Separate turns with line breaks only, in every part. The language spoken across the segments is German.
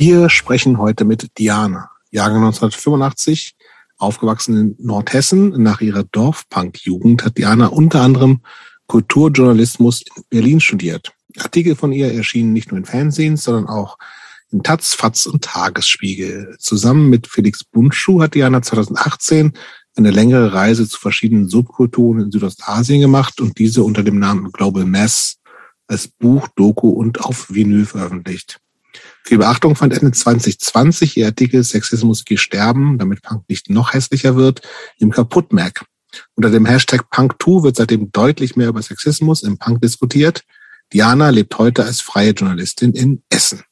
Wir sprechen heute mit Diana, Jahrgang 1985, aufgewachsen in Nordhessen. Nach ihrer Dorfpunk-Jugend hat Diana unter anderem Kulturjournalismus in Berlin studiert. Artikel von ihr erschienen nicht nur in Fernsehen, sondern auch in Taz, Fatz und Tagesspiegel. Zusammen mit Felix Bundschuh hat Diana 2018 eine längere Reise zu verschiedenen Subkulturen in Südostasien gemacht und diese unter dem Namen Global Mass als Buch, Doku und auf Vinyl veröffentlicht. Viel Beachtung fand Ende 2020 ihr Artikel Sexismus geht sterben, damit Punk nicht noch hässlicher wird, im Kaputtmerk. Unter dem Hashtag Punk2 wird seitdem deutlich mehr über Sexismus im Punk diskutiert. Diana lebt heute als freie Journalistin in Essen.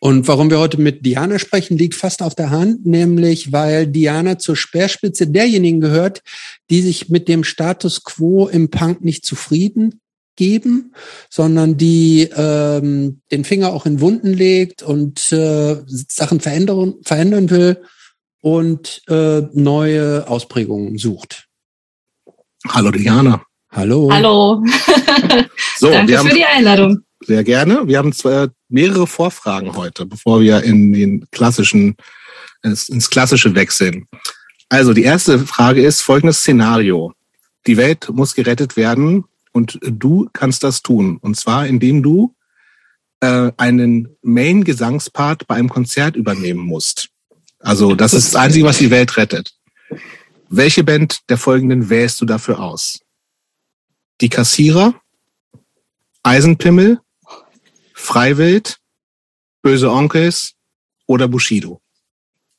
Und warum wir heute mit Diana sprechen, liegt fast auf der Hand, nämlich weil Diana zur Speerspitze derjenigen gehört, die sich mit dem Status quo im Punk nicht zufrieden geben, sondern die ähm, den Finger auch in Wunden legt und äh, Sachen verändern, verändern will und äh, neue Ausprägungen sucht.
Hallo Diana.
Hallo. Hallo.
so, Danke haben, für die Einladung. Sehr gerne. Wir haben zwei, mehrere Vorfragen heute, bevor wir in den klassischen, ins, ins klassische wechseln. Also die erste Frage ist folgendes Szenario. Die Welt muss gerettet werden und du kannst das tun. Und zwar, indem du äh, einen Main-Gesangspart bei einem Konzert übernehmen musst. Also das ist das Einzige, was die Welt rettet. Welche Band der folgenden wählst du dafür aus? Die Kassierer, Eisenpimmel, Freiwild, Böse Onkels oder Bushido?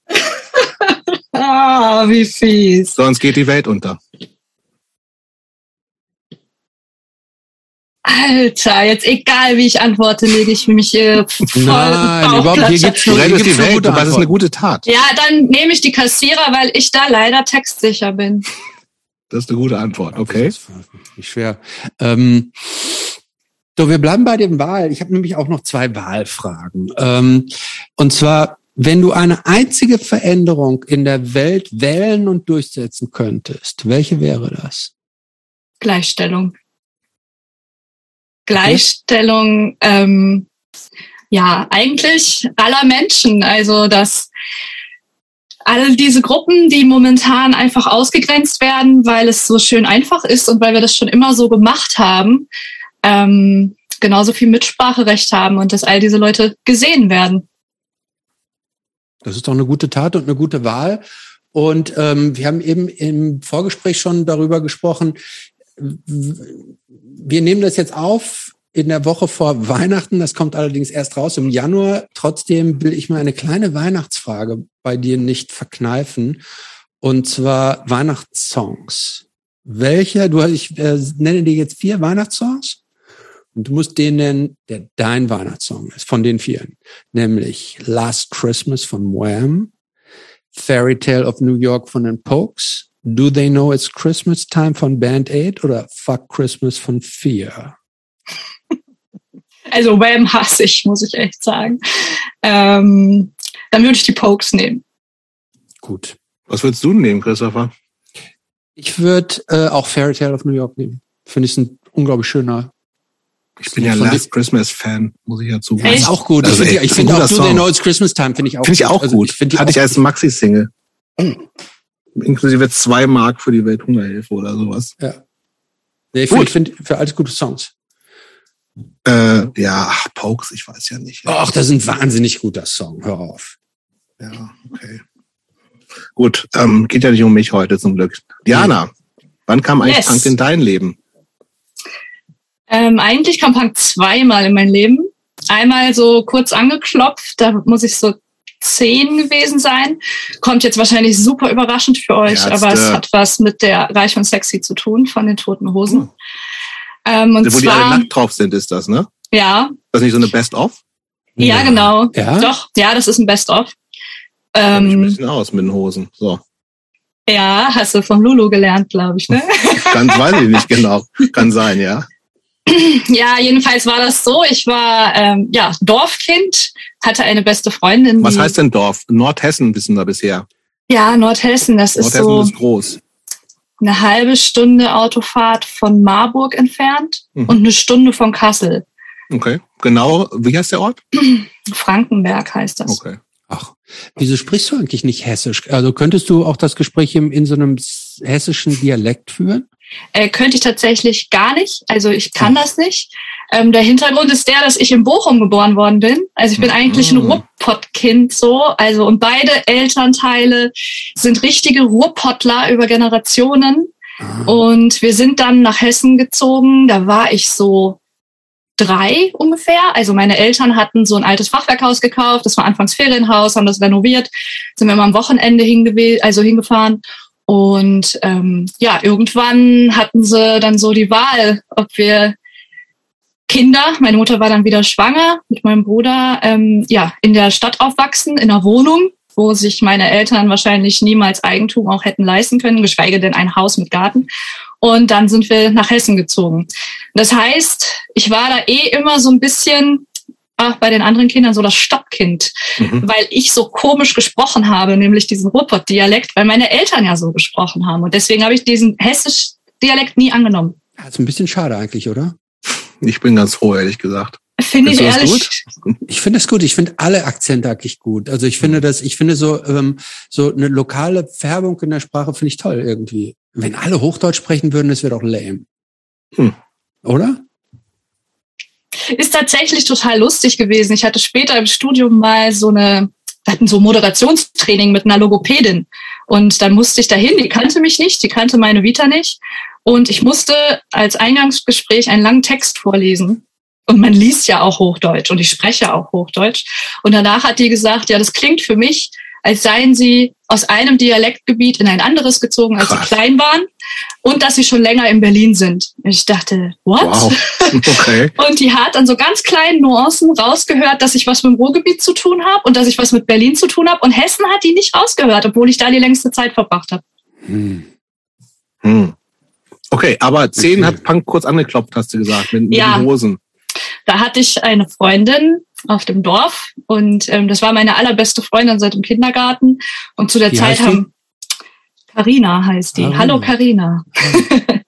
ah, wie fies.
Sonst geht die Welt unter.
Alter, jetzt egal wie ich antworte, lege ich mich äh, voll
Nein, überhaupt hier gibt's nur, hier die Welt, das ist eine gute Tat.
Ja, dann nehme ich die Kassierer, weil ich da leider textsicher bin.
Das ist eine gute Antwort, okay.
Nicht schwer. Ähm, so, wir bleiben bei dem Wahl. Ich habe nämlich auch noch zwei Wahlfragen. Ähm, und zwar, wenn du eine einzige Veränderung in der Welt wählen und durchsetzen könntest, welche wäre das?
Gleichstellung. Gleichstellung, ähm, ja, eigentlich aller Menschen. Also, dass all diese Gruppen, die momentan einfach ausgegrenzt werden, weil es so schön einfach ist und weil wir das schon immer so gemacht haben, ähm, genauso viel Mitspracherecht haben und dass all diese Leute gesehen werden.
Das ist doch eine gute Tat und eine gute Wahl. Und ähm, wir haben eben im Vorgespräch schon darüber gesprochen, wir nehmen das jetzt auf in der Woche vor Weihnachten. Das kommt allerdings erst raus im Januar. Trotzdem will ich mal eine kleine Weihnachtsfrage bei dir nicht verkneifen. Und zwar Weihnachtssongs. Welcher, du, ich äh, nenne dir jetzt vier Weihnachtssongs. Und du musst den nennen, der dein Weihnachtssong ist, von den vieren. Nämlich Last Christmas von Wham, Fairy Tale of New York von den Pokes, Do They Know It's Christmas Time von Band Aid oder Fuck Christmas von Fear?
Also Wham hasse ich, muss ich echt sagen. Ähm, dann würde ich die Pokes nehmen.
Gut. Was würdest du nehmen, Christopher?
Ich würde äh, auch Fairy Tale of New York nehmen. Finde ich ein unglaublich schöner.
Ich bin ja Last Christmas Fan, muss ich ja zugeben.
Ja, ist auch gut. Also, ich finde find auch Do They Know It's Christmas Time finde ich auch
Finde ich auch also, gut. Ich Hatte ich als Maxi-Single. Oh inklusive zwei Mark für die Welthungerhilfe oder sowas.
Ja. Nee, ich finde find für alles gute Songs.
Äh, ja, ach, Pokes, ich weiß ja nicht.
Ach, das ist ein wahnsinnig guter Song. Hör auf.
Ja, okay. Gut, ähm, geht ja nicht um mich heute zum Glück. Diana, wann kam eigentlich yes. Punk in dein Leben?
Ähm, eigentlich kam Punk zweimal in mein Leben. Einmal so kurz angeklopft, da muss ich so zehn gewesen sein. Kommt jetzt wahrscheinlich super überraschend für euch, Ärzte. aber es hat was mit der Reich und Sexy zu tun von den Toten Hosen. Hm.
Ähm, und Wo zwar, die alle nackt drauf sind, ist das, ne?
Ja.
Das ist nicht so eine Best-of?
Ja, ja, genau. Ja? Doch, ja, das ist ein Best-of.
Ähm, ein bisschen aus mit den Hosen. So.
Ja, hast du von Lulu gelernt, glaube ich, ne?
Ganz weiß ich nicht genau. Kann sein, ja.
Ja, jedenfalls war das so. Ich war ähm, ja Dorfkind, hatte eine beste Freundin.
Was heißt denn Dorf? Nordhessen wissen wir bisher.
Ja, Nordhessen, das Nordhessen ist so.
Nordhessen ist groß.
Eine halbe Stunde Autofahrt von Marburg entfernt mhm. und eine Stunde von Kassel.
Okay. genau, wie heißt der Ort?
Frankenberg heißt das.
Okay.
Ach, wieso sprichst du eigentlich nicht hessisch? Also könntest du auch das Gespräch im, in so einem hessischen Dialekt führen?
Äh, könnte ich tatsächlich gar nicht. Also ich kann das nicht. Ähm, der Hintergrund ist der, dass ich in Bochum geboren worden bin. Also ich bin eigentlich ein. Ruhrpott-Kind so. Also und beide Elternteile sind richtige Ruhrpottler über Generationen.
Ah.
Und wir sind dann nach Hessen gezogen. Da war ich so drei ungefähr. Also meine Eltern hatten so ein altes Fachwerkhaus gekauft. Das war anfangs Ferienhaus, haben das renoviert. Sind wir immer am Wochenende hingewe also hingefahren. Und ähm, ja, irgendwann hatten sie dann so die Wahl, ob wir Kinder, meine Mutter war dann wieder schwanger mit meinem Bruder, ähm, ja, in der Stadt aufwachsen, in einer Wohnung, wo sich meine Eltern wahrscheinlich niemals Eigentum auch hätten leisten können, geschweige denn ein Haus mit Garten. Und dann sind wir nach Hessen gezogen. Das heißt, ich war da eh immer so ein bisschen, auch bei den anderen Kindern, so das Stoppkind,
Mhm.
weil ich so komisch gesprochen habe, nämlich diesen Ruhrpott-Dialekt, weil meine Eltern ja so gesprochen haben. Und deswegen habe ich diesen hessisch-Dialekt nie angenommen.
Das ist ein bisschen schade eigentlich, oder?
Ich bin ganz froh, ehrlich gesagt.
Finde ich ehrlich.
Ich finde es gut. Ich finde alle Akzente eigentlich gut. Also ich finde das, ich finde so, ähm, so eine lokale Färbung in der Sprache finde ich toll irgendwie. Wenn alle Hochdeutsch sprechen würden, das wäre doch lame.
Hm.
Oder?
Ist tatsächlich total lustig gewesen. Ich hatte später im Studium mal so eine, wir hatten so Moderationstraining mit einer Logopädin. Und dann musste ich dahin, die kannte mich nicht, die kannte meine Vita nicht. Und ich musste als Eingangsgespräch einen langen Text vorlesen. Und man liest ja auch Hochdeutsch und ich spreche auch Hochdeutsch. Und danach hat die gesagt, ja, das klingt für mich, als seien sie aus einem Dialektgebiet in ein anderes gezogen, als
Krass.
sie klein waren und dass sie schon länger in Berlin sind. Und ich dachte, what?
Wow. Okay.
Und die hat dann so ganz kleinen Nuancen rausgehört, dass ich was mit dem Ruhrgebiet zu tun habe und dass ich was mit Berlin zu tun habe. Und Hessen hat die nicht rausgehört, obwohl ich da die längste Zeit verbracht habe.
Hm.
Hm. Okay, aber zehn
Okay.
hat Punk kurz angeklopft, hast du gesagt, mit, mit
Ja.
den Hosen.
Da hatte ich eine Freundin auf dem Dorf und ähm, das war meine allerbeste Freundin seit dem Kindergarten. Und zu der
Wie
Zeit haben Carina heißt die.
Carina.
Hallo Carina.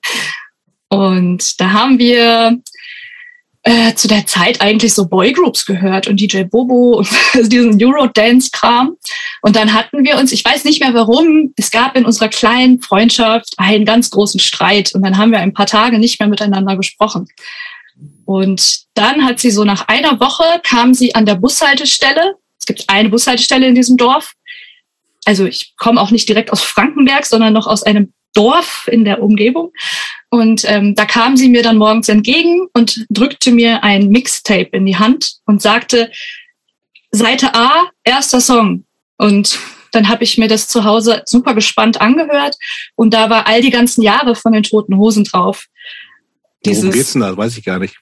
und da haben wir äh, zu der Zeit eigentlich so Boygroups gehört und DJ Bobo und diesen Eurodance-Kram. Und dann hatten wir uns, ich weiß nicht mehr warum, es gab in unserer kleinen Freundschaft einen ganz großen Streit und dann haben wir ein paar Tage nicht mehr miteinander gesprochen. Und dann hat sie so nach einer Woche kam sie an der Bushaltestelle. Es gibt eine Bushaltestelle in diesem Dorf. Also ich komme auch nicht direkt aus Frankenberg, sondern noch aus einem Dorf in der Umgebung. Und ähm, da kam sie mir dann morgens entgegen und drückte mir ein Mixtape in die Hand und sagte, Seite A, erster Song. Und dann habe ich mir das zu Hause super gespannt angehört und da war all die ganzen Jahre von den Toten Hosen drauf.
Worum geht's denn da? Weiß ich gar nicht.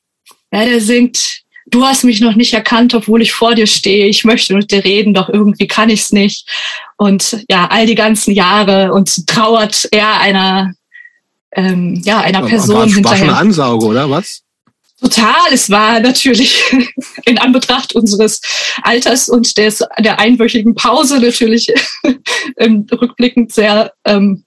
Ja, der singt, du hast mich noch nicht erkannt, obwohl ich vor dir stehe. Ich möchte mit dir reden, doch irgendwie kann ich's nicht. Und ja, all die ganzen Jahre und trauert er einer, ähm, ja, einer Person
war, war schon
hinterher.
eine Ansauge, oder was?
Total, es war natürlich in Anbetracht unseres Alters und des, der einwöchigen Pause natürlich rückblickend sehr ähm,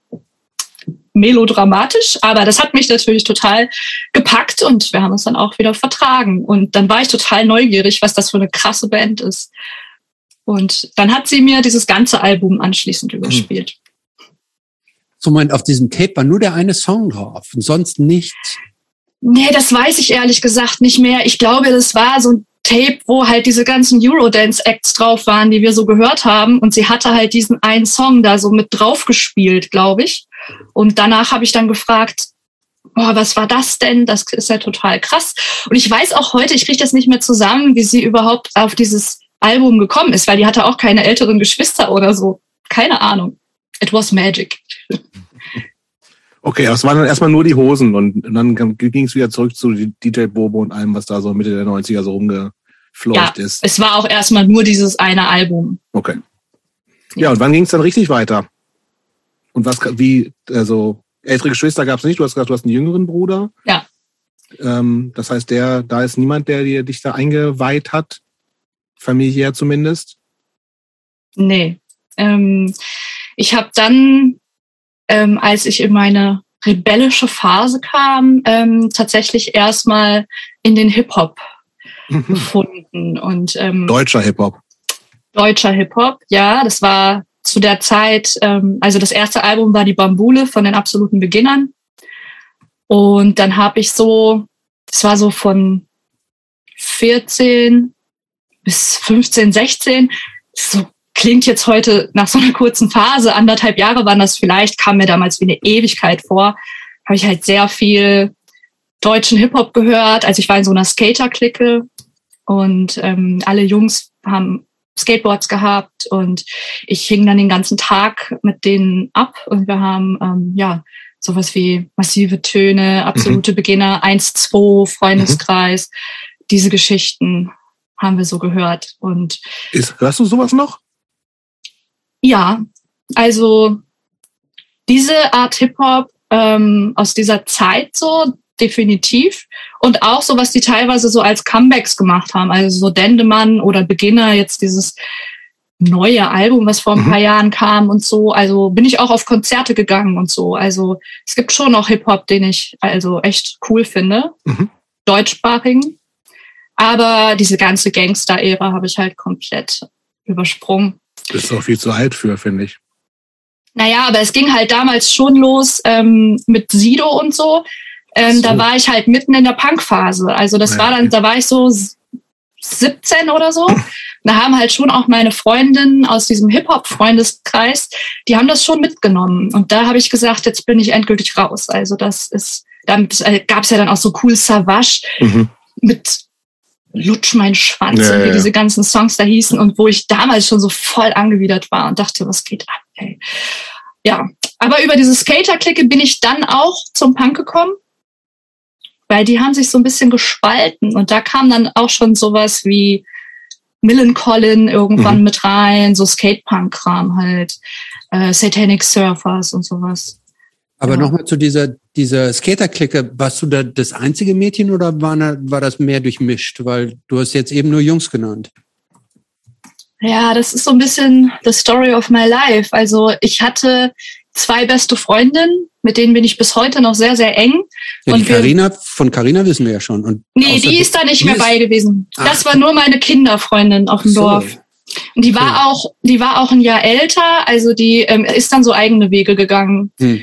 melodramatisch, aber das hat mich natürlich total gepackt und wir haben uns dann auch wieder vertragen. Und dann war ich total neugierig, was das für eine krasse Band ist. Und dann hat sie mir dieses ganze Album anschließend überspielt.
So Moment, auf diesem Tape war nur der eine Song drauf und sonst nichts.
Nee, das weiß ich ehrlich gesagt nicht mehr. Ich glaube, das war so ein Tape, wo halt diese ganzen Eurodance-Acts drauf waren, die wir so gehört haben. Und sie hatte halt diesen einen Song da so mit drauf gespielt, glaube ich. Und danach habe ich dann gefragt, boah, was war das denn? Das ist ja total krass. Und ich weiß auch heute, ich kriege das nicht mehr zusammen, wie sie überhaupt auf dieses Album gekommen ist, weil die hatte auch keine älteren Geschwister oder so. Keine Ahnung. It was magic.
Okay, aber es waren dann erstmal nur die Hosen und, und dann ging es wieder zurück zu DJ Bobo und allem, was da so Mitte der 90er so rumgefleucht
Ja,
ist.
es war auch erstmal nur dieses eine Album.
Okay. Ja, und wann ging es dann richtig weiter? Und was, wie, also, ältere Geschwister gab es nicht. Du hast gesagt, du hast einen jüngeren Bruder.
Ja.
Ähm, das heißt, der, da ist niemand, der dir dich da eingeweiht hat. Familiär zumindest.
Nee. Ähm, ich habe dann, ähm, als ich in meine rebellische Phase kam, ähm, tatsächlich erstmal in den Hip-Hop gefunden. Und ähm,
Deutscher Hip-Hop.
deutscher Hip-Hop, ja, das war zu der Zeit, ähm, also das erste Album war die Bambule von den absoluten Beginnern. Und dann habe ich so, das war so von 14 bis 15, 16, so klingt jetzt heute nach so einer kurzen Phase, anderthalb Jahre waren das vielleicht, kam mir damals wie eine Ewigkeit vor, habe ich halt sehr viel deutschen Hip-Hop gehört. Also ich war in so einer Skater-Clique und ähm, alle Jungs haben Skateboards gehabt und ich hing dann den ganzen Tag mit denen ab und wir haben ähm, ja sowas wie massive Töne, absolute Beginner, 1-2, Freundeskreis, diese Geschichten haben wir so gehört. Und
Ist, hörst du sowas noch?
ja, also diese Art Hip-Hop ähm, aus dieser Zeit so definitiv und auch so, was die teilweise so als Comebacks gemacht haben, also so Dendemann oder Beginner, jetzt dieses neue Album, was vor ein
Mhm.
paar Jahren kam und so. Also bin ich auch auf Konzerte gegangen und so. Also es gibt schon noch Hip-Hop, den ich also echt cool finde,
Mhm.
deutschsprachigen. Aber diese ganze Gangster-Ära habe ich halt komplett übersprungen.
Das ist auch viel zu alt für, finde ich.
Naja, aber es ging halt damals schon los ähm, mit Sido und so. Ähm,
So.
Da war ich halt mitten in der Punk-Phase. Also das
Ja,
war dann, da war ich so s- 17 oder so. Da haben halt schon auch meine Freundinnen aus diesem Hip-Hop-Freundeskreis, die haben das schon mitgenommen. Und da habe ich gesagt, jetzt bin ich endgültig raus. Also das ist, damit äh, gab es ja dann auch so cool Savage
Mhm.
mit Lutsch mein Schwanz
Ja,
und wie
ja.
diese ganzen Songs da hießen und wo ich damals schon so voll angewidert war und dachte, was geht ab, ey. Ja, aber über diese Skater-Clique bin ich dann auch zum Punk gekommen, weil die haben sich so ein bisschen gespalten und da kam dann auch schon sowas wie Millencolin irgendwann
Mhm.
mit rein, so Skatepunk-Kram halt, äh, Satanic Surfers und sowas.
Aber
Ja.
nochmal zu dieser, dieser Skater-Clique. Warst du da das einzige Mädchen oder war, war das mehr durchmischt? Weil du hast jetzt eben nur Jungs genannt.
Ja, das ist so ein bisschen the story of my life. Also ich hatte zwei beste Freundinnen, mit denen bin ich bis heute noch sehr, sehr eng.
Ja, die
Und wir-
Carina, von Carina wissen wir ja schon. Und
Nee, die ist da nicht mehr bei gewesen. Das
Ach.
war nur meine Kinderfreundin auf dem
So.
Dorf. Und die war
Okay.
auch, die war auch ein Jahr älter, also die ähm, ist dann so eigene Wege gegangen.
Hm.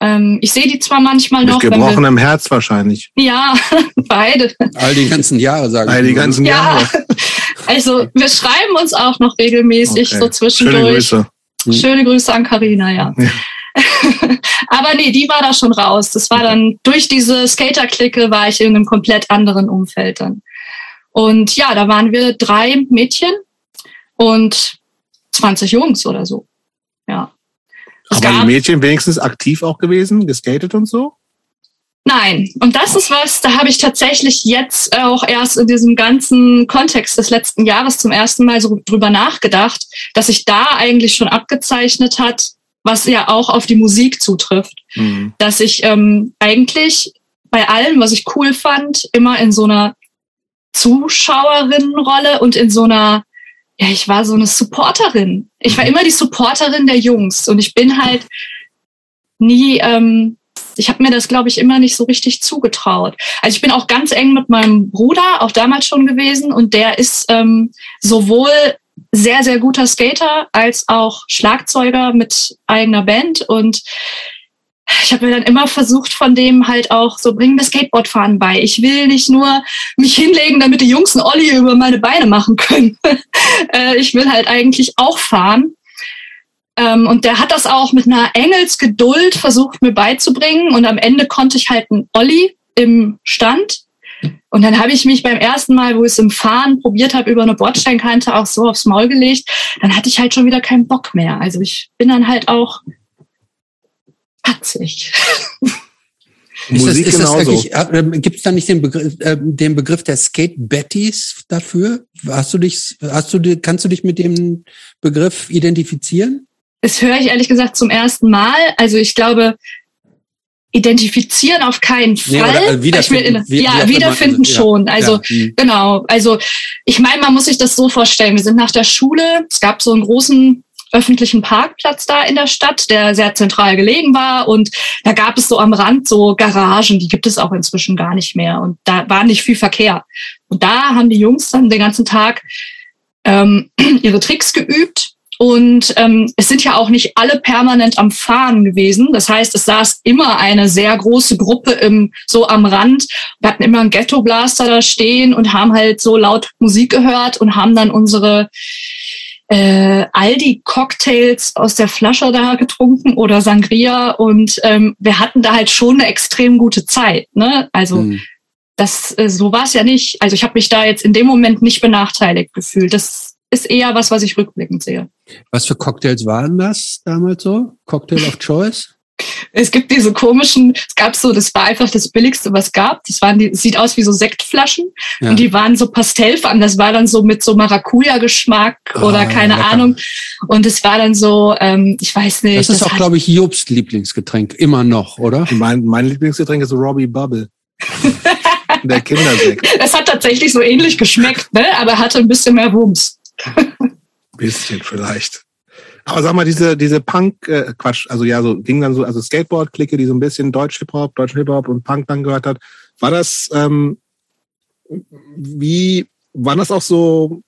Ähm, ich sehe die zwar manchmal
Mit
noch, wenn wir,
gebrochenem Herz wahrscheinlich.
ja, beide.
All die ganzen Jahre, sagen
All
wir
die ganzen
Ja,
Jahre.
also wir schreiben uns auch noch regelmäßig
Okay.
so zwischendurch.
Schöne Grüße.
Hm.
Schöne Grüße an Karina, ja.
Ja.
Aber nee, die war da schon raus. Das war dann durch diese Skater-Clique war ich in einem komplett anderen Umfeld dann. Und ja, da waren wir drei Mädchen und 20 Jungs oder so. Ja. Es
Aber die Mädchen wenigstens aktiv auch gewesen, geskatet und so?
Nein. Und das ist was, da habe ich tatsächlich jetzt auch erst in diesem ganzen Kontext des letzten Jahres zum ersten Mal so drüber nachgedacht, dass sich da eigentlich schon abgezeichnet hat, was ja auch auf die Musik zutrifft.
Mhm.
dass ich ähm, eigentlich bei allem, was ich cool fand, immer in so einer Zuschauerinnenrolle und in so einer, ja, ich war so eine Supporterin. Ich war immer die Supporterin der Jungs und ich bin halt nie, ähm, ich habe mir das, glaube ich, immer nicht so richtig zugetraut. Also ich bin auch ganz eng mit meinem Bruder, auch damals schon gewesen, und der ist ähm, sowohl sehr, sehr guter Skater als auch Schlagzeuger mit eigener Band und ich habe mir dann immer versucht, von dem halt auch so, bring mir Skateboardfahren bei. Ich will nicht nur mich hinlegen, damit die Jungs einen Olli über meine Beine machen können. äh, ich will halt eigentlich auch fahren. Ähm, und der hat das auch mit einer Engelsgeduld versucht, mir beizubringen. Und am Ende konnte ich halt einen Olli im Stand. Und dann habe ich mich beim ersten Mal, wo ich es im Fahren probiert habe, über eine Bordsteinkante auch so aufs Maul gelegt. Dann hatte ich halt schon wieder keinen Bock mehr. Also ich bin dann halt auch patzig.
Ist das,
Musik
ist das
genauso.
eigentlich, äh, gibt es da nicht den Begriff, äh, den Begriff der Skate Betties dafür? Hast du dich, hast du, kannst du dich mit dem Begriff identifizieren?
Das höre ich ehrlich gesagt zum ersten Mal. Also ich glaube, identifizieren auf keinen Fall.
Nee, wiederfinden. Wie- wie
ja,
auch immer.
wiederfinden
Also, ja,
schon. Also
ja, hm.
Genau, also ich meine, man muss sich das so vorstellen. Wir sind nach der Schule, es gab so einen großen öffentlichen Parkplatz da in der Stadt, der sehr zentral gelegen war und da gab es so am Rand so Garagen, die gibt es auch inzwischen gar nicht mehr und da war nicht viel Verkehr. Und da haben die Jungs dann den ganzen Tag ähm, ihre Tricks geübt. Und ähm, es sind ja auch nicht alle permanent am Fahren gewesen. Das heißt, es saß immer eine sehr große Gruppe im, so am Rand. Wir hatten immer einen Ghetto-Blaster da stehen und haben halt so laut Musik gehört und haben dann unsere äh, Aldi-Cocktails aus der Flasche da getrunken oder Sangria. Und ähm, wir hatten da halt schon eine extrem gute Zeit. Ne? Also mhm das äh, so war es ja nicht. Also ich habe mich da jetzt in dem Moment nicht benachteiligt gefühlt. Das ist eher was, was ich rückblickend sehe.
Was für Cocktails waren das damals so? Cocktail of Choice?
Es gibt diese komischen, es gab so, das war einfach das billigste, was gab. Das waren die, sieht aus wie so Sektflaschen ja. und die waren so pastellfarben. Das war dann so mit so Maracuja-Geschmack ah, oder keine lecker. Ahnung. Und es war dann so, ähm, ich weiß nicht.
Das ist das auch, glaube ich, Jobst Lieblingsgetränk immer noch, oder?
Mein, mein Lieblingsgetränk ist Robbie Bubble. Der Kindersekt.
Es hat tatsächlich so ähnlich geschmeckt, ne? aber hatte ein bisschen mehr Wumms.
Bisschen vielleicht. Aber sag mal, diese, diese Punk, äh, Quatsch, also ja, so ging dann so, also Skateboard-Clique, die so ein bisschen Deutsch-Hip-Hop, Deutsch-Hip-Hop und Punk dann gehört hat. War das, ähm, wie, waren das auch so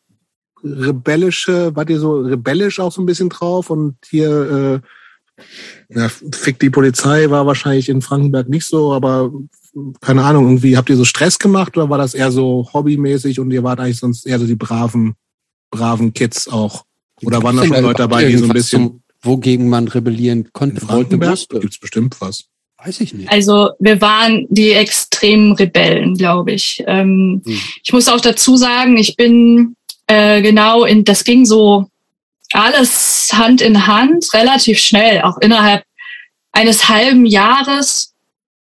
rebellische, wart ihr so rebellisch auch so ein bisschen drauf und hier, äh, ja, Fick die Polizei war wahrscheinlich in Frankenberg nicht so, aber keine Ahnung, irgendwie habt ihr so Stress gemacht oder war das eher so hobbymäßig und ihr wart eigentlich sonst eher so die braven, braven Kids auch? Oder waren da schon Leute dabei, die so ein bisschen. Zum,
wogegen man rebellieren konnte,
wollte, musste? Gibt's bestimmt was.
Weiß ich nicht.
Also wir waren die extremen Rebellen, glaube ich. Ähm, hm. Ich muss auch dazu sagen, ich bin äh, genau in, das ging so alles Hand in Hand, relativ schnell, auch innerhalb eines halben Jahres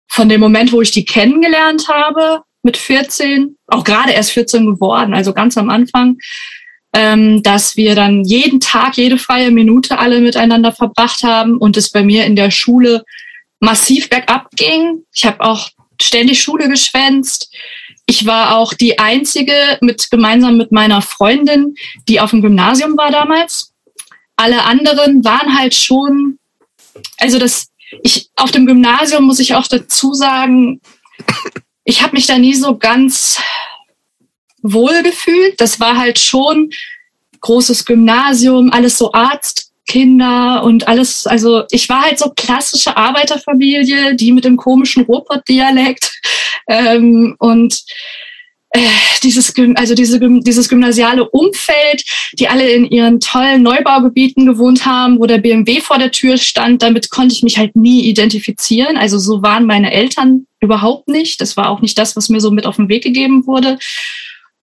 von dem Moment, wo ich die kennengelernt habe, mit 14, auch gerade erst 14 geworden, also ganz am Anfang, ähm, dass wir dann jeden Tag, jede freie Minute alle miteinander verbracht haben und es bei mir in der Schule massiv bergab ging. Ich habe auch ständig Schule geschwänzt. Ich war auch die einzige mit gemeinsam mit meiner Freundin, die auf dem Gymnasium war damals. Alle anderen waren halt schon, also das ich auf dem Gymnasium muss ich auch dazu sagen, ich habe mich da nie so ganz wohl gefühlt. Das war halt schon großes Gymnasium, alles so Arztkinder und alles, also ich war halt so klassische Arbeiterfamilie, die mit dem komischen Ruhrpott-Dialekt ähm, und äh, dieses, also diese, dieses gymnasiale Umfeld, die alle in ihren tollen Neubaugebieten gewohnt haben, wo der BMW vor der Tür stand, damit konnte ich mich halt nie identifizieren. Also so waren meine Eltern überhaupt nicht. Das war auch nicht das, was mir so mit auf den Weg gegeben wurde.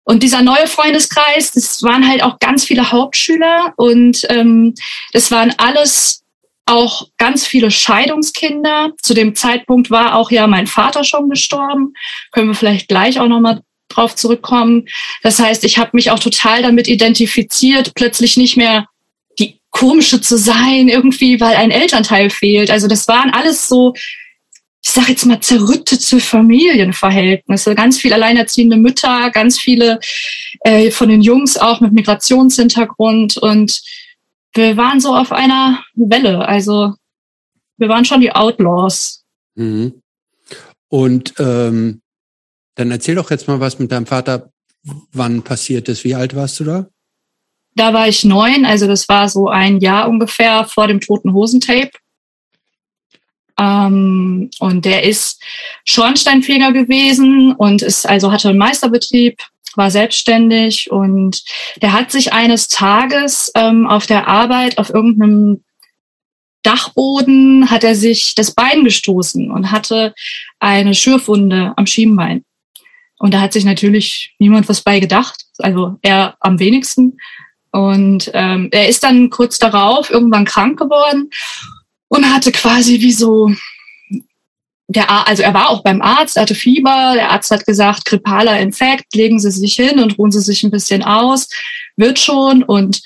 Und dieser neue Freundeskreis, das waren halt auch ganz viele Hauptschüler und ähm, das waren alles auch ganz viele Scheidungskinder. Zu dem Zeitpunkt war auch ja mein Vater schon gestorben. Können wir vielleicht gleich auch nochmal drauf zurückkommen. Das heißt, ich habe mich auch total damit identifiziert, plötzlich nicht mehr die komische zu sein, irgendwie, weil ein Elternteil fehlt. Also das waren alles so, ich sage jetzt mal, zerrüttete Familienverhältnisse. Ganz viele alleinerziehende Mütter, ganz viele äh, von den Jungs auch mit Migrationshintergrund. Und wir waren so auf einer Welle. Also wir waren schon die Outlaws.
Mhm. Und ähm, dann erzähl doch jetzt mal, was mit deinem Vater wann passiert ist. Wie alt warst du da?
Da war ich neun, also das war so ein Jahr ungefähr vor dem toten Hosentape. Ähm, und der ist Schornsteinfeger gewesen und ist also hatte einen Meisterbetrieb, war selbstständig und der hat sich eines Tages ähm, auf der Arbeit auf irgendeinem Dachboden hat er sich das Bein gestoßen und hatte eine Schürfwunde am Schienbein. Und da hat sich natürlich niemand was bei gedacht, also er am wenigsten. Und ähm, er ist dann kurz darauf irgendwann krank geworden und hatte quasi wie so der Ar also er war auch beim Arzt, hatte Fieber, der Arzt hat gesagt, grippaler Infekt, legen Sie sich hin und ruhen Sie sich ein bisschen aus, wird schon und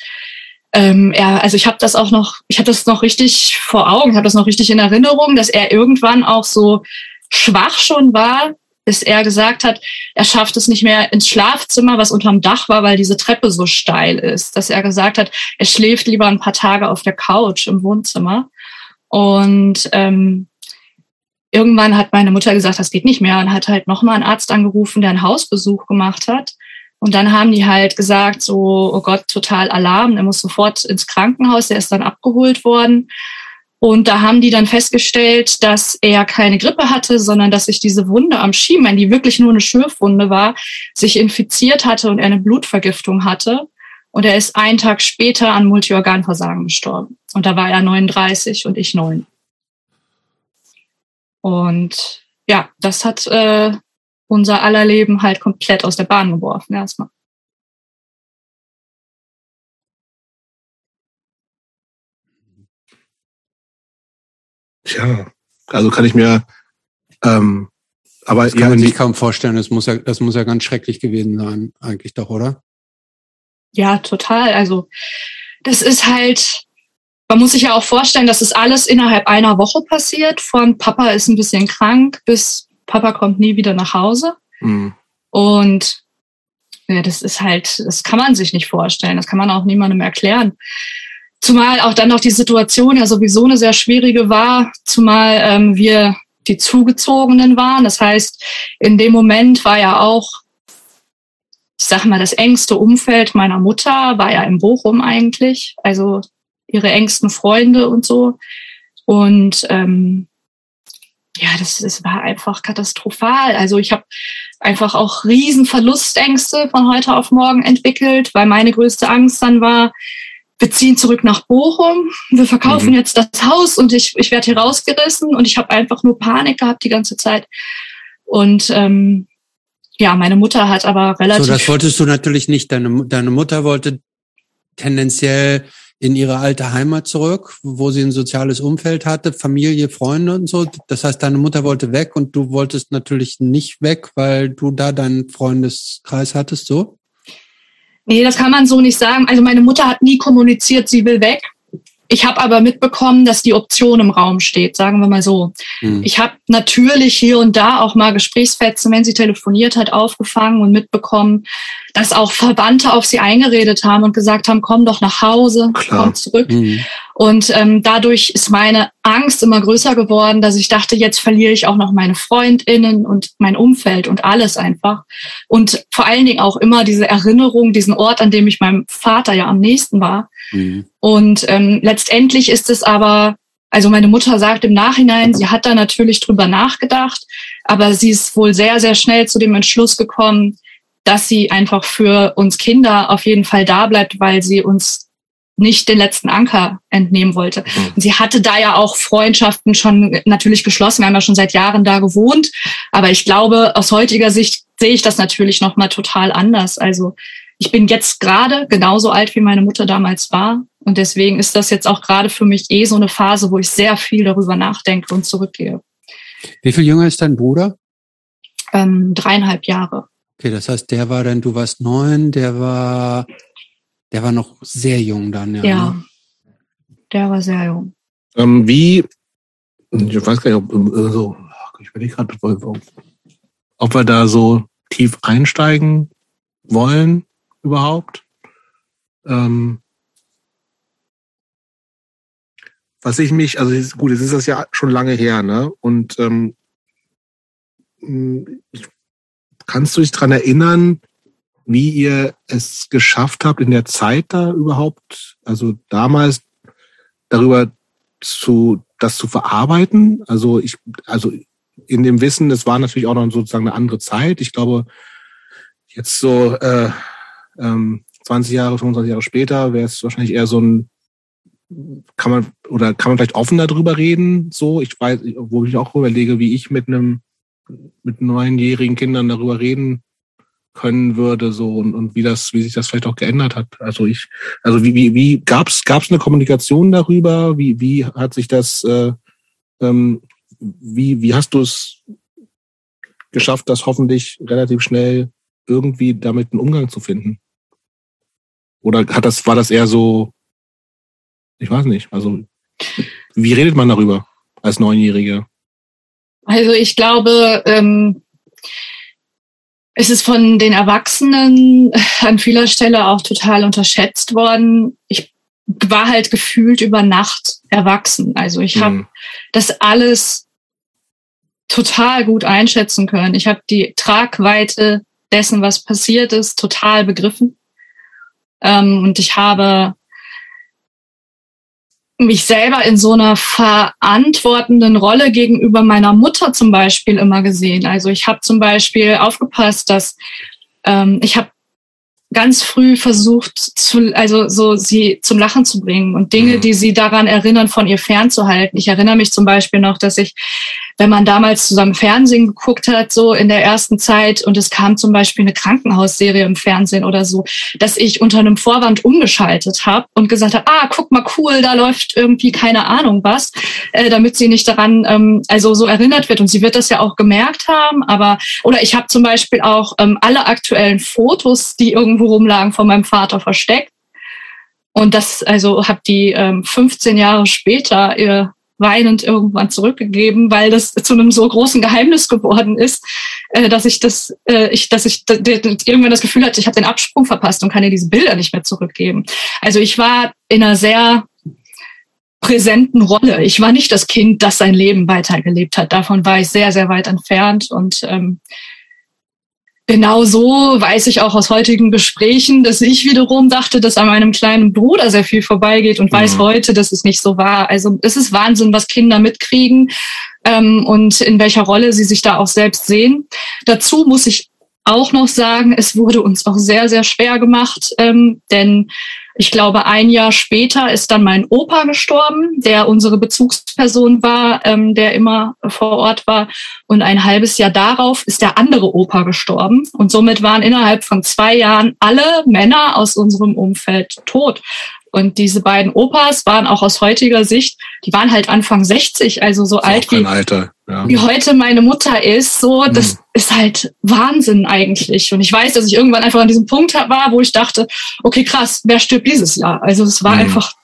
ähm, er, also ich habe das auch noch, ich habe das noch richtig vor Augen, ich habe das noch richtig in Erinnerung, dass er irgendwann auch so schwach schon war, bis er gesagt hat, er schafft es nicht mehr ins Schlafzimmer, was unterm Dach war, weil diese Treppe so steil ist, dass er gesagt hat, er schläft lieber ein paar Tage auf der Couch im Wohnzimmer. Und ähm, irgendwann hat meine Mutter gesagt, das geht nicht mehr und hat halt nochmal einen Arzt angerufen, der einen Hausbesuch gemacht hat. Und dann haben die halt gesagt, so, oh Gott, total Alarm, er muss sofort ins Krankenhaus, der ist dann abgeholt worden. Und da haben die dann festgestellt, dass er keine Grippe hatte, sondern dass sich diese Wunde am Schienbein, die wirklich nur eine Schürfwunde war, sich infiziert hatte und er eine Blutvergiftung hatte. Und er ist einen Tag später an Multiorganversagen gestorben. Und da war er 39 und ich 9. Und ja, das hat äh, unser aller Leben halt komplett aus der Bahn geworfen erstmal.
Tja, also kann ich mir, ähm, aber
das kann man sich kaum vorstellen. Das muss ja, das muss ja ganz schrecklich gewesen sein, eigentlich doch, oder?
Ja, total. Also das ist halt, man muss sich ja auch vorstellen, dass es alles innerhalb einer Woche passiert. Von Papa ist ein bisschen krank bis Papa kommt nie wieder nach Hause. Mhm. Und ja, das ist halt, das kann man sich nicht vorstellen. Das kann man auch niemandem erklären. Zumal auch dann noch die Situation ja sowieso eine sehr schwierige war, zumal ähm, wir die Zugezogenen waren. Das heißt, in dem Moment war ja auch, ich sag mal, das engste Umfeld meiner Mutter war ja in Bochum eigentlich. Also ihre engsten Freunde und so. Und ähm, ja, das, das war einfach katastrophal. Also ich habe einfach auch riesen Verlustängste von heute auf morgen entwickelt, weil meine größte Angst dann war, wir ziehen zurück nach Bochum, wir verkaufen mhm. jetzt das Haus und ich, ich werde hier rausgerissen und ich habe einfach nur Panik gehabt die ganze Zeit. Und ähm, ja, meine Mutter hat aber relativ.
So, das wolltest du natürlich nicht. Deine, deine Mutter wollte tendenziell in ihre alte Heimat zurück, wo sie ein soziales Umfeld hatte, Familie, Freunde und so. Das heißt, deine Mutter wollte weg und du wolltest natürlich nicht weg, weil du da deinen Freundeskreis hattest, so?
Nee, das kann man so nicht sagen. Also meine Mutter hat nie kommuniziert, sie will weg. Ich habe aber mitbekommen, dass die Option im Raum steht, sagen wir mal so. Hm. Ich habe natürlich hier und da auch mal Gesprächsfetzen, wenn sie telefoniert hat, aufgefangen und mitbekommen, dass auch Verbannte auf sie eingeredet haben und gesagt haben, komm doch nach Hause, Klar. komm zurück. Mhm. Und ähm, dadurch ist meine Angst immer größer geworden, dass ich dachte, jetzt verliere ich auch noch meine Freundinnen und mein Umfeld und alles einfach. Und vor allen Dingen auch immer diese Erinnerung, diesen Ort, an dem ich meinem Vater ja am nächsten war. Mhm. Und ähm, letztendlich ist es aber, also meine Mutter sagt im Nachhinein, sie hat da natürlich drüber nachgedacht, aber sie ist wohl sehr, sehr schnell zu dem Entschluss gekommen, dass sie einfach für uns Kinder auf jeden Fall da bleibt, weil sie uns nicht den letzten Anker entnehmen wollte. Mhm. Und sie hatte da ja auch Freundschaften schon natürlich geschlossen. Wir haben ja schon seit Jahren da gewohnt. Aber ich glaube, aus heutiger Sicht sehe ich das natürlich nochmal total anders. Also ich bin jetzt gerade genauso alt, wie meine Mutter damals war. Und deswegen ist das jetzt auch gerade für mich eh so eine Phase, wo ich sehr viel darüber nachdenke und zurückgehe.
Wie viel jünger ist dein Bruder?
Ähm, dreieinhalb Jahre.
Okay, das heißt, der war dann, du warst neun, der war der war noch sehr jung dann, ja.
Ja, ne? der war sehr jung.
Ähm, wie, ich weiß gar nicht, ob äh, so, ich überlege gerade, ob wir da so tief einsteigen wollen überhaupt. Ähm, was ich mich, also gut, jetzt ist das ja schon lange her, ne? Und ähm, ich, kannst du dich dran erinnern, wie ihr es geschafft habt, in der Zeit da überhaupt, also damals darüber zu, das zu verarbeiten. Also ich, also in dem Wissen, es war natürlich auch noch sozusagen eine andere Zeit. Ich glaube, jetzt so äh, ähm, 20 Jahre, 25 Jahre später wäre es wahrscheinlich eher so ein, kann man oder kann man vielleicht offener darüber reden. So, ich weiß, wo ich auch überlege, wie ich mit einem mit neunjährigen Kindern darüber reden können würde, so und, und wie das, wie sich das vielleicht auch geändert hat. Also ich, also wie, wie, wie gab's gab's eine Kommunikation darüber? Wie, wie hat sich das, äh, ähm, wie, wie hast du es geschafft, das hoffentlich relativ schnell irgendwie damit einen Umgang zu finden? Oder hat das, war das eher so, ich weiß nicht, also wie redet man darüber als Neunjährige?
Also ich glaube, ähm, es ist von den Erwachsenen an vieler Stelle auch total unterschätzt worden. Ich war halt gefühlt über Nacht erwachsen. Also ich habe mhm. das alles total gut einschätzen können. Ich habe die Tragweite dessen, was passiert ist, total begriffen. Ähm, und ich habe mich selber in so einer verantwortenden Rolle gegenüber meiner Mutter zum Beispiel immer gesehen. Also ich habe zum Beispiel aufgepasst, dass ähm, ich habe ganz früh versucht, zu, also so sie zum Lachen zu bringen und Dinge, mhm. die sie daran erinnern, von ihr fernzuhalten. Ich erinnere mich zum Beispiel noch, dass ich wenn man damals zusammen Fernsehen geguckt hat, so in der ersten Zeit, und es kam zum Beispiel eine Krankenhausserie im Fernsehen oder so, dass ich unter einem Vorwand umgeschaltet habe und gesagt habe, ah, guck mal, cool, da läuft irgendwie keine Ahnung was, äh, damit sie nicht daran, ähm, also so erinnert wird. Und sie wird das ja auch gemerkt haben, aber, oder ich habe zum Beispiel auch ähm, alle aktuellen Fotos, die irgendwo rumlagen, von meinem Vater versteckt. Und das, also habe die ähm, 15 Jahre später ihr weinend irgendwann zurückgegeben, weil das zu einem so großen Geheimnis geworden ist, äh, dass ich das, äh, ich, dass ich irgendwann das Gefühl hatte, ich habe den Absprung verpasst und kann ihr diese Bilder nicht mehr zurückgeben. Also ich war in einer sehr präsenten Rolle. Ich war nicht das Kind, das sein Leben weitergelebt hat. Davon war ich sehr, sehr weit entfernt und ähm, Genau so weiß ich auch aus heutigen Gesprächen, dass ich wiederum dachte, dass an meinem kleinen Bruder sehr viel vorbeigeht und mhm. weiß heute, dass es nicht so war. Also es ist Wahnsinn, was Kinder mitkriegen ähm, und in welcher Rolle sie sich da auch selbst sehen. Dazu muss ich auch noch sagen, es wurde uns auch sehr, sehr schwer gemacht, ähm, denn ich glaube, ein Jahr später ist dann mein Opa gestorben, der unsere Bezugsperson war, ähm, der immer vor Ort war. Und ein halbes Jahr darauf ist der andere Opa gestorben. Und somit waren innerhalb von zwei Jahren alle Männer aus unserem Umfeld tot. Und diese beiden Opas waren auch aus heutiger Sicht, die waren halt Anfang 60, also so alt wie,
Alter, ja.
wie heute meine Mutter ist. So, das hm. ist halt Wahnsinn eigentlich. Und ich weiß, dass ich irgendwann einfach an diesem Punkt war, wo ich dachte, okay, krass, wer stirbt dieses Jahr? Also es war hm. einfach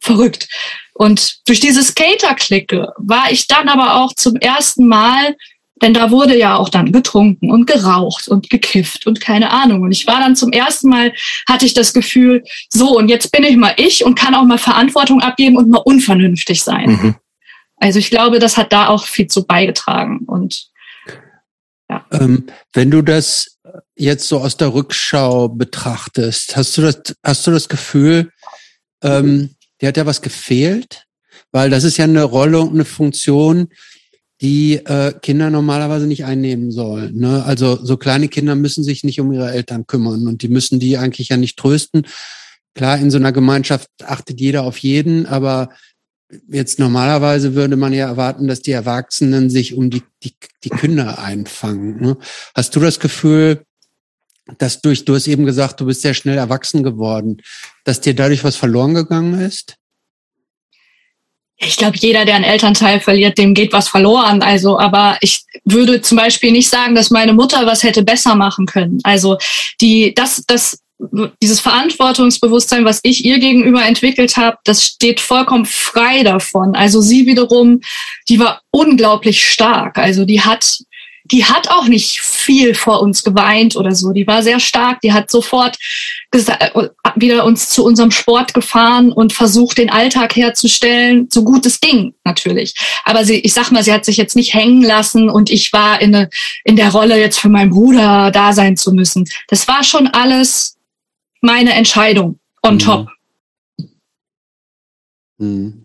verrückt. Und durch diese Skater-Clique war ich dann aber auch zum ersten Mal denn da wurde ja auch dann getrunken und geraucht und gekifft und keine Ahnung. Und ich war dann zum ersten Mal, hatte ich das Gefühl, so, und jetzt bin ich mal ich und kann auch mal Verantwortung abgeben und mal unvernünftig sein. Mhm. Also ich glaube, das hat da auch viel zu beigetragen. Und
ja. Ähm, wenn du das jetzt so aus der Rückschau betrachtest, hast du das, hast du das Gefühl, ähm, dir hat ja was gefehlt? Weil das ist ja eine Rolle und eine Funktion, die äh, Kinder normalerweise nicht einnehmen sollen. Ne? Also so kleine Kinder müssen sich nicht um ihre Eltern kümmern und die müssen die eigentlich ja nicht trösten. Klar, in so einer Gemeinschaft achtet jeder auf jeden, aber jetzt normalerweise würde man ja erwarten, dass die Erwachsenen sich um die, die, die Kinder einfangen. Ne? Hast du das Gefühl, dass durch, du hast eben gesagt, du bist sehr schnell erwachsen geworden, dass dir dadurch was verloren gegangen ist?
ich glaube, jeder, der einen Elternteil verliert, dem geht was verloren. Also, aber ich würde zum Beispiel nicht sagen, dass meine Mutter was hätte besser machen können. Also, die, das, das, dieses Verantwortungsbewusstsein, was ich ihr gegenüber entwickelt habe, das steht vollkommen frei davon. Also sie wiederum, die war unglaublich stark. Also die hat die hat auch nicht viel vor uns geweint oder so. Die war sehr stark. Die hat sofort äh, wieder uns zu unserem Sport gefahren und versucht, den Alltag herzustellen, so gut es ging, natürlich. Aber sie, ich sag mal, sie hat sich jetzt nicht hängen lassen und ich war in, eine, in der Rolle, jetzt für meinen Bruder da sein zu müssen. Das war schon alles meine Entscheidung on mhm. top.
Mhm.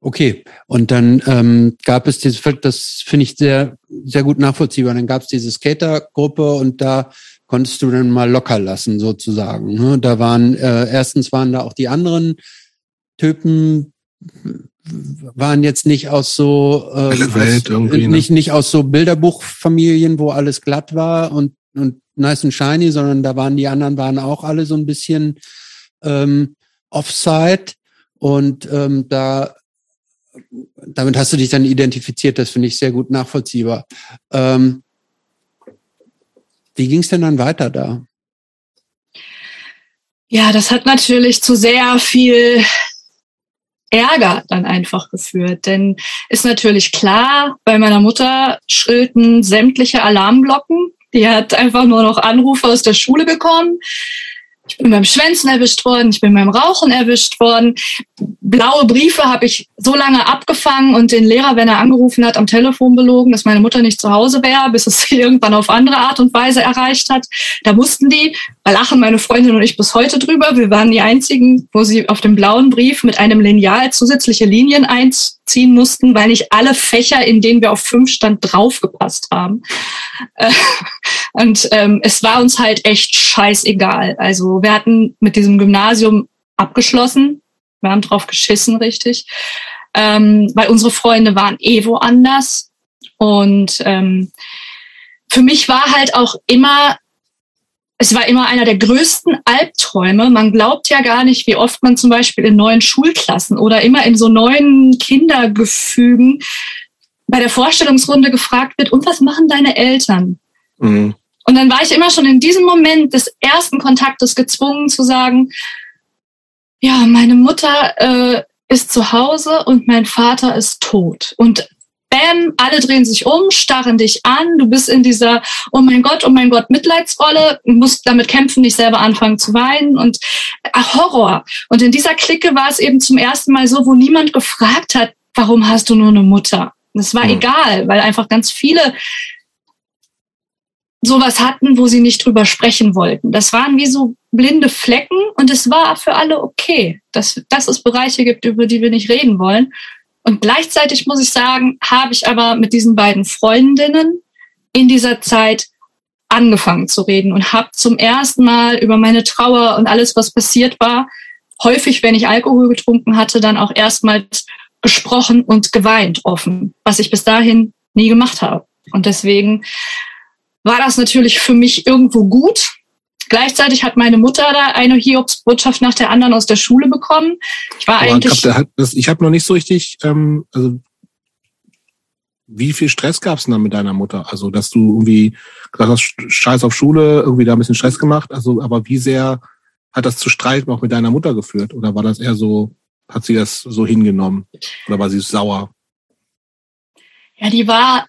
Okay, und dann ähm, gab es dieses, das finde ich sehr, sehr gut nachvollziehbar. Dann gab es diese Skatergruppe und da konntest du dann mal locker lassen, sozusagen. Ne? Da waren, äh, erstens waren da auch die anderen Typen, waren jetzt nicht aus so äh, aus, ne? nicht, nicht aus so Bilderbuchfamilien, wo alles glatt war und, und nice and shiny, sondern da waren die anderen waren auch alle so ein bisschen ähm, offside. Und ähm, da damit hast du dich dann identifiziert, das finde ich sehr gut nachvollziehbar. Ähm, wie ging es denn dann weiter da?
Ja, das hat natürlich zu sehr viel Ärger dann einfach geführt. Denn ist natürlich klar, bei meiner Mutter schrillten sämtliche Alarmglocken. Die hat einfach nur noch Anrufe aus der Schule bekommen. Ich bin beim Schwänzen erwischt worden, ich bin beim Rauchen erwischt worden. Blaue Briefe habe ich so lange abgefangen und den Lehrer, wenn er angerufen hat, am Telefon belogen, dass meine Mutter nicht zu Hause wäre, bis es sie irgendwann auf andere Art und Weise erreicht hat. Da mussten die, da lachen meine Freundin und ich bis heute drüber, wir waren die einzigen, wo sie auf dem blauen Brief mit einem Lineal zusätzliche Linien einziehen mussten, weil nicht alle Fächer, in denen wir auf fünf stand, draufgepasst haben. Äh, und ähm, es war uns halt echt scheißegal. Also wir hatten mit diesem Gymnasium abgeschlossen. Wir haben drauf geschissen, richtig. Ähm, weil unsere Freunde waren eh woanders. Und ähm, für mich war halt auch immer, es war immer einer der größten Albträume. Man glaubt ja gar nicht, wie oft man zum Beispiel in neuen Schulklassen oder immer in so neuen Kindergefügen bei der Vorstellungsrunde gefragt wird, und was machen deine Eltern? Mhm. Und dann war ich immer schon in diesem Moment des ersten Kontaktes gezwungen zu sagen, ja, meine Mutter äh, ist zu Hause und mein Vater ist tot. Und bam, alle drehen sich um, starren dich an, du bist in dieser, oh mein Gott, oh mein Gott, Mitleidsrolle, musst damit kämpfen, nicht selber anfangen zu weinen und ach, Horror. Und in dieser Clique war es eben zum ersten Mal so, wo niemand gefragt hat, warum hast du nur eine Mutter? Das war mhm. egal, weil einfach ganz viele sowas hatten, wo sie nicht drüber sprechen wollten. Das waren wie so blinde Flecken und es war für alle okay, dass, dass es Bereiche gibt, über die wir nicht reden wollen. Und gleichzeitig muss ich sagen, habe ich aber mit diesen beiden Freundinnen in dieser Zeit angefangen zu reden und habe zum ersten Mal über meine Trauer und alles, was passiert war, häufig, wenn ich Alkohol getrunken hatte, dann auch erstmals gesprochen und geweint offen, was ich bis dahin nie gemacht habe. Und deswegen war das natürlich für mich irgendwo gut. Gleichzeitig hat meine Mutter da eine Hiobsbotschaft nach der anderen aus der Schule bekommen. Ich war Aber eigentlich.
Ich habe noch nicht so richtig, ähm, also wie viel Stress gab es denn dann mit deiner Mutter? Also, dass du irgendwie gesagt hast, Scheiß auf Schule, irgendwie da ein bisschen Stress gemacht. Also, aber wie sehr hat das zu Streiten auch mit deiner Mutter geführt? Oder war das eher so, hat sie das so hingenommen? Oder war sie sauer?
Ja, die war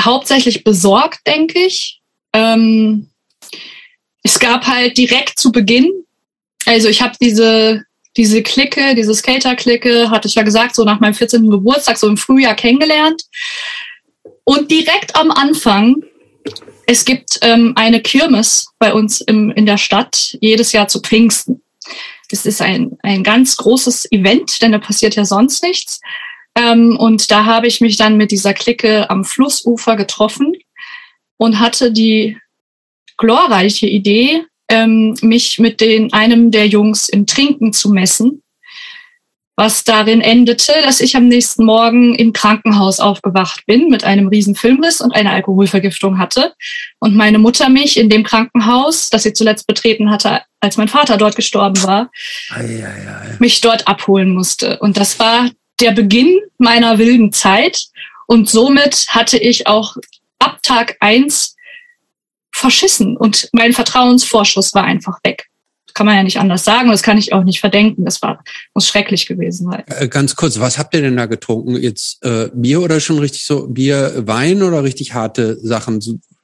hauptsächlich besorgt, denke ich. Ähm, es gab halt direkt zu Beginn, also ich habe diese diese Clique, diese Skater-Clique, hatte ich ja gesagt, so nach meinem 14. Geburtstag, so im Frühjahr kennengelernt. Und direkt am Anfang, es gibt ähm, eine Kirmes bei uns im, in der Stadt, jedes Jahr zu Pfingsten. Das ist ein, ein ganz großes Event, denn da passiert ja sonst nichts. Ähm, und da habe ich mich dann mit dieser Clique am Flussufer getroffen und hatte die glorreiche Idee, ähm, mich mit den, einem der Jungs im Trinken zu messen, was darin endete, dass ich am nächsten Morgen im Krankenhaus aufgewacht bin mit einem riesen Filmriss und eine Alkoholvergiftung hatte und meine Mutter mich in dem Krankenhaus, das sie zuletzt betreten hatte, als mein Vater dort gestorben war, ei, ei, ei. mich dort abholen musste. Und das war der Beginn meiner wilden Zeit. Und somit hatte ich auch ab Tag eins verschissen und mein Vertrauensvorschuss war einfach weg. Kann man ja nicht anders sagen, das kann ich auch nicht verdenken. Das war, muss schrecklich gewesen sein.
Äh, ganz kurz, was habt ihr denn da getrunken? Jetzt äh, Bier oder schon richtig so Bier, Wein oder richtig harte Sachen?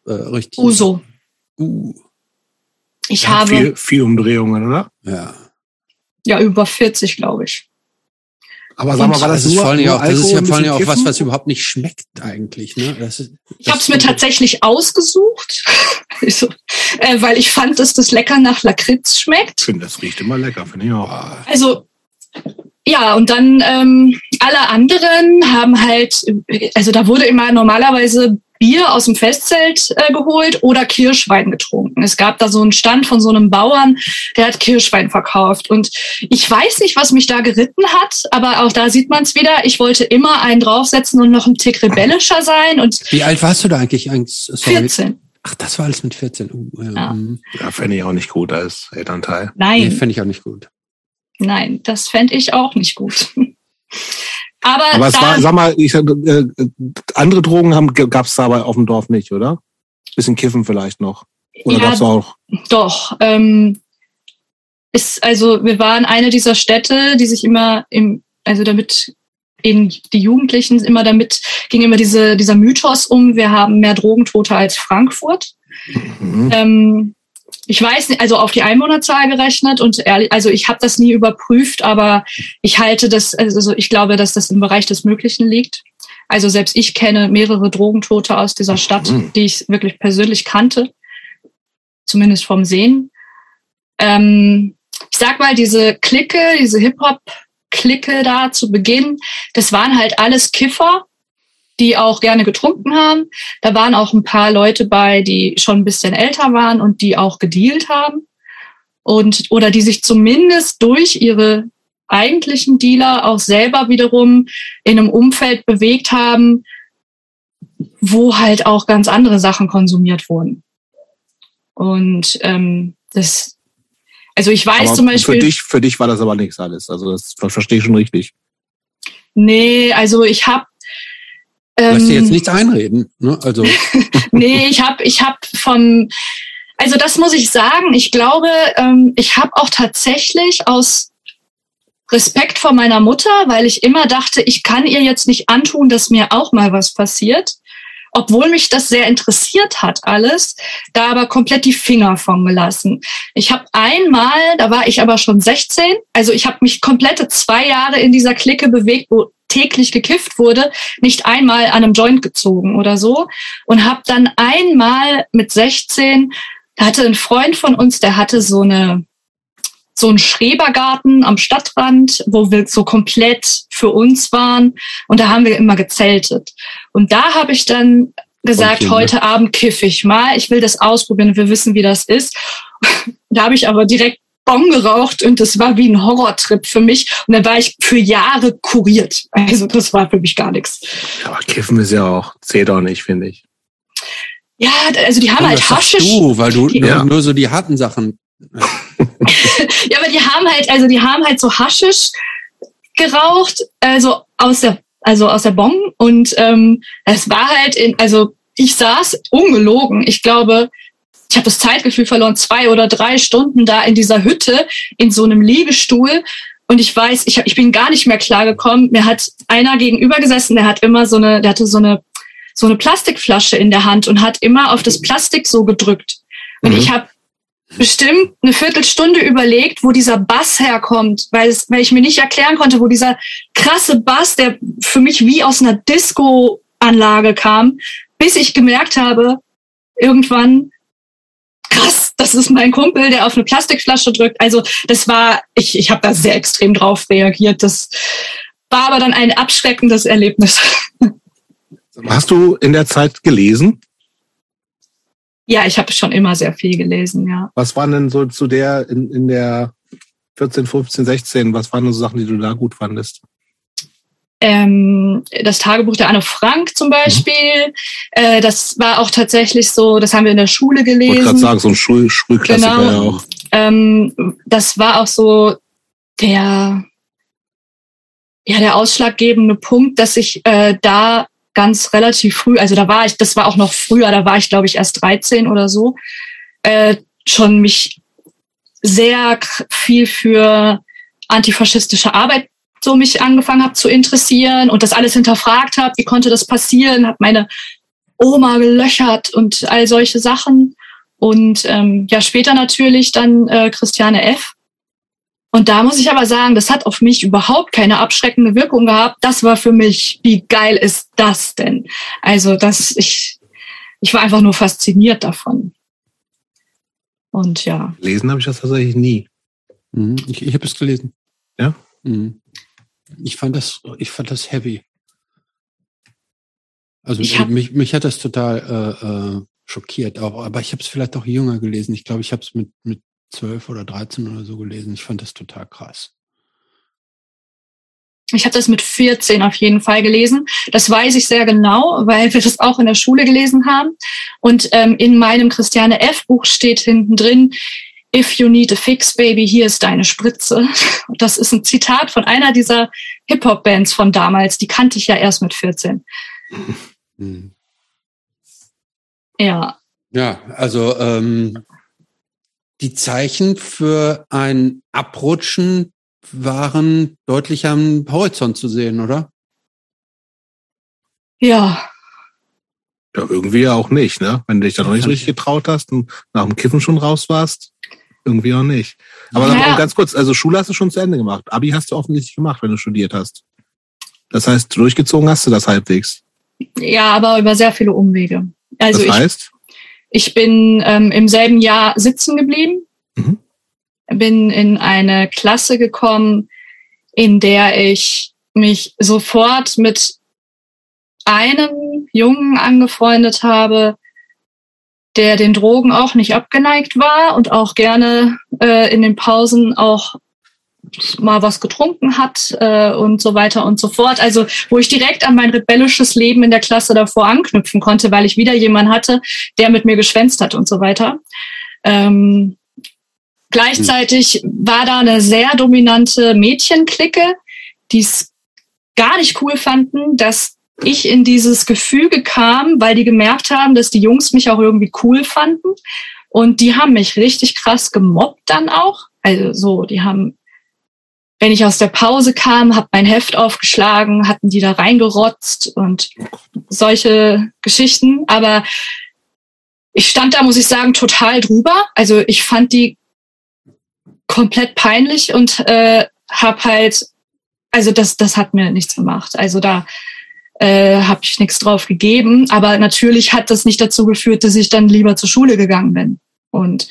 Äh, richtig? Uso. Uh. Ich ja, habe
viel, viel Umdrehungen, oder?
Ja.
Ja, über 40, glaube ich.
Aber sag mal, war das, das ist vor allem auch, das ist ja vor allem auch was, was überhaupt nicht schmeckt eigentlich. Ne? Das ist,
das ich habe es mir tatsächlich ausgesucht, so, äh, weil ich fand, dass das lecker nach Lakritz schmeckt.
Ich finde, das riecht immer lecker, finde ich auch.
Also ja, und dann ähm, alle anderen haben halt, also da wurde immer normalerweise Bier aus dem Festzelt äh, geholt oder Kirschwein getrunken. Es gab da so einen Stand von so einem Bauern, der hat Kirschwein verkauft. Und ich weiß nicht, was mich da geritten hat, aber auch da sieht man es wieder. Ich wollte immer einen draufsetzen und noch ein Tick rebellischer sein. Und
Wie alt warst du da eigentlich? Sorry.
14.
Ach, das war alles mit 14. Uh,
ja, ja. Mhm. ja fände ich auch nicht gut als Elternteil.
Nein. Nee,
fände ich auch nicht gut.
Nein, das fände ich auch nicht gut. Aber,
Aber es war, sag mal, ich, äh, andere Drogen haben gab es dabei auf dem Dorf nicht, oder? Bisschen Kiffen vielleicht noch. Oder ja, gab's auch?
Doch. Ähm, ist, also wir waren eine dieser Städte, die sich immer im, also damit eben die Jugendlichen immer damit ging immer diese, dieser Mythos um, wir haben mehr Drogentote als Frankfurt. Mhm. Ähm, ich weiß nicht, also auf die Einwohnerzahl gerechnet und ehrlich, also ich habe das nie überprüft, aber ich halte das, also ich glaube, dass das im Bereich des Möglichen liegt. Also selbst ich kenne mehrere Drogentote aus dieser Stadt, mhm. die ich wirklich persönlich kannte, zumindest vom Sehen. Ähm, ich sag mal, diese Clique, diese Hip-Hop-Clique da zu Beginn, das waren halt alles Kiffer, die auch gerne getrunken haben. Da waren auch ein paar Leute bei, die schon ein bisschen älter waren und die auch gedealt haben. Und, oder die sich zumindest durch ihre eigentlichen Dealer auch selber wiederum in einem Umfeld bewegt haben, wo halt auch ganz andere Sachen konsumiert wurden. Und ähm, das, also ich weiß
aber
zum Beispiel.
Für dich, für dich war das aber nichts alles. Also das verstehe ich schon richtig.
Nee, also ich habe
Lass dir jetzt nichts einreden. Ne? Also.
nee, ich habe ich hab von, also das muss ich sagen, ich glaube, ähm, ich habe auch tatsächlich aus Respekt vor meiner Mutter, weil ich immer dachte, ich kann ihr jetzt nicht antun, dass mir auch mal was passiert. Obwohl mich das sehr interessiert hat alles, da aber komplett die Finger von gelassen. Ich habe einmal, da war ich aber schon 16, also ich habe mich komplette zwei Jahre in dieser Clique bewegt, wo täglich gekifft wurde, nicht einmal an einem Joint gezogen oder so und habe dann einmal mit 16 da hatte ein Freund von uns, der hatte so eine so ein Schrebergarten am Stadtrand, wo wir so komplett für uns waren. Und da haben wir immer gezeltet. Und da habe ich dann gesagt, heute Abend kiff ich mal. Ich will das ausprobieren. Wir wissen, wie das ist. da habe ich aber direkt Bon geraucht und das war wie ein Horrortrip für mich. Und dann war ich für Jahre kuriert. Also das war für mich gar nichts.
Aber Kiffen ist ja auch, zählt auch nicht, finde ich.
Ja, also die haben oh, halt Haschisch.
Du, weil du nur, ja. nur so die harten Sachen
ja, aber die haben halt, also die haben halt so Haschisch geraucht, also aus der, also aus der Bon und ähm, es war halt in, also ich saß ungelogen, ich glaube, ich habe das Zeitgefühl verloren, zwei oder drei Stunden da in dieser Hütte in so einem Liegestuhl und ich weiß, ich, hab, ich bin gar nicht mehr klargekommen. Mir hat einer gegenüber gesessen, der hat immer so eine, der hatte so eine so eine Plastikflasche in der Hand und hat immer auf das Plastik so gedrückt. Und mhm. ich habe bestimmt eine Viertelstunde überlegt, wo dieser Bass herkommt, weil, es, weil ich mir nicht erklären konnte, wo dieser krasse Bass, der für mich wie aus einer Disco-Anlage kam, bis ich gemerkt habe, irgendwann, krass, das ist mein Kumpel, der auf eine Plastikflasche drückt. Also das war, ich, ich habe da sehr extrem drauf reagiert. Das war aber dann ein abschreckendes Erlebnis.
Hast du in der Zeit gelesen?
Ja, ich habe schon immer sehr viel gelesen, ja.
Was waren denn so zu der in, in der 14, 15, 16, was waren so Sachen, die du da gut fandest?
Ähm, das Tagebuch der Anne Frank zum Beispiel. Mhm. Äh, das war auch tatsächlich so, das haben wir in der Schule gelesen. Ich wollte
gerade sagen, so ein Schul Schulklassiker genau.
ja auch. Ähm, das war auch so der, ja, der ausschlaggebende Punkt, dass ich äh, da ganz relativ früh, also da war ich, das war auch noch früher, da war ich glaube ich erst 13 oder so, äh, schon mich sehr viel für antifaschistische Arbeit so mich angefangen habe zu interessieren und das alles hinterfragt habe, wie konnte das passieren, habe meine Oma gelöchert und all solche Sachen. Und ähm, ja, später natürlich dann äh, Christiane F. Und da muss ich aber sagen, das hat auf mich überhaupt keine abschreckende Wirkung gehabt. Das war für mich, wie geil ist das denn? Also, das, ich, ich war einfach nur fasziniert davon. Und ja.
Lesen habe ich das tatsächlich nie.
Mhm, ich ich habe es gelesen.
Ja?
Mhm. Ich fand das, ich fand das heavy. Also
hab,
mich, mich hat das total äh, äh, schockiert, auch, aber ich habe es vielleicht auch jünger gelesen. Ich glaube, ich habe es mit, mit 12 oder 13 oder so gelesen. Ich fand das total krass.
Ich habe das mit 14 auf jeden Fall gelesen. Das weiß ich sehr genau, weil wir das auch in der Schule gelesen haben. Und ähm, in meinem Christiane F. Buch steht hinten drin, If you need a fix, baby, hier ist deine Spritze. Und das ist ein Zitat von einer dieser Hip-Hop-Bands von damals. Die kannte ich ja erst mit 14. Hm. Ja.
Ja, also ähm, die Zeichen für ein Abrutschen waren deutlich am Horizont zu sehen, oder?
Ja.
Ja, irgendwie auch nicht, ne? Wenn du dich da noch nicht richtig getraut hast und nach dem Kiffen schon raus warst, irgendwie auch nicht. Aber ja. ganz kurz, also Schule hast du schon zu Ende gemacht. Abi hast du offensichtlich gemacht, wenn du studiert hast. Das heißt, durchgezogen hast du das halbwegs.
Ja, aber über sehr viele Umwege. Also
das heißt?
Ich, ich bin ähm, im selben Jahr sitzen geblieben, mhm. bin in eine Klasse gekommen, in der ich mich sofort mit einem Jungen angefreundet habe, der den Drogen auch nicht abgeneigt war und auch gerne äh, in den Pausen auch mal was getrunken hat äh, und so weiter und so fort. Also wo ich direkt an mein rebellisches Leben in der Klasse davor anknüpfen konnte, weil ich wieder jemanden hatte, der mit mir geschwänzt hat und so weiter. Ähm, gleichzeitig war da eine sehr dominante Mädchenklicke, die es gar nicht cool fanden, dass ich in dieses Gefüge kam, weil die gemerkt haben, dass die Jungs mich auch irgendwie cool fanden. Und die haben mich richtig krass gemobbt dann auch. Also so, die haben, wenn ich aus der Pause kam, hab mein Heft aufgeschlagen, hatten die da reingerotzt und solche Geschichten. Aber ich stand da, muss ich sagen, total drüber. Also ich fand die komplett peinlich und äh, hab halt, also das, das hat mir nichts gemacht. Also da äh, habe ich nichts drauf gegeben. Aber natürlich hat das nicht dazu geführt, dass ich dann lieber zur Schule gegangen bin. Und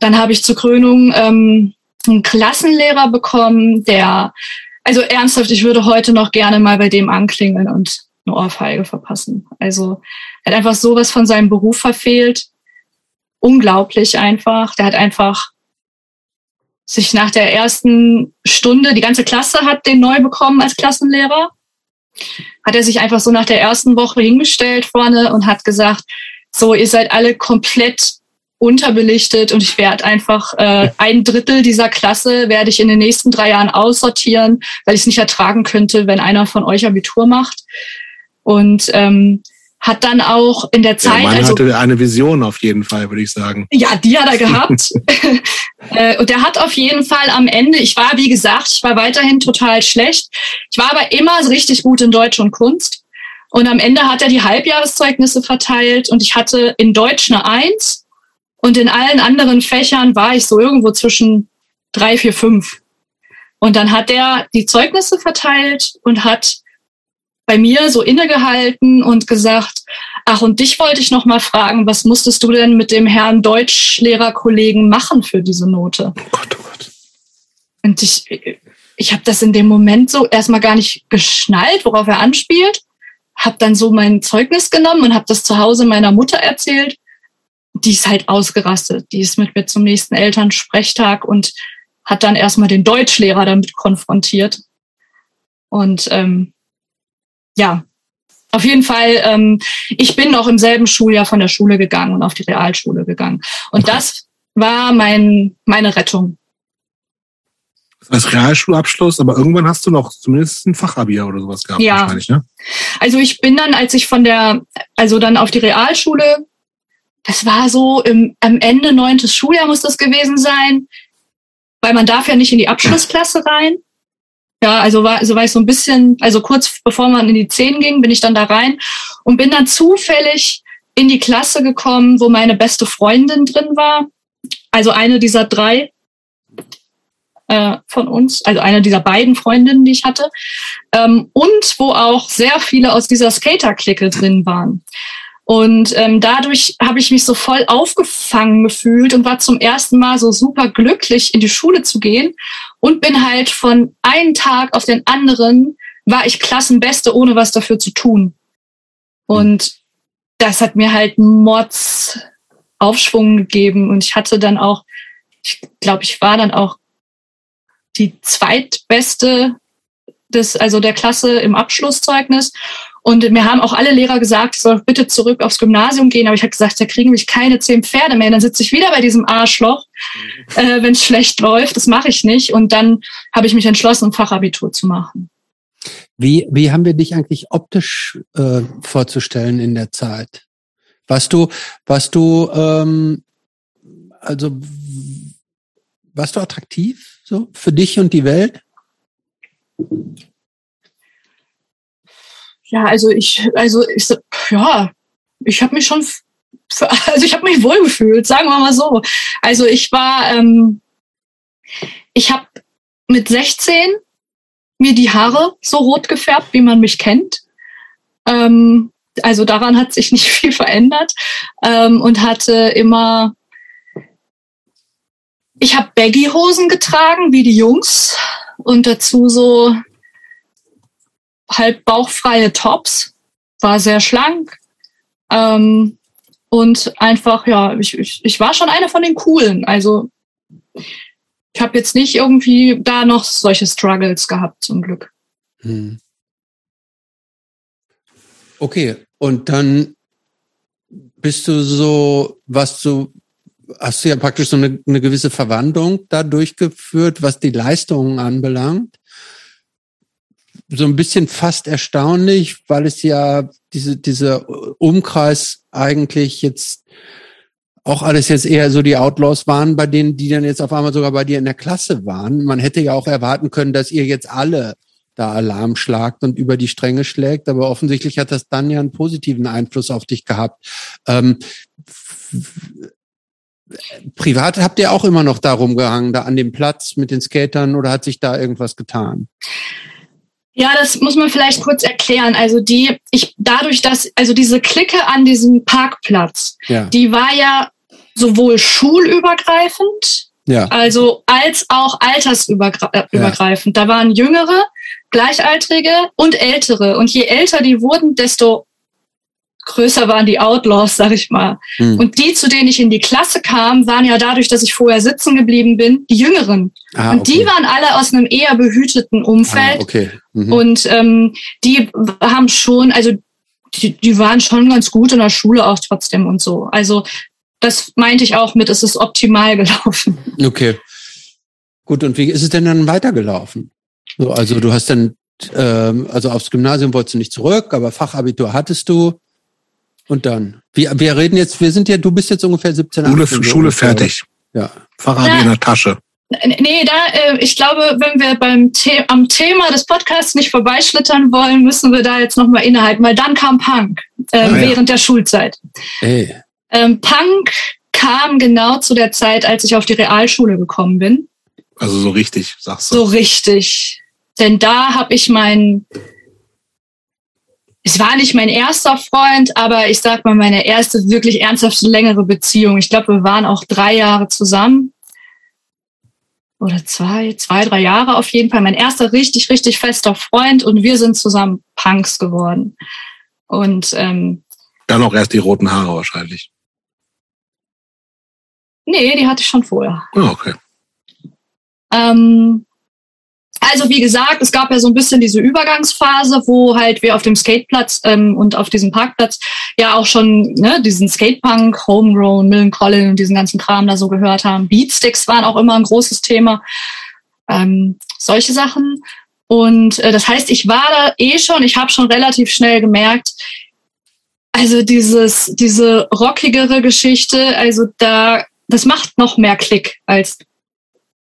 dann habe ich zur Krönung ähm, einen Klassenlehrer bekommen, der, also ernsthaft, ich würde heute noch gerne mal bei dem anklingeln und eine Ohrfeige verpassen. Also er hat einfach sowas von seinem Beruf verfehlt. Unglaublich einfach. Der hat einfach sich nach der ersten Stunde, die ganze Klasse hat den neu bekommen als Klassenlehrer hat er sich einfach so nach der ersten Woche hingestellt vorne und hat gesagt, so, ihr seid alle komplett unterbelichtet und ich werde einfach äh, ein Drittel dieser Klasse werde ich in den nächsten drei Jahren aussortieren, weil ich es nicht ertragen könnte, wenn einer von euch Abitur macht. Und ähm, hat dann auch in der Zeit. Der
Mann also, hatte eine Vision auf jeden Fall, würde ich sagen.
Ja, die hat er gehabt. Äh, und der hat auf jeden Fall am Ende, ich war, wie gesagt, ich war weiterhin total schlecht. Ich war aber immer richtig gut in Deutsch und Kunst. Und am Ende hat er die Halbjahreszeugnisse verteilt und ich hatte in Deutsch eine Eins und in allen anderen Fächern war ich so irgendwo zwischen drei, vier, fünf. Und dann hat er die Zeugnisse verteilt und hat bei mir so innegehalten und gesagt, ach, und dich wollte ich noch mal fragen, was musstest du denn mit dem Herrn Deutschlehrerkollegen machen für diese Note? Oh Gott, oh Gott. Und ich, ich habe das in dem Moment so erstmal gar nicht geschnallt, worauf er anspielt, habe dann so mein Zeugnis genommen und habe das zu Hause meiner Mutter erzählt. Die ist halt ausgerastet. Die ist mit mir zum nächsten Elternsprechtag und hat dann erstmal den Deutschlehrer damit konfrontiert. Und ähm, ja, auf jeden Fall, ähm, ich bin noch im selben Schuljahr von der Schule gegangen und auf die Realschule gegangen. Und okay. das war mein, meine Rettung.
Als Realschulabschluss, aber irgendwann hast du noch zumindest ein Fachabier oder sowas gehabt,
ja. wahrscheinlich, ne? Also ich bin dann, als ich von der, also dann auf die Realschule, das war so im, am Ende neuntes Schuljahr muss das gewesen sein, weil man darf ja nicht in die Abschlussklasse rein. Ja, also war, also war ich so ein bisschen, also kurz bevor man in die Zehn ging, bin ich dann da rein und bin dann zufällig in die Klasse gekommen, wo meine beste Freundin drin war. Also eine dieser drei äh, von uns, also eine dieser beiden Freundinnen, die ich hatte. Ähm, und wo auch sehr viele aus dieser Skater-Clique drin waren. Und ähm, dadurch habe ich mich so voll aufgefangen gefühlt und war zum ersten Mal so super glücklich, in die Schule zu gehen und bin halt von einem Tag auf den anderen war ich Klassenbeste, ohne was dafür zu tun. Und das hat mir halt Mords Aufschwung gegeben und ich hatte dann auch, ich glaube, ich war dann auch die zweitbeste des, also der Klasse im Abschlusszeugnis und mir haben auch alle Lehrer gesagt, ich soll bitte zurück aufs Gymnasium gehen. Aber ich habe gesagt, da kriegen mich keine zehn Pferde mehr. Dann sitze ich wieder bei diesem Arschloch, äh, wenn es schlecht läuft. Das mache ich nicht. Und dann habe ich mich entschlossen, ein Fachabitur zu machen.
Wie, wie haben wir dich eigentlich optisch äh, vorzustellen in der Zeit? Was du, was du, ähm, also warst du attraktiv so für dich und die Welt?
Ja, also ich, also ich, ja, ich habe mich schon, also ich habe mich wohlgefühlt, sagen wir mal so. Also ich war, ähm, ich habe mit 16 mir die Haare so rot gefärbt, wie man mich kennt. Ähm, also daran hat sich nicht viel verändert ähm, und hatte immer ich habe Baggy-Hosen getragen, wie die Jungs, und dazu so halb bauchfreie Tops. War sehr schlank. Ähm, und einfach, ja, ich, ich, ich war schon einer von den coolen. Also ich habe jetzt nicht irgendwie da noch solche Struggles gehabt, zum Glück. Hm.
Okay, und dann bist du so, was du hast du ja praktisch so eine, eine gewisse Verwandlung da durchgeführt, was die Leistungen anbelangt. So ein bisschen fast erstaunlich, weil es ja diese, diese Umkreis eigentlich jetzt auch alles jetzt eher so die Outlaws waren, bei denen, die dann jetzt auf einmal sogar bei dir in der Klasse waren. Man hätte ja auch erwarten können, dass ihr jetzt alle da Alarm schlagt und über die Stränge schlägt, aber offensichtlich hat das dann ja einen positiven Einfluss auf dich gehabt. Ähm, privat habt ihr auch immer noch da rumgehangen, da an dem Platz mit den Skatern oder hat sich da irgendwas getan?
Ja, das muss man vielleicht kurz erklären. Also die, ich dadurch, dass also diese Clique an diesem Parkplatz, ja. die war ja sowohl schulübergreifend, ja. also als auch altersübergreifend. Ja. Da waren Jüngere, Gleichaltrige und Ältere. Und je älter die wurden, desto größer waren die Outlaws, sag ich mal. Hm. Und die, zu denen ich in die Klasse kam, waren ja dadurch, dass ich vorher sitzen geblieben bin, die Jüngeren. Ah, und die waren alle aus einem eher behüteten Umfeld. Ah, okay. Mhm. Und ähm, die haben schon, also die, die waren schon ganz gut in der Schule auch trotzdem und so. Also das meinte ich auch mit, es ist optimal gelaufen.
Okay. Gut, und wie ist es denn dann weitergelaufen? So, also du hast dann, ähm, also aufs Gymnasium wolltest du nicht zurück, aber Fachabitur hattest du. Und dann? Wir, wir reden jetzt, wir sind ja, du bist jetzt ungefähr 17,
18. Schule, Schule fertig.
Ja.
Fahrrad ja. in der Tasche.
Nee, da, äh, ich glaube, wenn wir beim The am Thema des Podcasts nicht vorbeischlittern wollen, müssen wir da jetzt nochmal innehalten, weil dann kam Punk äh, ah, während ja. der Schulzeit. Hey. Ähm, Punk kam genau zu der Zeit, als ich auf die Realschule gekommen bin.
Also so richtig, sagst du.
So richtig. Denn da habe ich meinen es war nicht mein erster Freund, aber ich sag mal meine erste wirklich ernsthafte längere Beziehung. Ich glaube, wir waren auch drei Jahre zusammen. Oder zwei, zwei, drei Jahre auf jeden Fall. Mein erster richtig, richtig fester Freund und wir sind zusammen Punks geworden. Und ähm,
dann auch erst die roten Haare wahrscheinlich.
Nee, die hatte ich schon vorher.
Oh, okay.
Ähm, also wie gesagt, es gab ja so ein bisschen diese Übergangsphase, wo halt wir auf dem Skateplatz ähm, und auf diesem Parkplatz ja auch schon ne, diesen Skatepunk, Homegrown, Millencolin und diesen ganzen Kram da so gehört haben. Beatsticks waren auch immer ein großes Thema. Ähm, solche Sachen. Und äh, das heißt, ich war da eh schon, ich habe schon relativ schnell gemerkt, also dieses, diese rockigere Geschichte, also da, das macht noch mehr Klick als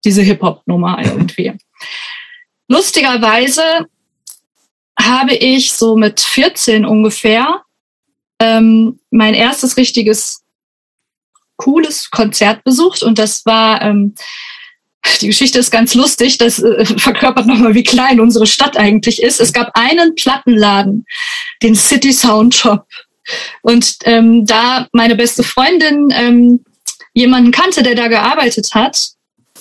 diese Hip-Hop-Nummer irgendwie. Lustigerweise habe ich so mit 14 ungefähr ähm, mein erstes richtiges cooles Konzert besucht und das war ähm, die Geschichte ist ganz lustig, das äh, verkörpert nochmal, wie klein unsere Stadt eigentlich ist. Es gab einen Plattenladen, den City Sound Shop. Und ähm, da meine beste Freundin ähm, jemanden kannte, der da gearbeitet hat,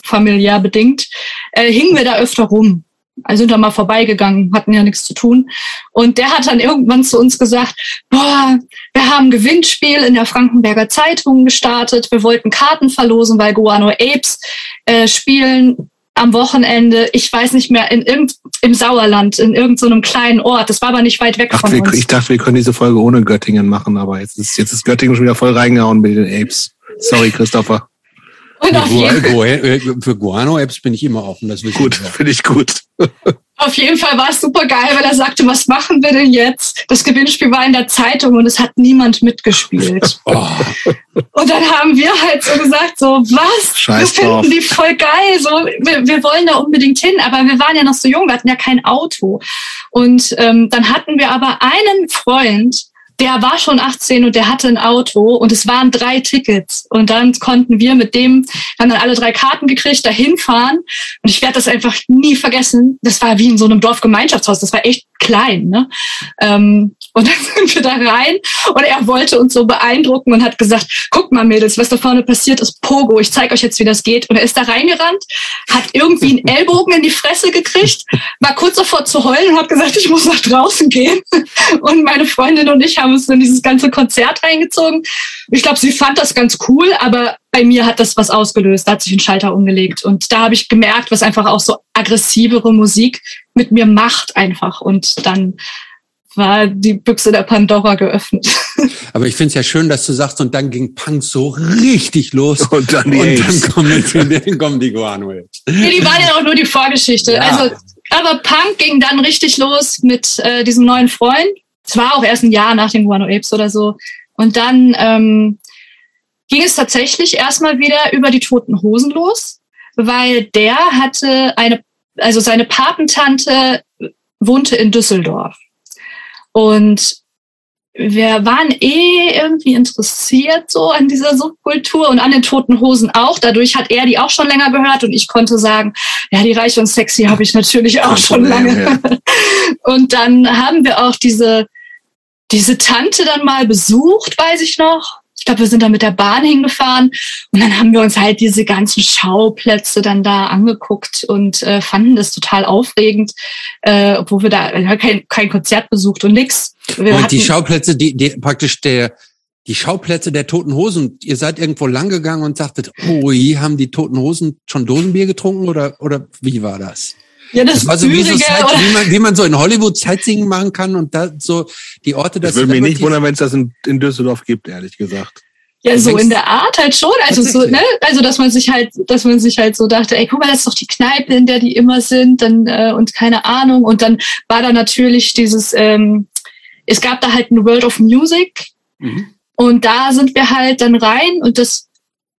familiär bedingt, äh, hingen wir da öfter rum. Also sind da mal vorbeigegangen, hatten ja nichts zu tun. Und der hat dann irgendwann zu uns gesagt, boah, wir haben ein Gewinnspiel in der Frankenberger Zeitung gestartet. Wir wollten Karten verlosen, weil Guano Apes äh, spielen am Wochenende, ich weiß nicht mehr, in irgend, im Sauerland, in irgendeinem so kleinen Ort. Das war aber nicht weit weg
Ach,
von
wir,
uns.
Ich dachte, wir können diese Folge ohne Göttingen machen, aber jetzt ist, jetzt ist Göttingen schon wieder voll reingehauen mit den Apes. Sorry, Christopher.
Und auf jeden für Guano-Apps bin ich immer offen. Das
gut, finde ich gut.
Auf jeden Fall war es super geil, weil er sagte, was machen wir denn jetzt? Das Gewinnspiel war in der Zeitung und es hat niemand mitgespielt. Oh. Und dann haben wir halt so gesagt, so was?
Scheiß
wir finden die voll geil. So, wir, wir wollen da unbedingt hin, aber wir waren ja noch so jung, wir hatten ja kein Auto. Und ähm, dann hatten wir aber einen Freund, der war schon 18 und der hatte ein Auto und es waren drei Tickets. Und dann konnten wir mit dem, haben dann alle drei Karten gekriegt, dahin fahren. Und ich werde das einfach nie vergessen. Das war wie in so einem Dorfgemeinschaftshaus. Das war echt klein. Ne? Ähm, und dann sind wir da rein und er wollte uns so beeindrucken und hat gesagt, guck mal Mädels, was da vorne passiert ist, Pogo, ich zeige euch jetzt, wie das geht. Und er ist da reingerannt, hat irgendwie einen Ellbogen in die Fresse gekriegt, war kurz davor zu heulen und hat gesagt, ich muss nach draußen gehen. Und meine Freundin und ich haben uns in dieses ganze Konzert reingezogen. Ich glaube, sie fand das ganz cool, aber bei mir hat das was ausgelöst, da hat sich ein Schalter umgelegt. Und da habe ich gemerkt, was einfach auch so aggressivere Musik mit mir macht einfach. Und dann war die Büchse der Pandora geöffnet.
Aber ich finde es ja schön, dass du sagst, und dann ging Punk so richtig los.
Und dann, die
und dann kommen, dann kommen die Guano Apes.
Nee, die waren ja auch nur die Vorgeschichte.
Ja.
Also, aber Punk ging dann richtig los mit äh, diesem neuen Freund. Es war auch erst ein Jahr nach den Guano Apes oder so. Und dann ähm, ging es tatsächlich erstmal wieder über die Toten Hosen los, weil der hatte eine, also seine Patentante wohnte in Düsseldorf. Und wir waren eh irgendwie interessiert so an dieser Subkultur und an den Toten Hosen auch. Dadurch hat er die auch schon länger gehört und ich konnte sagen, ja, die Reich und Sexy habe ich natürlich auch schon lange. Und dann haben wir auch diese, diese Tante dann mal besucht, weiß ich noch. Ich glaube, wir sind da mit der Bahn hingefahren und dann haben wir uns halt diese ganzen Schauplätze dann da angeguckt und äh, fanden das total aufregend, äh, obwohl wir da äh, kein, kein Konzert besucht und nix. Wir
Und die Schauplätze, die, die praktisch der, die Schauplätze der Toten Hosen. Ihr seid irgendwo lang gegangen und sagtet, oh, hier haben die Toten Hosen schon Dosenbier getrunken oder, oder wie war das?
Ja, das,
Das war so wie, so Zeit, wie, man, wie man so in Hollywood Sightseeing machen kann und da so die Orte,
Das
das
würde mich nicht wundern, wenn es das in, in Düsseldorf gibt, ehrlich gesagt.
Ja,
Du
so in der Art halt schon. Also so, ne, also dass man sich halt, dass man sich halt so dachte, ey, guck mal, das ist doch die Kneipe, in der die immer sind, dann äh, und keine Ahnung. Und dann war da natürlich dieses, ähm, es gab da halt ein World of Music
Mhm.
und da sind wir halt dann rein und das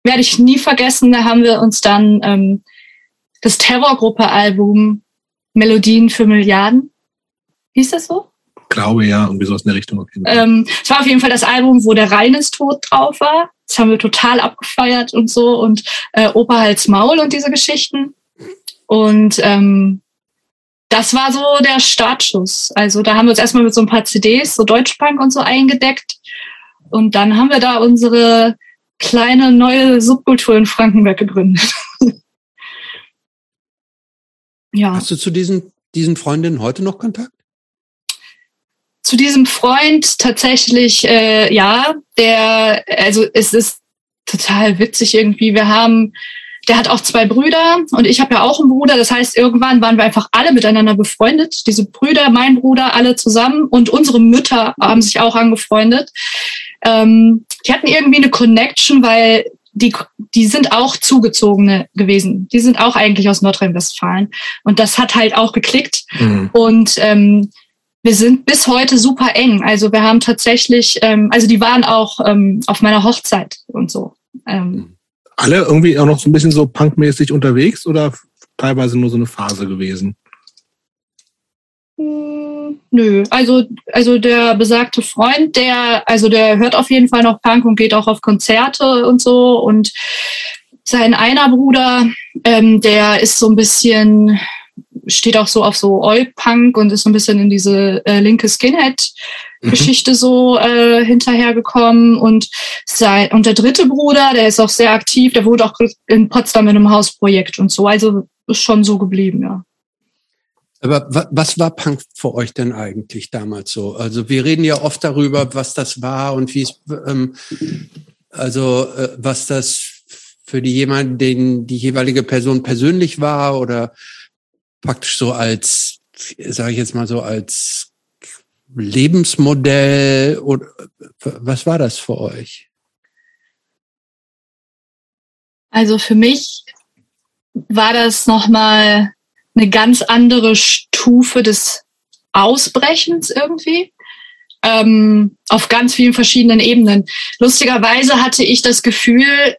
werde ich nie vergessen. Da haben wir uns dann ähm, das Terrorgruppe-Album Melodien für Milliarden, hieß das so?
Glaube ja, irgendwie sowas in der Richtung. Auf.
Ähm, es war auf jeden Fall das Album, wo der Reines Tod drauf war. Das haben wir total abgefeiert und so und äh, Opa Hals Maul und diese Geschichten. Und ähm, das war so der Startschuss. Also da haben wir uns erstmal mit so ein paar CDs, so Deutschpunk und so eingedeckt. Und dann haben wir da unsere kleine neue Subkultur in Frankenberg gegründet. ja.
Hast du zu diesen, diesen Freundinnen heute noch Kontakt?
zu diesem Freund tatsächlich, äh, ja, der, also es ist total witzig irgendwie. Wir haben, der hat auch zwei Brüder und ich habe ja auch einen Bruder. Das heißt, irgendwann waren wir einfach alle miteinander befreundet. Diese Brüder, mein Bruder, alle zusammen und unsere Mütter haben sich auch angefreundet. Ähm, die hatten irgendwie eine Connection, weil die, die sind auch Zugezogene gewesen. Die sind auch eigentlich aus Nordrhein-Westfalen. Und das hat halt auch geklickt.
Mhm.
Und ähm, wir sind bis heute super eng. Also wir haben tatsächlich, ähm, also die waren auch ähm, auf meiner Hochzeit und so. Ähm,
Alle irgendwie auch noch so ein bisschen so punkmäßig unterwegs oder teilweise nur so eine Phase gewesen?
hm, nö, also also der besagte Freund, der also der hört auf jeden Fall noch Punk und geht auch auf Konzerte und so. Und sein einer Bruder, ähm, der ist so ein bisschen steht auch so auf so Oi-Punk und ist so ein bisschen in diese äh, linke Skinhead Geschichte so äh, hinterhergekommen. Und sein und der dritte Bruder, der ist auch sehr aktiv, der wohnt auch in Potsdam in einem Hausprojekt und so, also ist schon so geblieben, ja.
Aber wa was war Punk für euch denn eigentlich damals so? Also wir reden ja oft darüber, was das war und wie es, ähm, also äh, was das für die jemanden, den die jeweilige Person persönlich war oder praktisch so als, sage ich jetzt mal so als Lebensmodell oder was war das für euch?
Also für mich war das nochmal eine ganz andere Stufe des Ausbrechens irgendwie. Ähm, auf ganz vielen verschiedenen Ebenen. Lustigerweise hatte ich das Gefühl,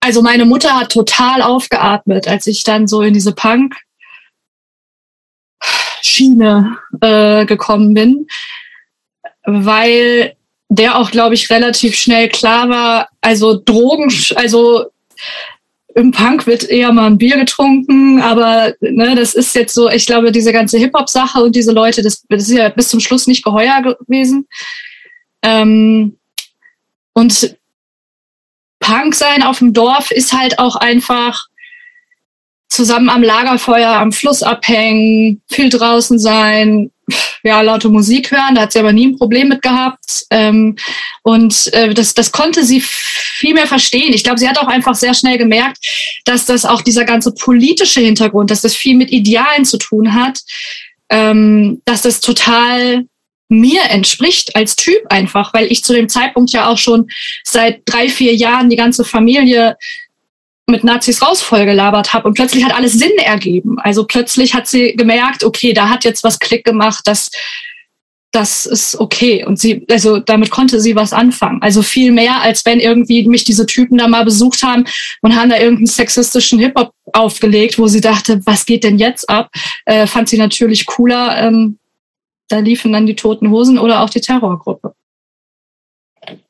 also meine Mutter hat total aufgeatmet, als ich dann so in diese Punk Schiene äh, gekommen bin, weil der auch, glaube ich, relativ schnell klar war, also Drogen, also im Punk wird eher mal ein Bier getrunken, aber ne, das ist jetzt so, ich glaube, diese ganze Hip-Hop-Sache und diese Leute, das, das ist ja bis zum Schluss nicht geheuer gewesen. Ähm, und Punk sein auf dem Dorf ist halt auch einfach zusammen am Lagerfeuer am Fluss abhängen, viel draußen sein, ja, laute Musik hören, da hat sie aber nie ein Problem mit gehabt. Ähm, und äh, das, das konnte sie viel mehr verstehen. Ich glaube, sie hat auch einfach sehr schnell gemerkt, dass das auch dieser ganze politische Hintergrund, dass das viel mit Idealen zu tun hat, ähm, dass das total mir entspricht als Typ einfach, weil ich zu dem Zeitpunkt ja auch schon seit drei, vier Jahren die ganze Familie mit Nazis raus vollgelabert habe und plötzlich hat alles Sinn ergeben. Also plötzlich hat sie gemerkt, okay, da hat jetzt was Klick gemacht, das das ist okay und sie also damit konnte sie was anfangen. Also viel mehr als wenn irgendwie mich diese Typen da mal besucht haben und haben da irgendeinen sexistischen Hip Hop aufgelegt, wo sie dachte, was geht denn jetzt ab? Äh, fand sie natürlich cooler. Ähm, da liefen dann die Toten Hosen oder auch die Terrorgruppe.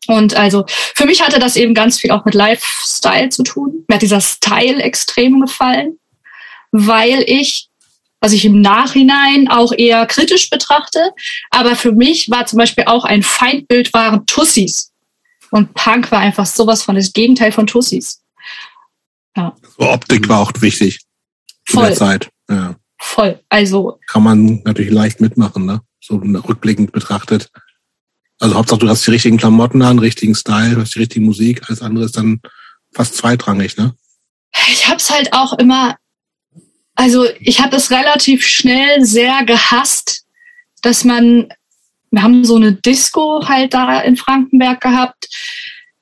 Und also für mich hatte das eben ganz viel auch mit Lifestyle zu tun. Mir hat dieser Style extrem gefallen, weil ich, was ich im Nachhinein auch eher kritisch betrachte, aber für mich war zum Beispiel auch ein Feindbild waren Tussis. Und Punk war einfach sowas von das Gegenteil von Tussis.
Ja. So Optik war auch wichtig Voll. in der Zeit. Ja.
Voll. Also.
Kann man natürlich leicht mitmachen, ne? So rückblickend betrachtet. Also Hauptsache, du hast die richtigen Klamotten an, richtigen Style, du hast die richtige Musik, alles andere ist dann fast zweitrangig, ne?
Ich hab's halt auch immer, also ich habe es relativ schnell sehr gehasst, dass man, wir haben so eine Disco halt da in Frankenberg gehabt,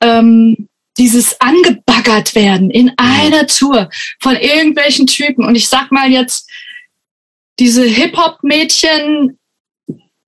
ähm, dieses angebaggert werden in einer Tour von irgendwelchen Typen. Und ich sag mal jetzt, diese Hip-Hop-Mädchen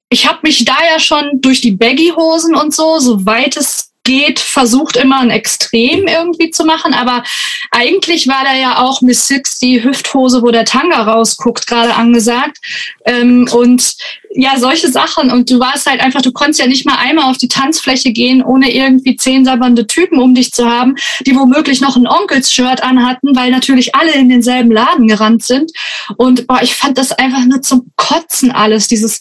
ich habe mich da ja schon durch die Baggy-Hosen und so, soweit es geht, versucht immer ein Extrem irgendwie zu machen. Aber eigentlich war da ja auch Miss Six die Hüfthose, wo der Tanga rausguckt, gerade angesagt. Ähm, und ja, solche Sachen. Und du warst halt einfach, du konntest ja nicht mal einmal auf die Tanzfläche gehen, ohne irgendwie zehn sabbernde Typen um dich zu haben, die womöglich noch ein Onkels-Shirt anhatten, weil natürlich alle in denselben Laden gerannt sind. Und boah, ich fand das einfach nur zum Kotzen alles, dieses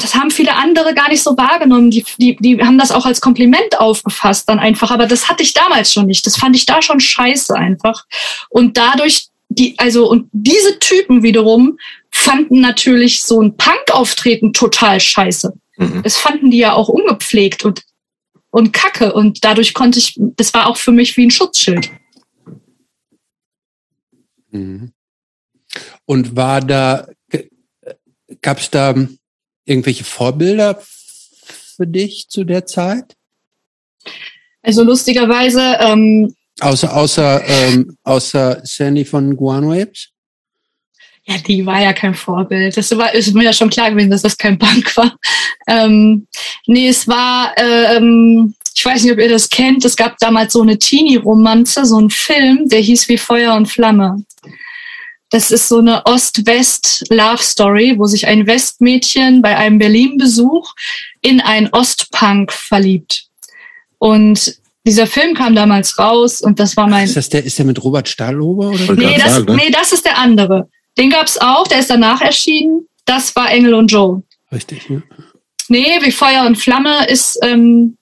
das haben viele andere gar nicht so wahrgenommen. Die, die, die haben das auch als Kompliment aufgefasst dann einfach. Aber das hatte ich damals schon nicht. Das fand ich da schon scheiße einfach. Und dadurch, die, also, und diese Typen wiederum fanden natürlich so ein Punk-Auftreten total scheiße. Mhm. Das fanden die ja auch ungepflegt und, und kacke. Und dadurch konnte ich, das war auch für mich wie ein Schutzschild.
Mhm. Und war da, gab es da irgendwelche Vorbilder für dich zu der Zeit?
Also lustigerweise. Ähm,
außer außer ähm, außer Sandy von Guano Apes?
Ja, die war ja kein Vorbild. Das war, ist mir ja schon klar gewesen, dass das kein Punk war. Ähm, nee, es war, ähm, ich weiß nicht, ob ihr das kennt, es gab damals so eine Teenie-Romanze, so ein Film, der hieß wie Feuer und Flamme. Das ist so eine Ost-West-Love-Story, wo sich ein Westmädchen bei einem Berlin-Besuch in einen Ostpunk verliebt. Und dieser Film kam damals raus und das war mein.
Ist das der, ist der mit Robert Stahlober oder?
Nee, das, sagen, ne? nee, das ist der andere. Den gab's auch, der ist danach erschienen. Das war Engel und Joe.
Richtig, ja.
Nee, wie Feuer und Flamme ist ähm,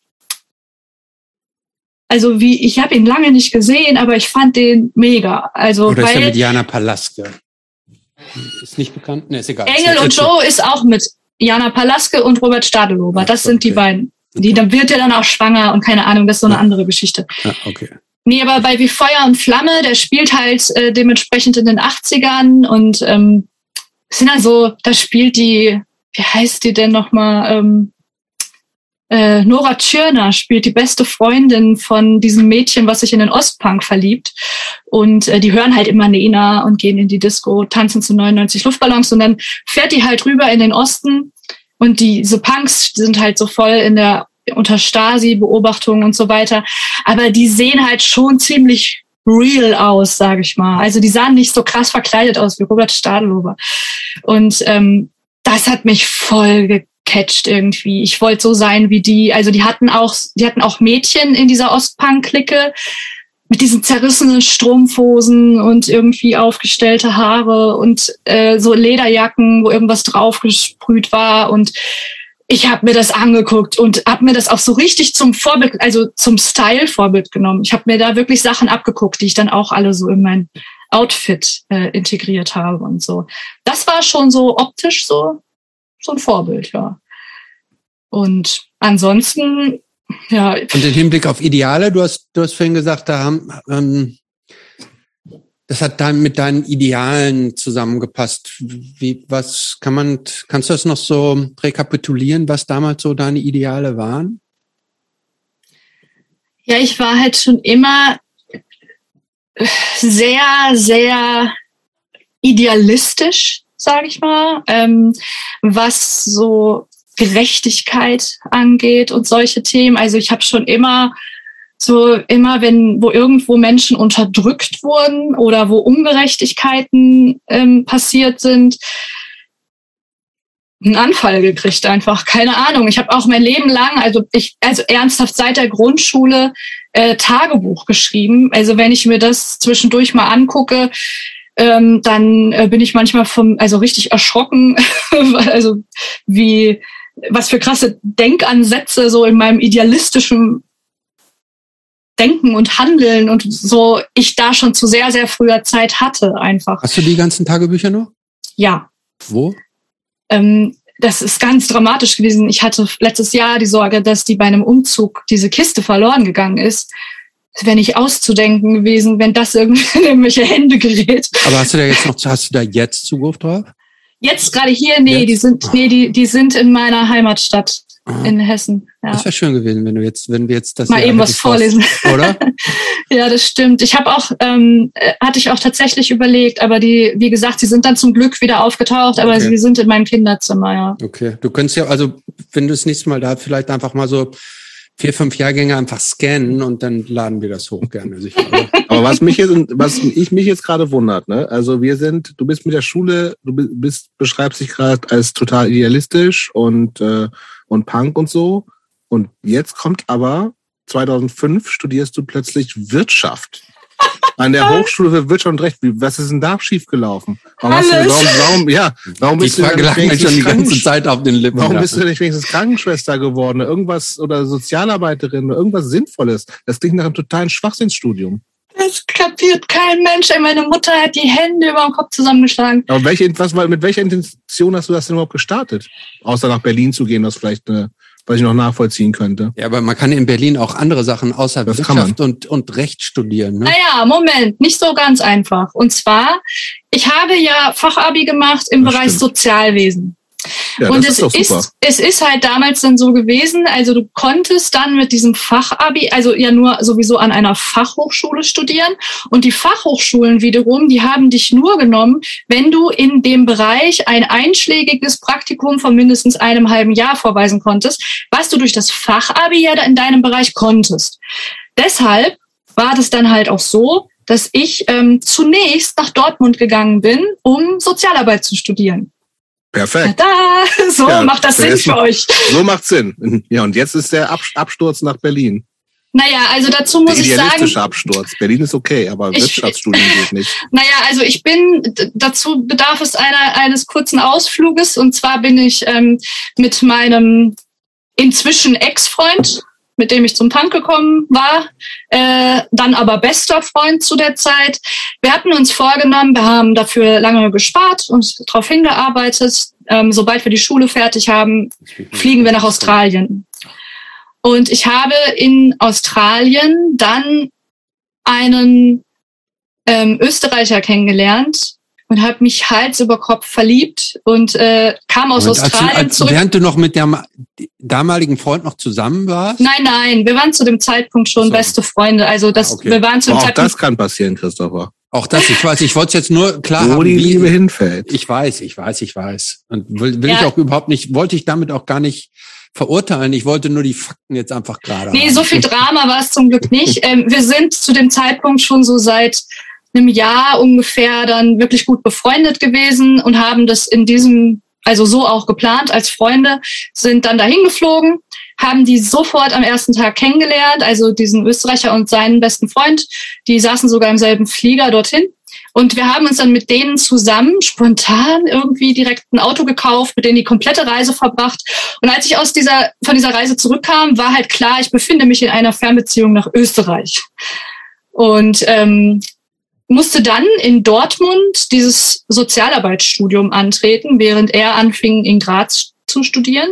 also wie, ich habe ihn lange nicht gesehen, aber ich fand den mega. Also
Oder weil, ist er mit Jana Palaske? Ist nicht bekannt? Ne, ist egal.
Engel und Joe ist auch mit Jana Palaske und Robert Stadelober. Das sind okay. die beiden. Die, dann wird er dann auch schwanger und keine Ahnung, das ist so eine andere Geschichte.
Ja, okay.
Nee, aber bei Wie Feuer und Flamme, der spielt halt äh, dementsprechend in den 80ern und ähm, sind also, da spielt die, wie heißt die denn nochmal? Ähm, äh, Nora Tschirner spielt die beste Freundin von diesem Mädchen, was sich in den Ostpunk verliebt. Und äh, die hören halt immer Nena und gehen in die Disco, tanzen zu 99 Luftballons und dann fährt die halt rüber in den Osten und diese Punks sind halt so voll in der unter Stasi-Beobachtung und so weiter. Aber die sehen halt schon ziemlich real aus, sage ich mal. Also die sahen nicht so krass verkleidet aus wie Robert Stadelober. Und ähm, das hat mich voll gecatcht irgendwie. Ich wollte so sein wie die. Also die hatten auch, die hatten auch Mädchen in dieser Ostpunk-Clique mit diesen zerrissenen Strumpfhosen und irgendwie aufgestellte Haare und äh, so Lederjacken, wo irgendwas draufgesprüht war und ich habe mir das angeguckt und habe mir das auch so richtig zum Vorbild, also zum Style-Vorbild genommen. Ich habe mir da wirklich Sachen abgeguckt, die ich dann auch alle so in mein Outfit äh, integriert habe und so. Das war schon so optisch so so ein Vorbild, ja. Und ansonsten, ja.
Und im Hinblick auf Ideale, du hast, du hast vorhin gesagt, da haben, ähm, das hat dann mit deinen Idealen zusammengepasst. Wie, was kann man, kannst du das noch so rekapitulieren, was damals so deine Ideale waren?
Ja, ich war halt schon immer sehr, sehr idealistisch, sage ich mal, ähm, was so Gerechtigkeit angeht und solche Themen. Also ich habe schon immer so immer, wenn wo irgendwo Menschen unterdrückt wurden oder wo Ungerechtigkeiten ähm, passiert sind, einen Anfall gekriegt einfach. Keine Ahnung. Ich habe auch mein Leben lang, also ich, also ernsthaft seit der Grundschule äh, Tagebuch geschrieben. Also wenn ich mir das zwischendurch mal angucke, ähm, dann äh, bin ich manchmal vom, also richtig erschrocken, also wie was für krasse Denkansätze so in meinem idealistischen Denken und Handeln und so ich da schon zu sehr, sehr früher Zeit hatte einfach.
Hast du die ganzen Tagebücher noch?
Ja.
Wo?
Ähm, das ist ganz dramatisch gewesen. Ich hatte letztes Jahr die Sorge, dass die bei einem Umzug diese Kiste verloren gegangen ist. Das wäre nicht auszudenken gewesen, wenn das irgendwie in irgendwelche Hände gerät.
Aber hast du da jetzt noch, hast du da jetzt Zugriff drauf?
Jetzt gerade hier, nee, jetzt? die sind, nee, die, die sind in meiner Heimatstadt in Hessen.
Ja. Das wäre schön gewesen, wenn du jetzt, wenn wir jetzt das
mal eben was vorlesen,
hast, oder?
ja, das stimmt. Ich habe auch, ähm, äh, hatte ich auch tatsächlich überlegt, aber die, wie gesagt, sie sind dann zum Glück wieder aufgetaucht, aber okay. sie sind in meinem Kinderzimmer, ja.
Okay, du könntest ja, also wenn du das nächste Mal da vielleicht einfach mal so vier, fünf Jahrgänge einfach scannen und dann laden wir das hoch gerne. Sicher.
Aber was mich jetzt, was ich mich jetzt gerade wundert, ne? Also wir sind, du bist mit der Schule, du bist, beschreibst dich gerade als total idealistisch und äh, und Punk und so. Und jetzt kommt aber 2005 studierst du plötzlich Wirtschaft an der Hochschule für Wirtschaft und Recht. Was ist denn da schiefgelaufen? Warum, hast du, warum, warum, ja, warum
bist die Frage du denn schon die ganze Zeit auf den Lippen.
Warum bist du nicht wenigstens Krankenschwester geworden? Irgendwas oder Sozialarbeiterin oder irgendwas Sinnvolles? Das klingt nach einem totalen Schwachsinnsstudium.
Das kapiert kein Mensch. Meine Mutter hat die Hände über den Kopf zusammengeschlagen.
Aber welche, was, mit welcher Intention hast du das denn überhaupt gestartet? Außer nach Berlin zu gehen, was vielleicht eine, was ich noch nachvollziehen könnte.
Ja, aber man kann in Berlin auch andere Sachen außer das Wirtschaft und, und Recht studieren. Ne?
Naja, Moment, nicht so ganz einfach. Und zwar, ich habe ja Fachabi gemacht im das Bereich stimmt. Sozialwesen. Ja, und es ist, ist, es ist halt damals dann so gewesen, also du konntest dann mit diesem Fachabi, also ja nur sowieso an einer Fachhochschule studieren. Und die Fachhochschulen wiederum, die haben dich nur genommen, wenn du in dem Bereich ein einschlägiges Praktikum von mindestens einem halben Jahr vorweisen konntest, was du durch das Fachabi ja in deinem Bereich konntest. Deshalb war das dann halt auch so, dass ich ähm, zunächst nach Dortmund gegangen bin, um Sozialarbeit zu studieren.
Perfekt.
Tada! So ja, macht das Sinn für euch.
So macht Sinn. Ja, und jetzt ist der Absturz nach Berlin.
Naja, also dazu muss ich sagen.
Absturz. Berlin ist okay, aber ich, Wirtschaftsstudium geht nicht.
Naja, also ich bin, dazu bedarf es einer, eines kurzen Ausfluges. Und zwar bin ich ähm, mit meinem inzwischen Ex-Freund mit dem ich zum Punk gekommen war, äh, dann aber bester Freund zu der Zeit. Wir hatten uns vorgenommen, wir haben dafür lange gespart und darauf hingearbeitet. Ähm, sobald wir die Schule fertig haben, fliegen wir nach Australien. Und ich habe in Australien dann einen ähm, Österreicher kennengelernt, und habe mich Hals über Kopf verliebt und äh, kam aus und Australien als, als,
zurück. Während du noch mit dem damaligen Freund noch zusammen warst?
Nein, nein, wir waren zu dem Zeitpunkt schon so. beste Freunde. Also das, ah, okay. wir waren zu dem
auch
Zeitpunkt.
das kann passieren, Christopher.
Auch das, ich weiß, ich wollte es jetzt nur klar
Wo haben. Wo die Liebe hinfällt.
Ich weiß, ich weiß, ich weiß. Und will, will ja. ich auch überhaupt nicht, wollte ich damit auch gar nicht verurteilen. Ich wollte nur die Fakten jetzt einfach gerade.
Nee, haben. so viel Drama war es zum Glück nicht. ähm, wir sind zu dem Zeitpunkt schon so seit einem Jahr ungefähr dann wirklich gut befreundet gewesen und haben das in diesem also so auch geplant als Freunde, sind dann dahin geflogen, haben die sofort am ersten Tag kennengelernt, also diesen Österreicher und seinen besten Freund. Die saßen sogar im selben Flieger dorthin. Und wir haben uns dann mit denen zusammen spontan irgendwie direkt ein Auto gekauft, mit denen die komplette Reise verbracht. Und als ich aus dieser, von dieser Reise zurückkam, war halt klar, ich befinde mich in einer Fernbeziehung nach Österreich. Und ähm, musste dann in Dortmund dieses Sozialarbeitsstudium antreten, während er anfing, in Graz zu studieren.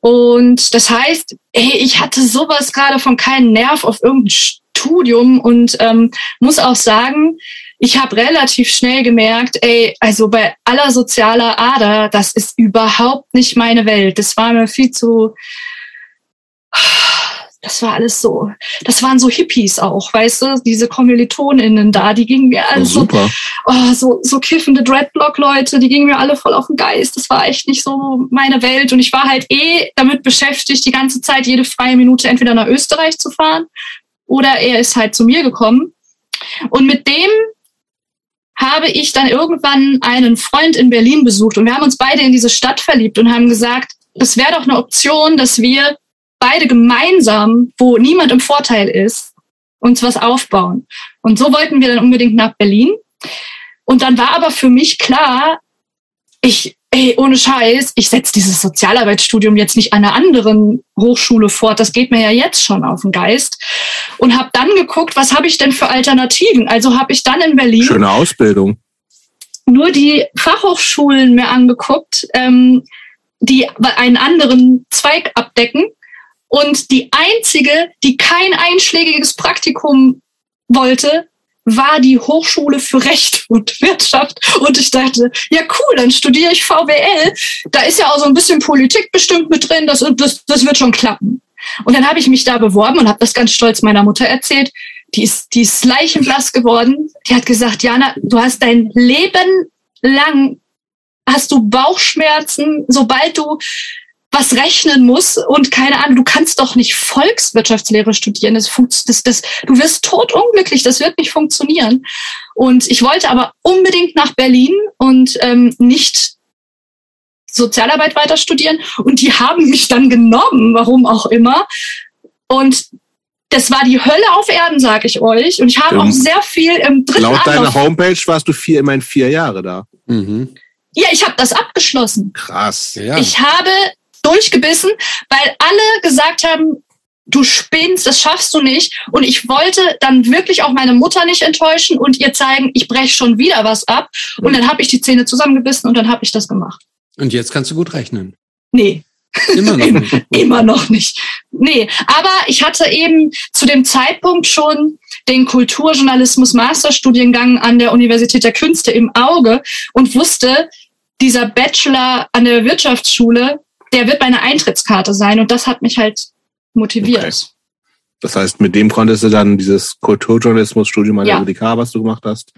Und das heißt, ey, ich hatte sowas gerade von keinen Nerv auf irgendein Studium und ähm, muss auch sagen, ich habe relativ schnell gemerkt, ey, also bei aller sozialer Ader, das ist überhaupt nicht meine Welt. Das war mir viel zu, das war alles so, das waren so Hippies auch, weißt du, diese KommilitonInnen da, die gingen mir alle oh, so, oh, so, so kiffende Dreadlock-Leute, die gingen mir alle voll auf den Geist. Das war echt nicht so meine Welt. Und ich war halt eh damit beschäftigt, die ganze Zeit jede freie Minute entweder nach Österreich zu fahren oder er ist halt zu mir gekommen. Und mit dem habe ich dann irgendwann einen Freund in Berlin besucht und wir haben uns beide in diese Stadt verliebt und haben gesagt, es wäre doch eine Option, dass wir beide gemeinsam, wo niemand im Vorteil ist, uns was aufbauen. Und so wollten wir dann unbedingt nach Berlin. Und dann war aber für mich klar, ich ey, ohne Scheiß, ich setze dieses Sozialarbeitsstudium jetzt nicht an einer anderen Hochschule fort. Das geht mir ja jetzt schon auf den Geist. Und habe dann geguckt, was habe ich denn für Alternativen? Also habe ich dann in Berlin.
Schöne Ausbildung.
Nur die Fachhochschulen mir angeguckt, ähm, die einen anderen Zweig abdecken. Und die einzige, die kein einschlägiges Praktikum wollte, war die Hochschule für Recht und Wirtschaft. Und ich dachte, ja cool, dann studiere ich VWL. Da ist ja auch so ein bisschen Politik bestimmt mit drin, das, das, das wird schon klappen. Und dann habe ich mich da beworben und habe das ganz stolz meiner Mutter erzählt. Die ist, die ist leichenblass geworden. Die hat gesagt, Jana, du hast dein Leben lang hast du Bauchschmerzen, sobald du was rechnen muss und keine Ahnung, du kannst doch nicht Volkswirtschaftslehre studieren. Das, das, das, du wirst totunglücklich, das wird nicht funktionieren. Und ich wollte aber unbedingt nach Berlin und ähm, nicht Sozialarbeit weiter studieren. Und die haben mich dann genommen, warum auch immer. Und das war die Hölle auf Erden, sag ich euch. Und ich habe auch sehr viel im dritten
Laut deiner Homepage warst du vier, immerhin vier Jahre da.
Mhm. Ja, ich habe das abgeschlossen.
Krass.
Ja. Ich habe durchgebissen, weil alle gesagt haben, du spinnst, das schaffst du nicht. Und ich wollte dann wirklich auch meine Mutter nicht enttäuschen und ihr zeigen, ich breche schon wieder was ab. Und dann habe ich die Zähne zusammengebissen und dann habe ich das gemacht.
Und jetzt kannst du gut rechnen.
Nee. Immer noch nicht. Immer noch nicht. Nee, aber ich hatte eben zu dem Zeitpunkt schon den Kulturjournalismus Masterstudiengang an der Universität der Künste im Auge und wusste, dieser Bachelor an der Wirtschaftsschule, der wird meine Eintrittskarte sein und das hat mich halt motiviert. Okay.
Das heißt, mit dem konntest du dann dieses Kulturjournalismus-Studium an ja. der UDK, was du gemacht hast,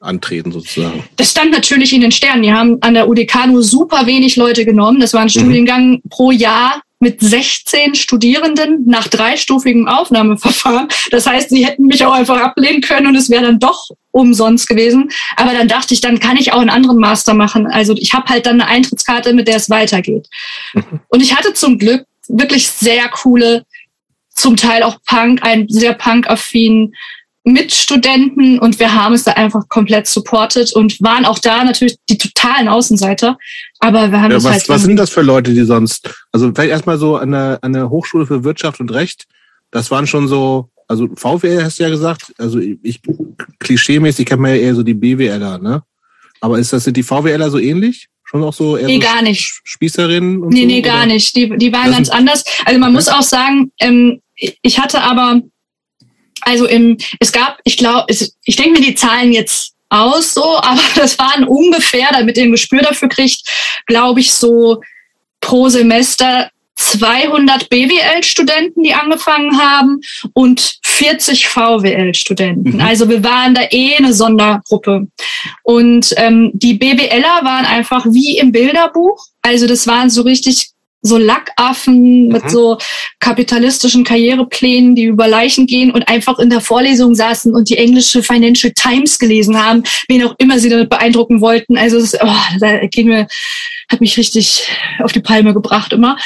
antreten sozusagen.
Das stand natürlich in den Sternen. Die haben an der UDK nur super wenig Leute genommen. Das war ein mhm. Studiengang pro Jahr mit 16 Studierenden nach dreistufigem Aufnahmeverfahren. Das heißt, sie hätten mich auch einfach ablehnen können und es wäre dann doch umsonst gewesen. Aber dann dachte ich, dann kann ich auch einen anderen Master machen. Also ich habe halt dann eine Eintrittskarte, mit der es weitergeht. Und ich hatte zum Glück wirklich sehr coole, zum Teil auch Punk, einen sehr punk-affinen Mitstudenten und wir haben es da einfach komplett supportet und waren auch da natürlich die totalen Außenseiter. Aber wir haben
ja,
es
was,
halt.
Was sind das für Leute, die sonst, also vielleicht erstmal so an der, an der Hochschule für Wirtschaft und Recht, das waren schon so, also VWL hast du ja gesagt, also ich, klischeemäßig kennt man ja eher so die BWLer, ne? Aber ist das, sind die VWLer so ähnlich? Schon auch so eher
nee,
so
gar nicht.
Spießerinnen und
Nee,
so,
nee, gar oder? nicht. Die, die waren das ganz anders. Also man muss auch sagen, ähm, ich hatte aber also im, es gab, ich glaube, ich denke mir die Zahlen jetzt aus so, aber das waren ungefähr, damit ihr ein Gespür dafür kriegt, glaube ich, so pro Semester 200 BWL-Studenten, die angefangen haben und 40 VWL-Studenten. Mhm. Also wir waren da eh eine Sondergruppe. Und ähm, die BWLer waren einfach wie im Bilderbuch. Also das waren so richtig so Lackaffen mhm. mit so kapitalistischen Karriereplänen, die über Leichen gehen und einfach in der Vorlesung saßen und die englische Financial Times gelesen haben, wen auch immer sie damit beeindrucken wollten. Also das, oh, da ging mir, hat mich richtig auf die Palme gebracht immer.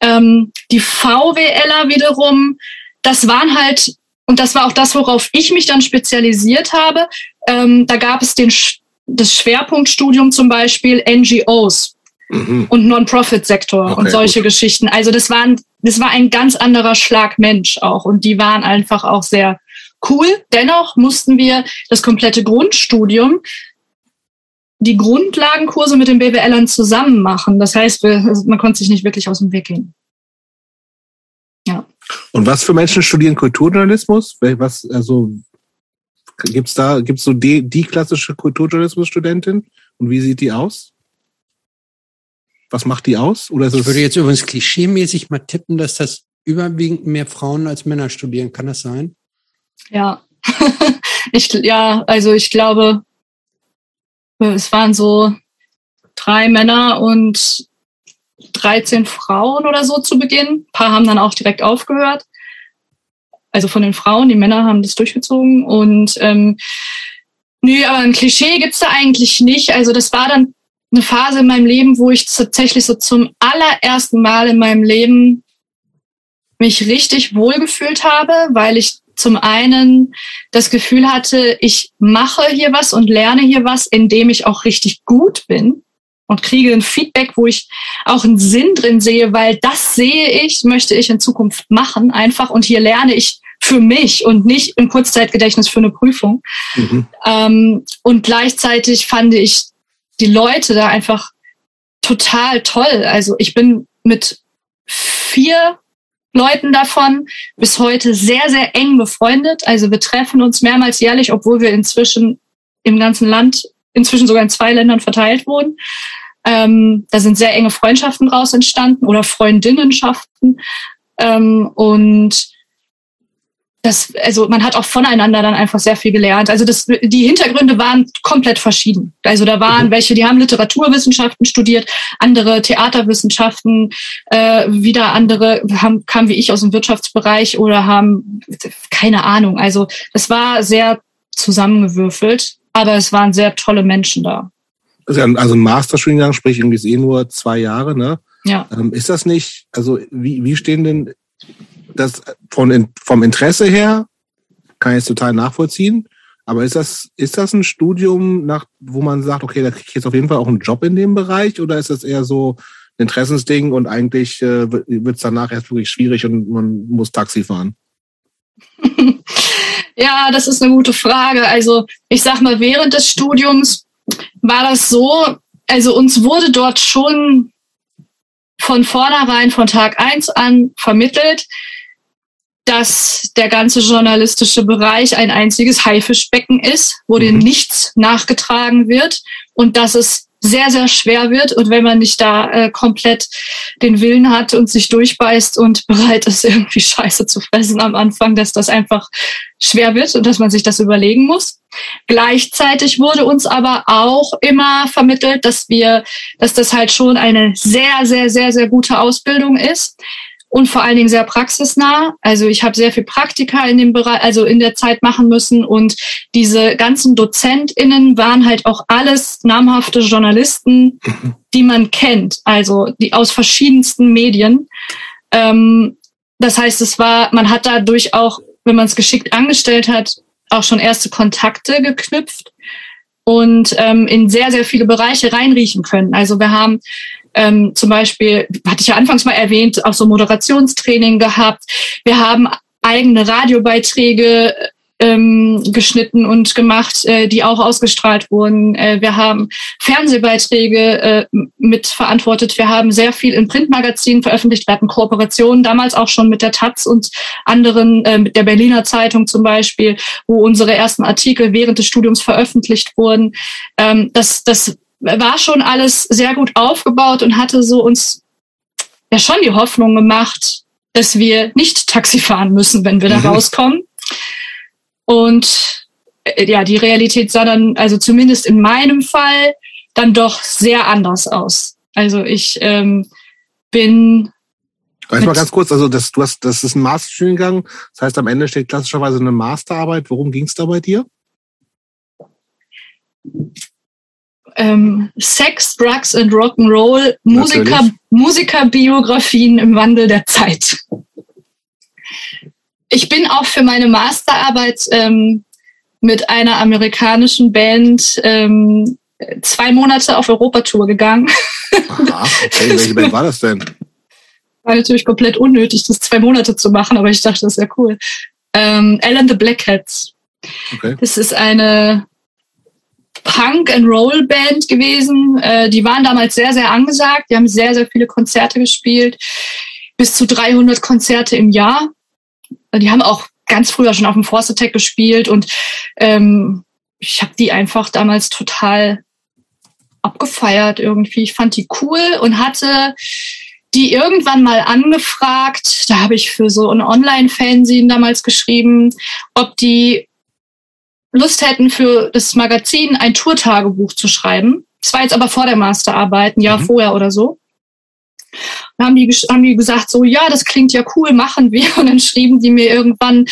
Ähm, die VWLer wiederum, das waren halt, und das war auch das, worauf ich mich dann spezialisiert habe. Ähm, da gab es den, das Schwerpunktstudium zum Beispiel NGOs mhm. und Non-Profit-Sektor okay, und solche gut. Geschichten. Also das waren, das war ein ganz anderer Schlag Mensch auch und die waren einfach auch sehr cool. Dennoch mussten wir das komplette Grundstudium die Grundlagenkurse mit den BWLern zusammen machen. Das heißt, wir, also man konnte sich nicht wirklich aus dem Weg gehen.
Ja. Und was für Menschen studieren Kulturjournalismus? Was, also, gibt's da, gibt's so die, die klassische Kulturjournalismus-Studentin? Und wie sieht die aus? Was macht die aus? Oder
ich würde jetzt übrigens klischeemäßig mal tippen, dass das überwiegend mehr Frauen als Männer studieren. Kann das sein?
Ja. ich, ja, also ich glaube, es waren so drei Männer und 13 Frauen oder so zu Beginn. Ein paar haben dann auch direkt aufgehört. Also von den Frauen, die Männer haben das durchgezogen. Und ähm, nö, aber ein Klischee gibt's da eigentlich nicht. Also das war dann eine Phase in meinem Leben, wo ich tatsächlich so zum allerersten Mal in meinem Leben mich richtig wohlgefühlt habe, weil ich zum einen das Gefühl hatte, ich mache hier was und lerne hier was, indem ich auch richtig gut bin und kriege ein Feedback, wo ich auch einen Sinn drin sehe, weil das sehe ich, möchte ich in Zukunft machen einfach und hier lerne ich für mich und nicht im Kurzzeitgedächtnis für eine Prüfung. Mhm. Ähm, und gleichzeitig fand ich die Leute da einfach total toll. Also ich bin mit vier Leuten davon bis heute sehr, sehr eng befreundet. Also wir treffen uns mehrmals jährlich, obwohl wir inzwischen im ganzen Land, inzwischen sogar in zwei Ländern verteilt wurden. Ähm, da sind sehr enge Freundschaften raus entstanden oder Freundinnenschaften. Ähm, und das, also man hat auch voneinander dann einfach sehr viel gelernt. Also das, die Hintergründe waren komplett verschieden. Also da waren mhm. welche, die haben Literaturwissenschaften studiert, andere Theaterwissenschaften, äh, wieder andere haben, kamen wie ich aus dem Wirtschaftsbereich oder haben keine Ahnung. Also das war sehr zusammengewürfelt, aber es waren sehr tolle Menschen da.
Also Masterstudiengang, sprich irgendwie ist eh nur zwei Jahre, ne?
Ja.
Ähm, ist das nicht, also wie, wie stehen denn das von, vom Interesse her kann ich es total nachvollziehen. Aber ist das, ist das ein Studium, nach, wo man sagt, okay, da kriege ich jetzt auf jeden Fall auch einen Job in dem Bereich? Oder ist das eher so ein Interessensding und eigentlich äh, wird es danach erst wirklich schwierig und man muss Taxi fahren?
ja, das ist eine gute Frage. Also ich sag mal, während des Studiums war das so, also uns wurde dort schon von vornherein, von Tag eins an vermittelt, dass der ganze journalistische Bereich ein einziges Haifischbecken ist, wo mhm. dir nichts nachgetragen wird und dass es sehr, sehr schwer wird. Und wenn man nicht da äh, komplett den Willen hat und sich durchbeißt und bereit ist, irgendwie Scheiße zu fressen am Anfang, dass das einfach schwer wird und dass man sich das überlegen muss. Gleichzeitig wurde uns aber auch immer vermittelt, dass wir, dass das halt schon eine sehr, sehr, sehr, sehr gute Ausbildung ist und vor allen Dingen sehr praxisnah. Also ich habe sehr viel Praktika in dem Bereich, also in der Zeit machen müssen und diese ganzen DozentInnen waren halt auch alles namhafte Journalisten, die man kennt, also die aus verschiedensten Medien. Ähm, das heißt, es war, man hat dadurch auch, wenn man es geschickt angestellt hat, auch schon erste Kontakte geknüpft und ähm, in sehr, sehr viele Bereiche reinriechen können. Also wir haben ähm, zum Beispiel, hatte ich ja anfangs mal erwähnt, auch so Moderationstraining gehabt. Wir haben eigene Radiobeiträge ähm, geschnitten und gemacht, äh, die auch ausgestrahlt wurden. Äh, wir haben Fernsehbeiträge äh, mitverantwortet. Wir haben sehr viel in Printmagazinen veröffentlicht. Wir hatten Kooperationen damals auch schon mit der Taz und anderen, äh, mit der Berliner Zeitung zum Beispiel, wo unsere ersten Artikel während des Studiums veröffentlicht wurden. Ähm, das, das war schon alles sehr gut aufgebaut und hatte so uns ja schon die Hoffnung gemacht, dass wir nicht Taxi fahren müssen, wenn wir da mhm. rauskommen. Und äh, ja, die Realität sah dann, also zumindest in meinem Fall, dann doch sehr anders aus. Also ich ähm, bin
Weißt mal ganz kurz, also das, du hast, das ist ein Masterstudiengang, das heißt am Ende steht klassischerweise eine Masterarbeit. Worum ging es da bei dir?
Ähm, Sex, Drugs and Rock'n'Roll, Musiker, Musikerbiografien im Wandel der Zeit. Ich bin auch für meine Masterarbeit ähm, mit einer amerikanischen Band ähm, zwei Monate auf Europatour gegangen.
Aha, okay. Welche Band war das denn?
War natürlich komplett unnötig, das zwei Monate zu machen, aber ich dachte, das wäre cool. Ähm, Alan the Blackheads. Okay. Das ist eine Punk and Roll Band gewesen. Äh, die waren damals sehr, sehr angesagt. Die haben sehr, sehr viele Konzerte gespielt. Bis zu 300 Konzerte im Jahr. Die haben auch ganz früher schon auf dem Force Attack gespielt und ähm, ich habe die einfach damals total abgefeiert irgendwie. Ich fand die cool und hatte die irgendwann mal angefragt. Da habe ich für so ein Online-Fanzine damals geschrieben, ob die Lust hätten, für das Magazin ein Tourtagebuch zu schreiben. Das war jetzt aber vor der Masterarbeit, ein Jahr mhm. vorher oder so. Dann haben die, haben die gesagt, so, ja, das klingt ja cool, machen wir. Und dann schrieben die mir irgendwann,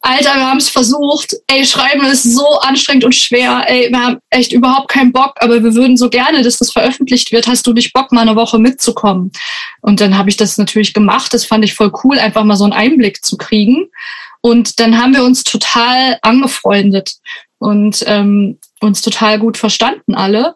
Alter, wir haben es versucht. Ey, Schreiben ist so anstrengend und schwer. Ey, wir haben echt überhaupt keinen Bock, aber wir würden so gerne, dass das veröffentlicht wird. Hast du nicht Bock, mal eine Woche mitzukommen? Und dann habe ich das natürlich gemacht. Das fand ich voll cool, einfach mal so einen Einblick zu kriegen. Und dann haben wir uns total angefreundet und ähm, uns total gut verstanden alle.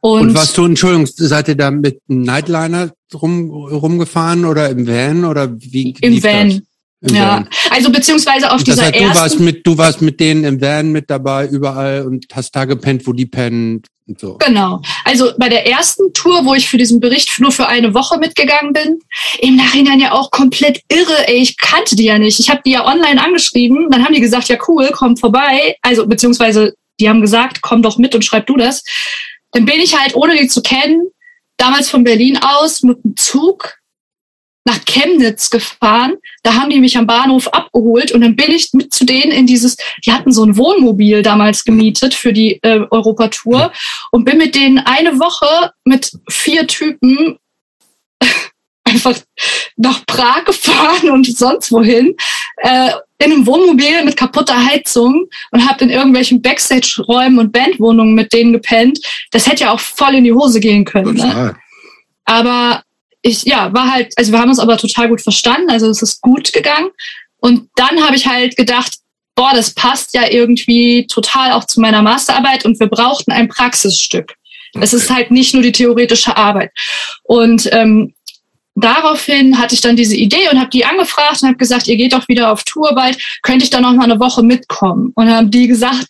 Und, und was du, Entschuldigung, seid ihr da mit einem Nightliner rum, rumgefahren oder im Van oder wie?
Im Van. Das? Im ja, Van. also beziehungsweise auf das dieser heißt,
du warst mit, du warst mit denen im Van mit dabei überall und hast da gepennt, wo die pennen und so.
Genau. Also bei der ersten Tour, wo ich für diesen Bericht nur für eine Woche mitgegangen bin, im Nachhinein ja auch komplett irre. Ey, ich kannte die ja nicht. Ich habe die ja online angeschrieben. Dann haben die gesagt, ja cool, komm vorbei. Also beziehungsweise die haben gesagt, komm doch mit und schreib du das. Dann bin ich halt, ohne die zu kennen, damals von Berlin aus mit dem Zug nach Chemnitz gefahren. Da haben die mich am Bahnhof abgeholt und dann bin ich mit zu denen in dieses, die hatten so ein Wohnmobil damals gemietet für die äh, Europatour und bin mit denen eine Woche mit vier Typen einfach nach Prag gefahren und sonst wohin. Äh, in einem Wohnmobil mit kaputter Heizung und habe in irgendwelchen Backstage-Räumen und Bandwohnungen mit denen gepennt. Das hätte ja auch voll in die Hose gehen können. Ne? Aber ich, ja, war halt, also wir haben uns aber total gut verstanden, also es ist gut gegangen. Und dann habe ich halt gedacht, boah, das passt ja irgendwie total auch zu meiner Masterarbeit und wir brauchten ein Praxisstück. Es ist halt nicht nur die theoretische Arbeit. Und ähm, daraufhin hatte ich dann diese Idee und habe die angefragt und habe gesagt, ihr geht doch wieder auf Tour bald, könnte ich da noch mal eine Woche mitkommen? Und haben die gesagt,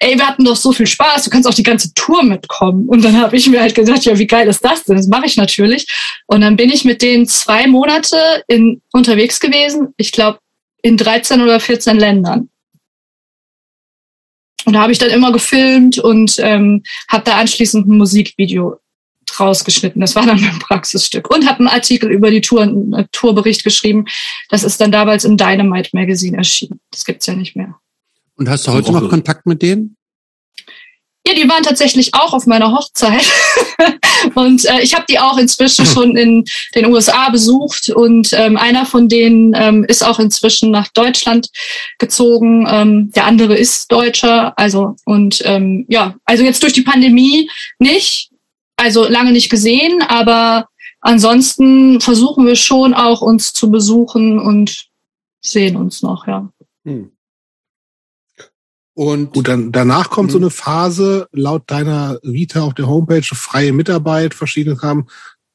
ey, wir hatten doch so viel Spaß, du kannst auch die ganze Tour mitkommen. Und dann habe ich mir halt gesagt, ja, wie geil ist das denn? Das mache ich natürlich. Und dann bin ich mit denen zwei Monate in, unterwegs gewesen, ich glaube in 13 oder 14 Ländern. Und da habe ich dann immer gefilmt und ähm, habe da anschließend ein Musikvideo rausgeschnitten. Das war dann mein Praxisstück. Und habe einen Artikel über die Tour, einen Tourbericht geschrieben. Das ist dann damals im Dynamite Magazine erschienen. Das gibt's ja nicht mehr.
Und hast du heute noch Kontakt mit denen?
Ja, die waren tatsächlich auch auf meiner Hochzeit. und äh, ich habe die auch inzwischen schon in den USA besucht. Und ähm, einer von denen ähm, ist auch inzwischen nach Deutschland gezogen. Ähm, der andere ist Deutscher. Also, und ähm, ja, also jetzt durch die Pandemie nicht. Also lange nicht gesehen, aber ansonsten versuchen wir schon auch uns zu besuchen und sehen uns noch, ja. Hm.
Und Gut, dann danach kommt so mhm. eine Phase, laut deiner Vita auf der Homepage, freie Mitarbeit, verschiedene haben,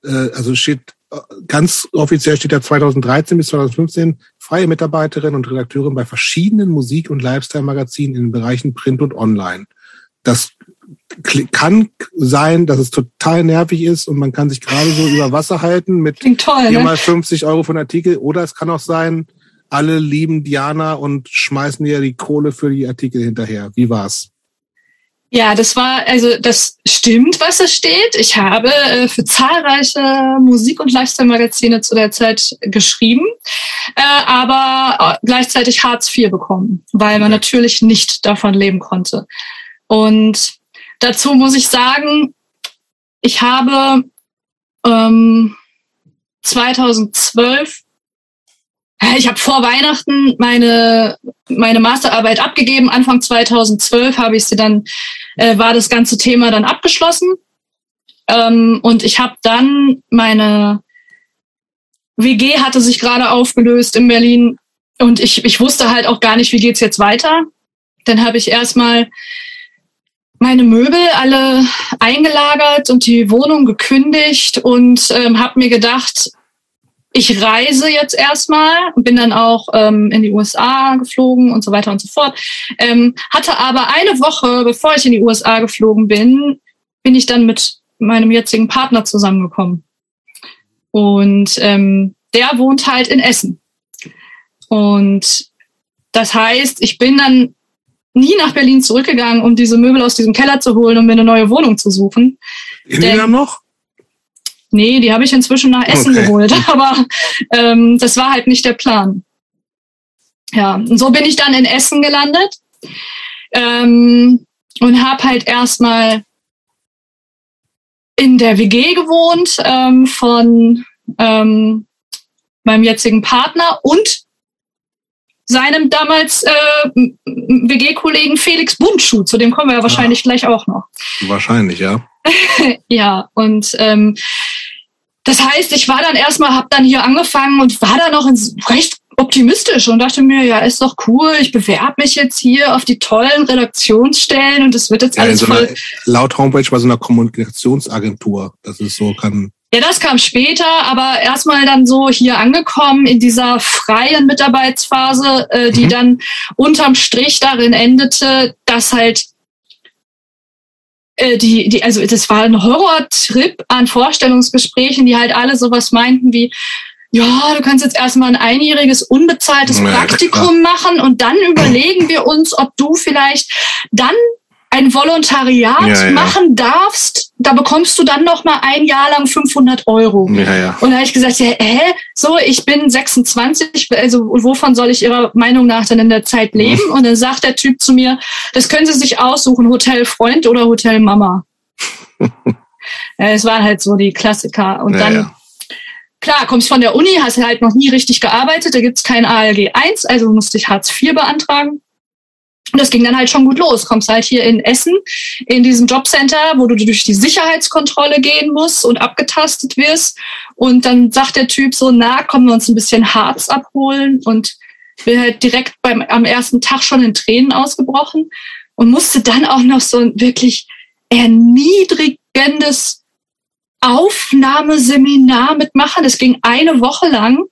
äh, also steht äh, ganz offiziell steht ja 2013 bis 2015 freie Mitarbeiterin und Redakteurin bei verschiedenen Musik- und Lifestyle-Magazinen in den Bereichen Print und Online. Das kann sein, dass es total nervig ist und man kann sich gerade so über Wasser halten mit
toll,
ne? mal 50 Euro von Artikel. Oder es kann auch sein, alle lieben Diana und schmeißen ihr die Kohle für die Artikel hinterher. Wie war's?
Ja, das war, also das stimmt, was da steht. Ich habe äh, für zahlreiche Musik- und Lifestyle-Magazine zu der Zeit geschrieben, äh, aber äh, gleichzeitig Hartz IV bekommen, weil man natürlich nicht davon leben konnte. Und dazu muss ich sagen, ich habe ähm, 2012 ich habe vor Weihnachten meine meine Masterarbeit abgegeben. Anfang 2012 habe ich sie dann äh, war das ganze Thema dann abgeschlossen ähm, und ich habe dann meine WG hatte sich gerade aufgelöst in Berlin und ich ich wusste halt auch gar nicht, wie geht's jetzt weiter. Dann habe ich erstmal meine Möbel alle eingelagert und die Wohnung gekündigt und ähm, habe mir gedacht, ich reise jetzt erstmal und bin dann auch ähm, in die USA geflogen und so weiter und so fort. Ähm, hatte aber eine Woche, bevor ich in die USA geflogen bin, bin ich dann mit meinem jetzigen Partner zusammengekommen. Und ähm, der wohnt halt in Essen. Und das heißt, ich bin dann nie nach Berlin zurückgegangen, um diese Möbel aus diesem Keller zu holen, um mir eine neue Wohnung zu suchen.
In Denn, noch?
Nee, die habe ich inzwischen nach Essen okay. geholt, aber ähm, das war halt nicht der Plan. Ja, und so bin ich dann in Essen gelandet ähm, und habe halt erstmal in der WG gewohnt ähm, von ähm, meinem jetzigen Partner und seinem damals äh, WG-Kollegen Felix Bundschuh, zu dem kommen wir ja wahrscheinlich ja. gleich auch noch.
Wahrscheinlich, ja.
ja, und ähm, das heißt, ich war dann erstmal, habe dann hier angefangen und war dann noch recht optimistisch und dachte mir, ja, ist doch cool, ich bewerbe mich jetzt hier auf die tollen Redaktionsstellen und es wird jetzt ja, alles
so
voll.
Einer, laut Homepage bei so einer Kommunikationsagentur. Das ist so, kann.
Ja, das kam später, aber erstmal dann so hier angekommen in dieser freien Mitarbeitsphase, äh, die mhm. dann unterm Strich darin endete, dass halt äh, die, die, also das war ein Horrortrip an Vorstellungsgesprächen, die halt alle sowas meinten wie, ja, du kannst jetzt erstmal ein einjähriges unbezahltes Praktikum machen und dann überlegen wir uns, ob du vielleicht dann ein Volontariat ja, ja. machen darfst, da bekommst du dann noch mal ein Jahr lang 500 Euro.
Ja.
Und da habe ich gesagt, ja, hä, so, ich bin 26, also wovon soll ich Ihrer Meinung nach denn in der Zeit leben? Mhm. Und dann sagt der Typ zu mir, das können Sie sich aussuchen, Hotel Freund oder Hotel Mama. es waren halt so die Klassiker. Und dann, klar, kommst von der Uni, hast halt noch nie richtig gearbeitet, da gibt's kein ALG 1, also musste ich Hartz IV beantragen. Und das ging dann halt schon gut los. Kommst halt hier in Essen in diesem Jobcenter, wo du durch die Sicherheitskontrolle gehen musst und abgetastet wirst. Und dann sagt der Typ so, na, kommen wir uns ein bisschen Harz abholen. Und bin halt direkt beim, am ersten Tag schon in Tränen ausgebrochen und musste dann auch noch so ein wirklich erniedrigendes Aufnahmeseminar mitmachen. Das ging eine Woche lang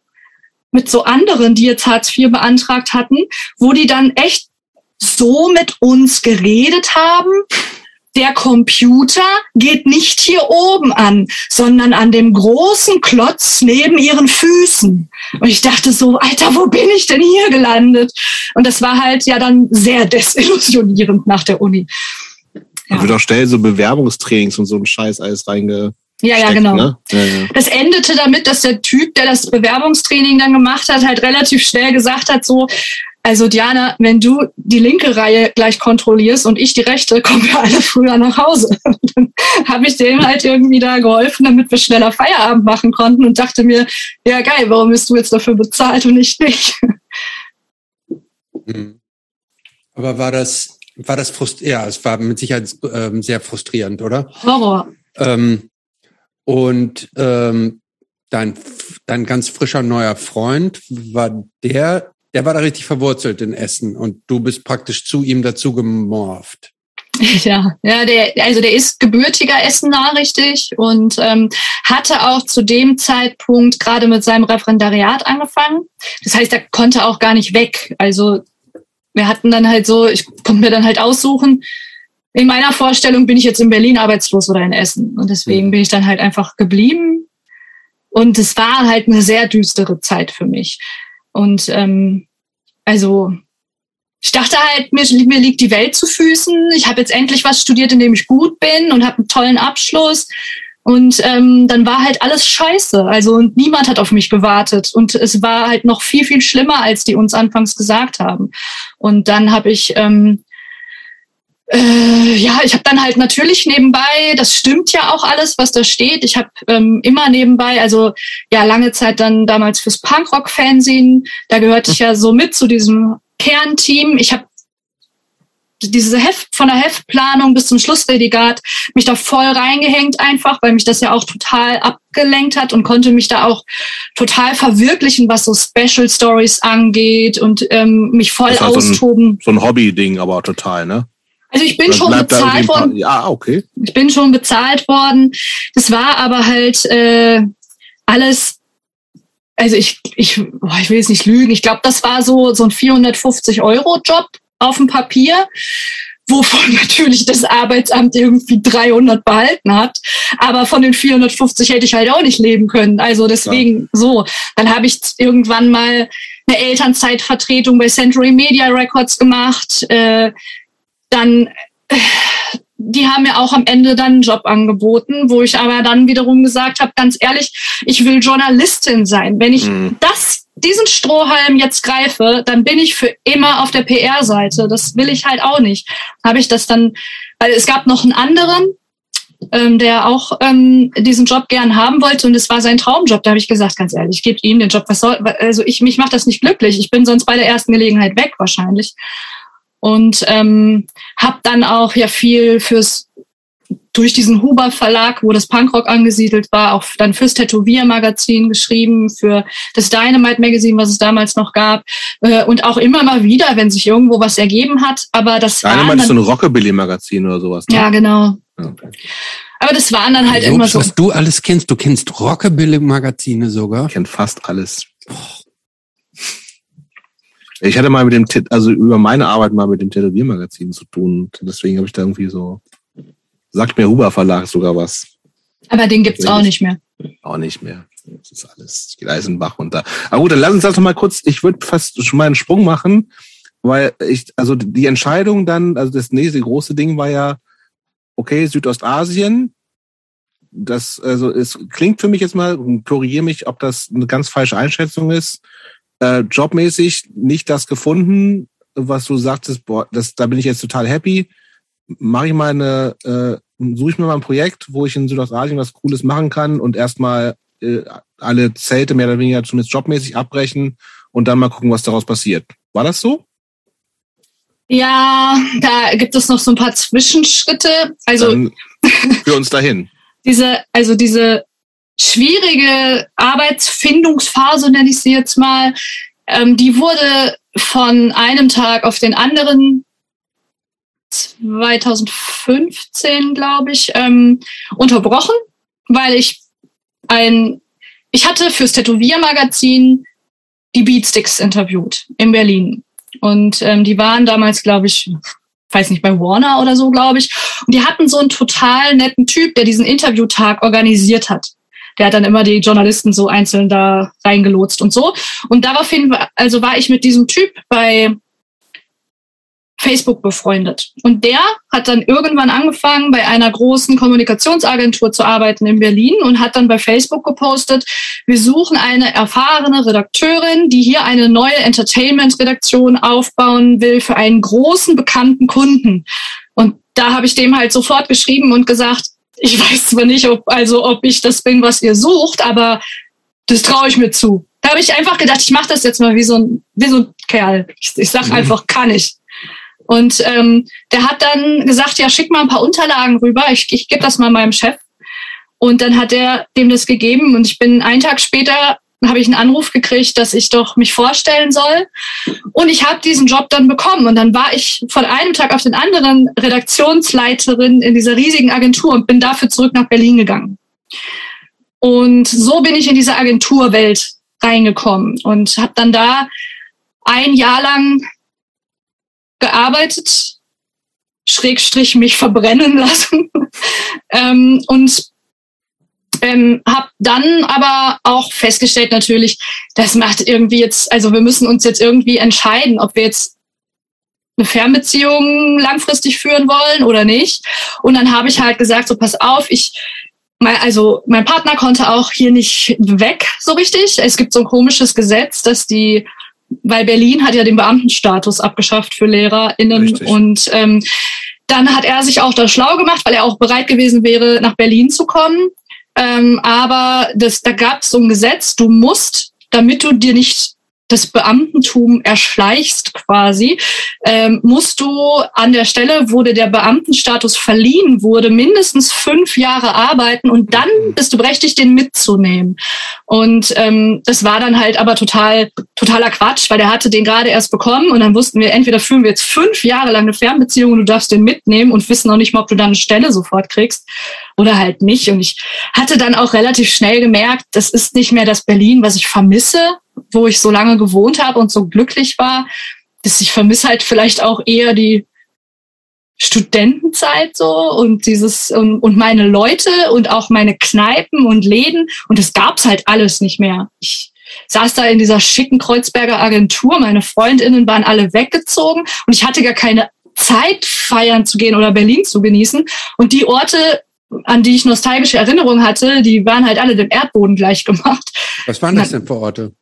mit so anderen, die jetzt Hartz IV beantragt hatten, wo die dann echt so mit uns geredet haben. Der Computer geht nicht hier oben an, sondern an dem großen Klotz neben ihren Füßen. Und ich dachte so, Alter, wo bin ich denn hier gelandet? Und das war halt ja dann sehr desillusionierend nach der Uni.
Ja. Da wird auch schnell so Bewerbungstrainings und so ein Scheiß alles reinge
ja, ja, genau. Ne? Ja, ja. Das endete damit, dass der Typ, der das Bewerbungstraining dann gemacht hat, halt relativ schnell gesagt hat, so, also Diana, wenn du die linke Reihe gleich kontrollierst und ich die rechte, kommen wir alle früher nach Hause. dann habe ich dem halt irgendwie da geholfen, damit wir schneller Feierabend machen konnten und dachte mir, ja geil, warum bist du jetzt dafür bezahlt und ich nicht?
Hm. Aber war das, war das frustrierend? Ja, es war mit Sicherheit ähm, sehr frustrierend, oder?
Horror.
Ähm, und ähm, dein, dein ganz frischer neuer Freund, war der der war da richtig verwurzelt in Essen und du bist praktisch zu ihm dazu gemorpht.
Ja, ja, der, also der ist gebürtiger Essener, richtig, und ähm, hatte auch zu dem Zeitpunkt gerade mit seinem Referendariat angefangen. Das heißt, er konnte auch gar nicht weg. Also wir hatten dann halt so, ich konnte mir dann halt aussuchen, in meiner Vorstellung bin ich jetzt in Berlin arbeitslos oder in Essen. Und deswegen mhm. bin ich dann halt einfach geblieben. Und es war halt eine sehr düstere Zeit für mich. Und ähm, also ich dachte halt, mir, mir liegt die Welt zu Füßen. Ich habe jetzt endlich was studiert, in dem ich gut bin und habe einen tollen Abschluss. Und ähm, dann war halt alles scheiße. Also und niemand hat auf mich gewartet. Und es war halt noch viel, viel schlimmer, als die uns anfangs gesagt haben. Und dann habe ich ähm, äh, ja, ich habe dann halt natürlich nebenbei, das stimmt ja auch alles, was da steht. Ich habe ähm, immer nebenbei, also ja, lange Zeit dann damals fürs Punkrock-Fernsehen, da gehörte ich ja so mit zu diesem Kernteam. Ich habe diese Heft, von der Heftplanung bis zum Schlussredigat mich da voll reingehängt einfach, weil mich das ja auch total abgelenkt hat und konnte mich da auch total verwirklichen, was so Special Stories angeht und ähm, mich voll austoben.
So ein, so ein Hobby-Ding, aber total, ne?
Also ich bin schon bezahlt worden.
Ja, okay.
Ich bin schon bezahlt worden. Das war aber halt äh, alles. Also ich, ich, boah, ich will jetzt nicht lügen. Ich glaube, das war so so ein 450 Euro Job auf dem Papier wovon natürlich das Arbeitsamt irgendwie 300 behalten hat. Aber von den 450 hätte ich halt auch nicht leben können. Also deswegen ja. so. Dann habe ich irgendwann mal eine Elternzeitvertretung bei Century Media Records gemacht. Äh, dann, die haben mir auch am Ende dann einen Job angeboten, wo ich aber dann wiederum gesagt habe, ganz ehrlich, ich will Journalistin sein. Wenn ich mhm. das, diesen Strohhalm jetzt greife, dann bin ich für immer auf der PR-Seite. Das will ich halt auch nicht. Habe ich das dann, weil es gab noch einen anderen, ähm, der auch ähm, diesen Job gern haben wollte und es war sein Traumjob. Da habe ich gesagt, ganz ehrlich, ich gebe ihm den Job. Was soll, also ich mich macht das nicht glücklich. Ich bin sonst bei der ersten Gelegenheit weg wahrscheinlich und ähm, habe dann auch ja viel fürs durch diesen Huber Verlag, wo das Punkrock angesiedelt war, auch dann fürs Tätowier Magazin geschrieben, für das Dynamite Magazine, was es damals noch gab äh, und auch immer mal wieder, wenn sich irgendwo was ergeben hat. Aber das
Dynamite ist so ein Rockabilly Magazin oder sowas.
Ne? Ja, genau. Okay. Aber das waren dann halt Jobs, immer so.
Was du alles kennst, du kennst Rockabilly Magazine sogar.
Ich kenn fast alles. Oh. Ich hatte mal mit dem, also über meine Arbeit mal mit dem Tätowiermagazin zu tun. Deswegen habe ich da irgendwie so, sagt mir Huber Verlag sogar was.
Aber den gibt's auch nicht mehr.
Auch nicht mehr. Das ist alles, geht Eisenbach runter. Aber gut, dann lass uns das noch mal kurz, ich würde fast schon mal einen Sprung machen, weil ich, also die Entscheidung dann, also das nächste große Ding war ja, okay, Südostasien, das, also es klingt für mich jetzt mal, korrigiere mich, ob das eine ganz falsche Einschätzung ist, äh, jobmäßig nicht das gefunden, was du sagtest, boah, das, da bin ich jetzt total happy. Mache ich mal eine, äh, suche ich mir mal ein Projekt, wo ich in Südostasien was Cooles machen kann und erstmal äh, alle Zelte mehr oder weniger zumindest jobmäßig abbrechen und dann mal gucken, was daraus passiert. War das so?
Ja, da gibt es noch so ein paar Zwischenschritte. Also dann
für uns dahin.
diese, also diese schwierige Arbeitsfindungsphase, nenne ich sie jetzt mal, ähm, die wurde von einem Tag auf den anderen 2015, glaube ich, ähm, unterbrochen, weil ich ein, ich hatte fürs Tätowiermagazin die Beatsticks interviewt in Berlin. Und ähm, die waren damals, glaube ich, weiß nicht, bei Warner oder so, glaube ich. Und die hatten so einen total netten Typ, der diesen Interviewtag organisiert hat der hat dann immer die Journalisten so einzeln da reingelotst und so. Und daraufhin, also war ich mit diesem Typ bei Facebook befreundet. Und der hat dann irgendwann angefangen, bei einer großen Kommunikationsagentur zu arbeiten in Berlin und hat dann bei Facebook gepostet, wir suchen eine erfahrene Redakteurin, die hier eine neue Entertainment-Redaktion aufbauen will für einen großen bekannten Kunden. Und da habe ich dem halt sofort geschrieben und gesagt, ich weiß zwar nicht, ob, also, ob ich das bin, was ihr sucht, aber das traue ich mir zu. Da habe ich einfach gedacht, ich mache das jetzt mal wie so ein, wie so ein Kerl. Ich, ich sag mhm. einfach, kann ich. Und ähm, der hat dann gesagt, ja, schick mal ein paar Unterlagen rüber, ich, ich gebe das mal meinem Chef. Und dann hat er dem das gegeben und ich bin einen Tag später habe ich einen Anruf gekriegt, dass ich doch mich vorstellen soll. Und ich habe diesen Job dann bekommen. Und dann war ich von einem Tag auf den anderen Redaktionsleiterin in dieser riesigen Agentur und bin dafür zurück nach Berlin gegangen. Und so bin ich in diese Agenturwelt reingekommen und habe dann da ein Jahr lang gearbeitet, Schrägstrich mich verbrennen lassen. ähm, und ähm, habe dann aber auch festgestellt natürlich, das macht irgendwie jetzt, also wir müssen uns jetzt irgendwie entscheiden, ob wir jetzt eine Fernbeziehung langfristig führen wollen oder nicht. Und dann habe ich halt gesagt, so pass auf, ich also mein Partner konnte auch hier nicht weg so richtig. Es gibt so ein komisches Gesetz, dass die, weil Berlin hat ja den Beamtenstatus abgeschafft für LehrerInnen richtig. und ähm, dann hat er sich auch da schlau gemacht, weil er auch bereit gewesen wäre, nach Berlin zu kommen. Ähm, aber das, da gab es so ein Gesetz, du musst, damit du dir nicht das Beamtentum erschleichst quasi, ähm, musst du an der Stelle, wo dir der Beamtenstatus verliehen wurde, mindestens fünf Jahre arbeiten und dann bist du berechtigt, den mitzunehmen. Und ähm, das war dann halt aber total totaler Quatsch, weil der hatte den gerade erst bekommen und dann wussten wir, entweder führen wir jetzt fünf Jahre lang eine Fernbeziehung und du darfst den mitnehmen und wissen noch nicht mal, ob du dann eine Stelle sofort kriegst oder halt nicht. Und ich hatte dann auch relativ schnell gemerkt, das ist nicht mehr das Berlin, was ich vermisse, wo ich so lange gewohnt habe und so glücklich war, dass ich vermisse halt vielleicht auch eher die Studentenzeit so und dieses und, und meine Leute und auch meine Kneipen und Läden und das gab's halt alles nicht mehr. Ich saß da in dieser schicken Kreuzberger Agentur, meine Freundinnen waren alle weggezogen und ich hatte gar keine Zeit feiern zu gehen oder Berlin zu genießen und die Orte an die ich nostalgische Erinnerungen hatte, die waren halt alle dem Erdboden gleich gemacht.
Was waren das denn für Orte?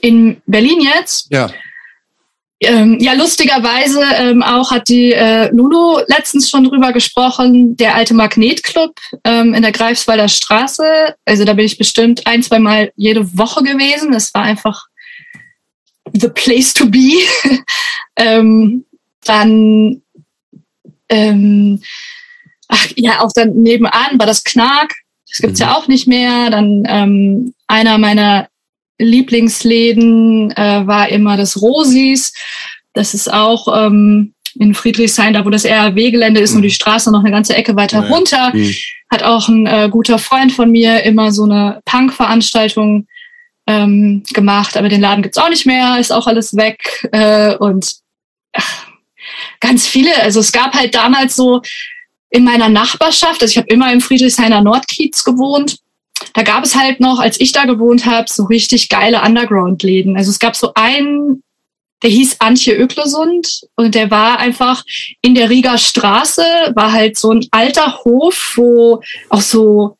In Berlin jetzt?
Ja.
Ähm, ja, lustigerweise ähm, auch hat die äh, Lulu letztens schon drüber gesprochen, der alte Magnetclub ähm, in der Greifswalder Straße. Also da bin ich bestimmt ein, zwei Mal jede Woche gewesen. Das war einfach the place to be. ähm, dann, ähm, ach ja, auch dann nebenan war das Knark. Das gibt's mhm. ja auch nicht mehr. Dann ähm, einer meiner Lieblingsläden äh, war immer das Rosis. Das ist auch ähm, in Friedrichshain, da wo das RAW-Gelände ist mhm. und die Straße noch eine ganze Ecke weiter ja, runter. Mhm. Hat auch ein äh, guter Freund von mir immer so eine Punk-Veranstaltung ähm, gemacht, aber den Laden gibt's auch nicht mehr, ist auch alles weg. Äh, und ach, ganz viele, also es gab halt damals so in meiner Nachbarschaft, also ich habe immer im Friedrichshainer Nordkiez gewohnt, da gab es halt noch, als ich da gewohnt habe, so richtig geile Underground-Läden. Also es gab so einen, der hieß Antje Öklesund und der war einfach in der Rieger Straße, war halt so ein alter Hof, wo auch so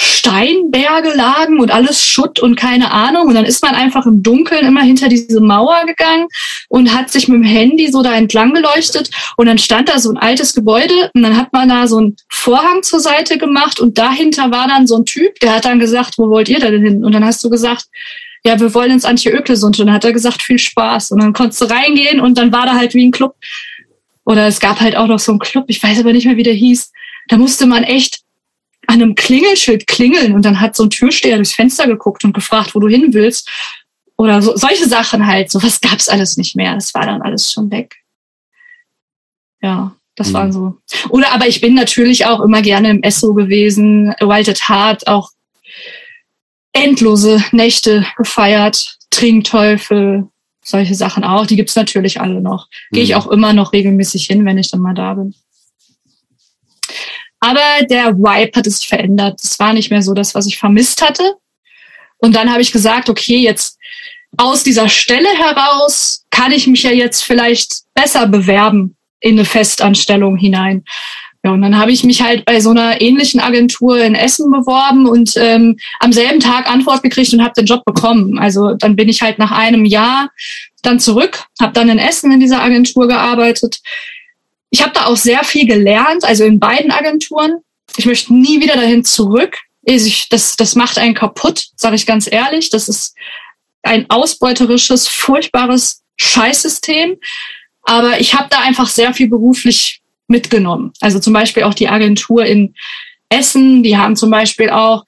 Steinberge lagen und alles Schutt und keine Ahnung. Und dann ist man einfach im Dunkeln immer hinter diese Mauer gegangen und hat sich mit dem Handy so da entlang geleuchtet. Und dann stand da so ein altes Gebäude und dann hat man da so einen Vorhang zur Seite gemacht und dahinter war dann so ein Typ, der hat dann gesagt, wo wollt ihr denn hin? Und dann hast du gesagt, ja, wir wollen ins Antje Öklesund. Und dann hat er gesagt, viel Spaß. Und dann konntest du reingehen und dann war da halt wie ein Club. Oder es gab halt auch noch so einen Club, ich weiß aber nicht mehr, wie der hieß. Da musste man echt an einem Klingelschild klingeln und dann hat so ein Türsteher durchs Fenster geguckt und gefragt, wo du hin willst. Oder so, solche Sachen halt. So was gab's alles nicht mehr. Das war dann alles schon weg. Ja, das mhm. waren so. Oder aber ich bin natürlich auch immer gerne im Esso gewesen, Wild at Heart, auch endlose Nächte gefeiert, Trinkteufel, solche Sachen auch. Die gibt's natürlich alle noch. Gehe ich mhm. auch immer noch regelmäßig hin, wenn ich dann mal da bin. Aber der Vibe hat sich verändert. Es war nicht mehr so das, was ich vermisst hatte. Und dann habe ich gesagt, okay, jetzt aus dieser Stelle heraus kann ich mich ja jetzt vielleicht besser bewerben in eine Festanstellung hinein. Ja, und dann habe ich mich halt bei so einer ähnlichen Agentur in Essen beworben und ähm, am selben Tag Antwort gekriegt und habe den Job bekommen. Also dann bin ich halt nach einem Jahr dann zurück, habe dann in Essen in dieser Agentur gearbeitet, ich habe da auch sehr viel gelernt, also in beiden Agenturen. Ich möchte nie wieder dahin zurück. Das, das macht einen kaputt, sage ich ganz ehrlich. Das ist ein ausbeuterisches, furchtbares Scheißsystem. Aber ich habe da einfach sehr viel beruflich mitgenommen. Also zum Beispiel auch die Agentur in Essen, die haben zum Beispiel auch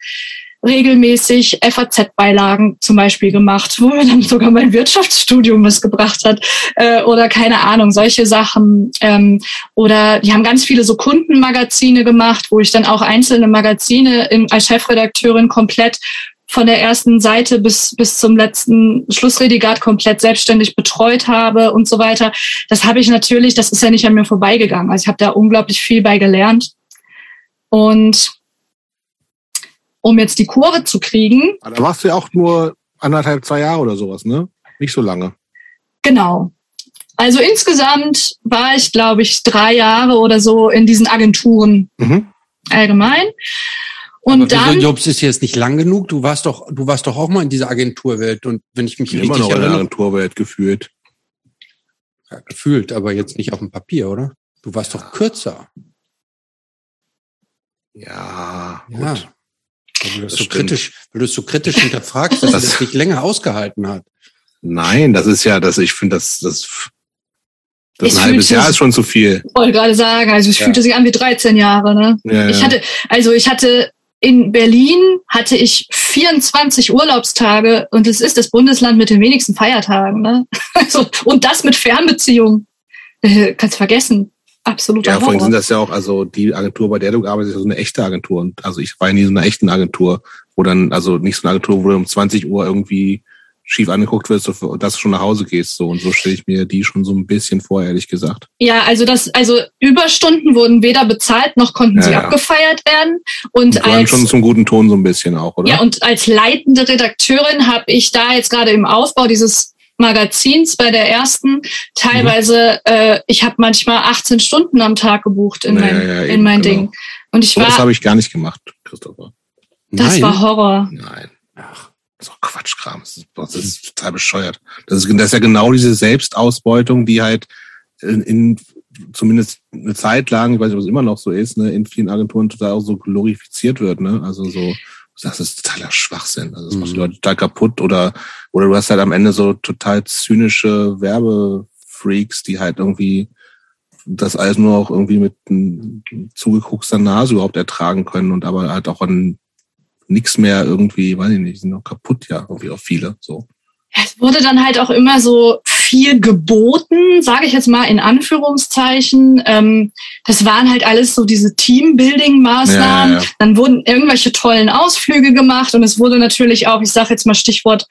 regelmäßig FAZ-Beilagen zum Beispiel gemacht, wo mir dann sogar mein Wirtschaftsstudium was gebracht hat äh, oder keine Ahnung, solche Sachen. Ähm, oder die haben ganz viele so Kundenmagazine gemacht, wo ich dann auch einzelne Magazine in, als Chefredakteurin komplett von der ersten Seite bis, bis zum letzten Schlussredigat komplett selbstständig betreut habe und so weiter. Das habe ich natürlich, das ist ja nicht an mir vorbeigegangen. Also ich habe da unglaublich viel bei gelernt. Und um jetzt die Kurve zu kriegen.
Da warst du ja auch nur anderthalb, zwei Jahre oder sowas, ne? Nicht so lange.
Genau. Also insgesamt war ich, glaube ich, drei Jahre oder so in diesen Agenturen mhm. allgemein.
Und Aber dann. Jobs ist jetzt nicht lang genug. Du warst doch, du warst doch auch mal in dieser Agenturwelt und wenn ich mich ich richtig
immer noch
erinnere.
in der Agenturwelt gefühlt.
Ja, gefühlt, aber jetzt nicht auf dem Papier, oder? Du warst doch kürzer.
Ja,
Ja. Weil du das,
Das
so
stimmt.
kritisch, weil du es so kritisch hinterfragst, dass
Das-
es dich länger ausgehalten hat.
Nein, das ist ja, das, ich finde, das, das, das
Ich
ein halbes Jahr ist schon zu viel.
Ich wollte gerade sagen, also es
Ja.
fühlte sich an wie 13 Jahre, ne?
Ja,
Ich
ja.
hatte, also ich hatte in Berlin hatte ich 24 Urlaubstage und es ist das Bundesland mit den wenigsten Feiertagen, ne? Also, und das mit Fernbeziehung. Äh, kannst vergessen. Absoluter
Ja, vorhin sind das ja auch, also die Agentur, bei der du arbeitest, ist ja so eine echte Agentur. Und also ich war ja nie so einer echten Agentur, wo dann, also nicht so eine Agentur, wo du um 20 Uhr irgendwie schief angeguckt wirst dass du schon nach Hause gehst. So und so stelle ich mir die schon so ein bisschen vor, ehrlich gesagt.
Ja, also das, also Überstunden wurden weder bezahlt noch konnten
Ja,
sie
ja.
abgefeiert werden. Und
Und
als
schon zum guten Ton so ein bisschen auch, oder?
Ja, und als leitende Redakteurin habe ich da jetzt gerade im Aufbau dieses Magazins bei der ersten teilweise, äh, ich habe manchmal 18 Stunden am Tag gebucht in
Ja,
mein,
ja,
in
eben,
mein
genau.
Ding. Und ich
so, das
war,
habe ich gar nicht gemacht, Christopher.
das
Nein.
war Horror.
Nein. Ach, doch Quatschkram. Das ist, das ist total bescheuert. Das ist, das ist ja genau diese Selbstausbeutung, die halt in, in zumindest eine Zeit lang, ich weiß nicht, ob es immer noch so ist, ne, in vielen Agenturen total auch so glorifiziert wird, ne? Also so, das ist totaler Schwachsinn. Also das macht die
Mhm.
Leute total kaputt oder oder du hast halt am Ende so total zynische Werbefreaks, die halt irgendwie das alles nur auch irgendwie mit zugekruckster Nase überhaupt ertragen können und aber halt auch an nichts mehr irgendwie, weiß ich nicht, sind noch kaputt ja irgendwie auch viele so.
Es wurde dann halt auch immer so viel geboten, sage ich jetzt mal in Anführungszeichen. Ähm, das waren halt alles so diese Teambuilding-Maßnahmen.
Ja, ja, ja.
Dann wurden irgendwelche tollen Ausflüge gemacht und es wurde natürlich auch, ich sage jetzt mal Stichwort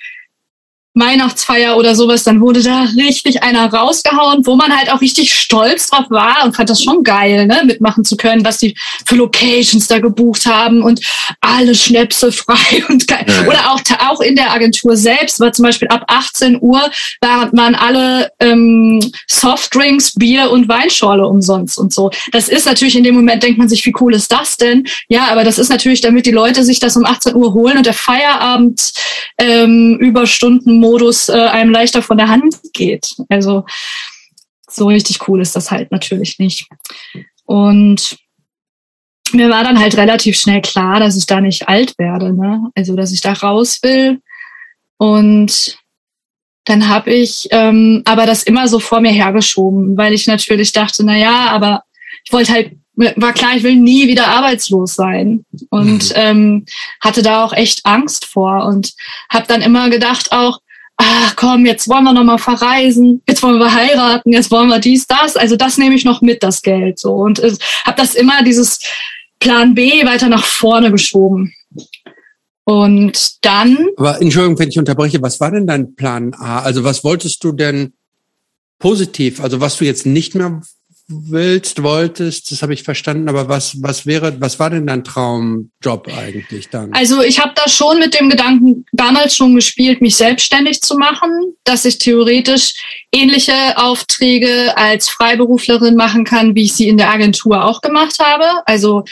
Weihnachtsfeier oder sowas, dann wurde da richtig einer rausgehauen, wo man halt auch richtig stolz drauf war und fand das schon geil, ne, mitmachen zu können, was die für Locations da gebucht haben und alle Schnäpse frei und geil.
Ja, ja.
Oder auch, auch in der Agentur selbst war zum Beispiel ab 18 Uhr waren, alle ähm, Softdrinks, Bier und Weinschorle umsonst und so. Das ist natürlich in dem Moment, denkt man sich, wie cool ist das denn? Ja, aber das ist natürlich, damit die Leute sich das um 18 Uhr holen und der Feierabend ähm, Überstundenmodus äh, einem leichter von der Hand geht. Also so richtig cool ist das halt natürlich nicht. Und mir war dann halt relativ schnell klar, dass ich da nicht alt werde, ne? Also dass ich da raus will. Und dann habe ich ähm, aber das immer so vor mir hergeschoben, weil ich natürlich dachte, na ja, aber ich wollte halt, war klar, ich will nie wieder arbeitslos sein und
Mhm.
ähm, hatte da auch echt Angst vor und habe dann immer gedacht auch, ach komm, jetzt wollen wir noch mal verreisen, jetzt wollen wir heiraten, jetzt wollen wir dies, das, also das nehme ich noch mit, das Geld so und äh, habe das immer dieses Plan B weiter nach vorne geschoben. Und dann
Aber Entschuldigung, wenn ich unterbreche, was war denn dein Plan A? Also was wolltest du denn positiv? Also was du jetzt nicht mehr willst, wolltest, das habe ich verstanden, aber was, was wäre, was war denn dein Traumjob eigentlich dann?
Also ich habe da schon mit dem Gedanken damals schon gespielt, mich selbstständig zu machen, dass ich theoretisch ähnliche Aufträge als Freiberuflerin machen kann, wie ich sie in der Agentur auch gemacht habe. Also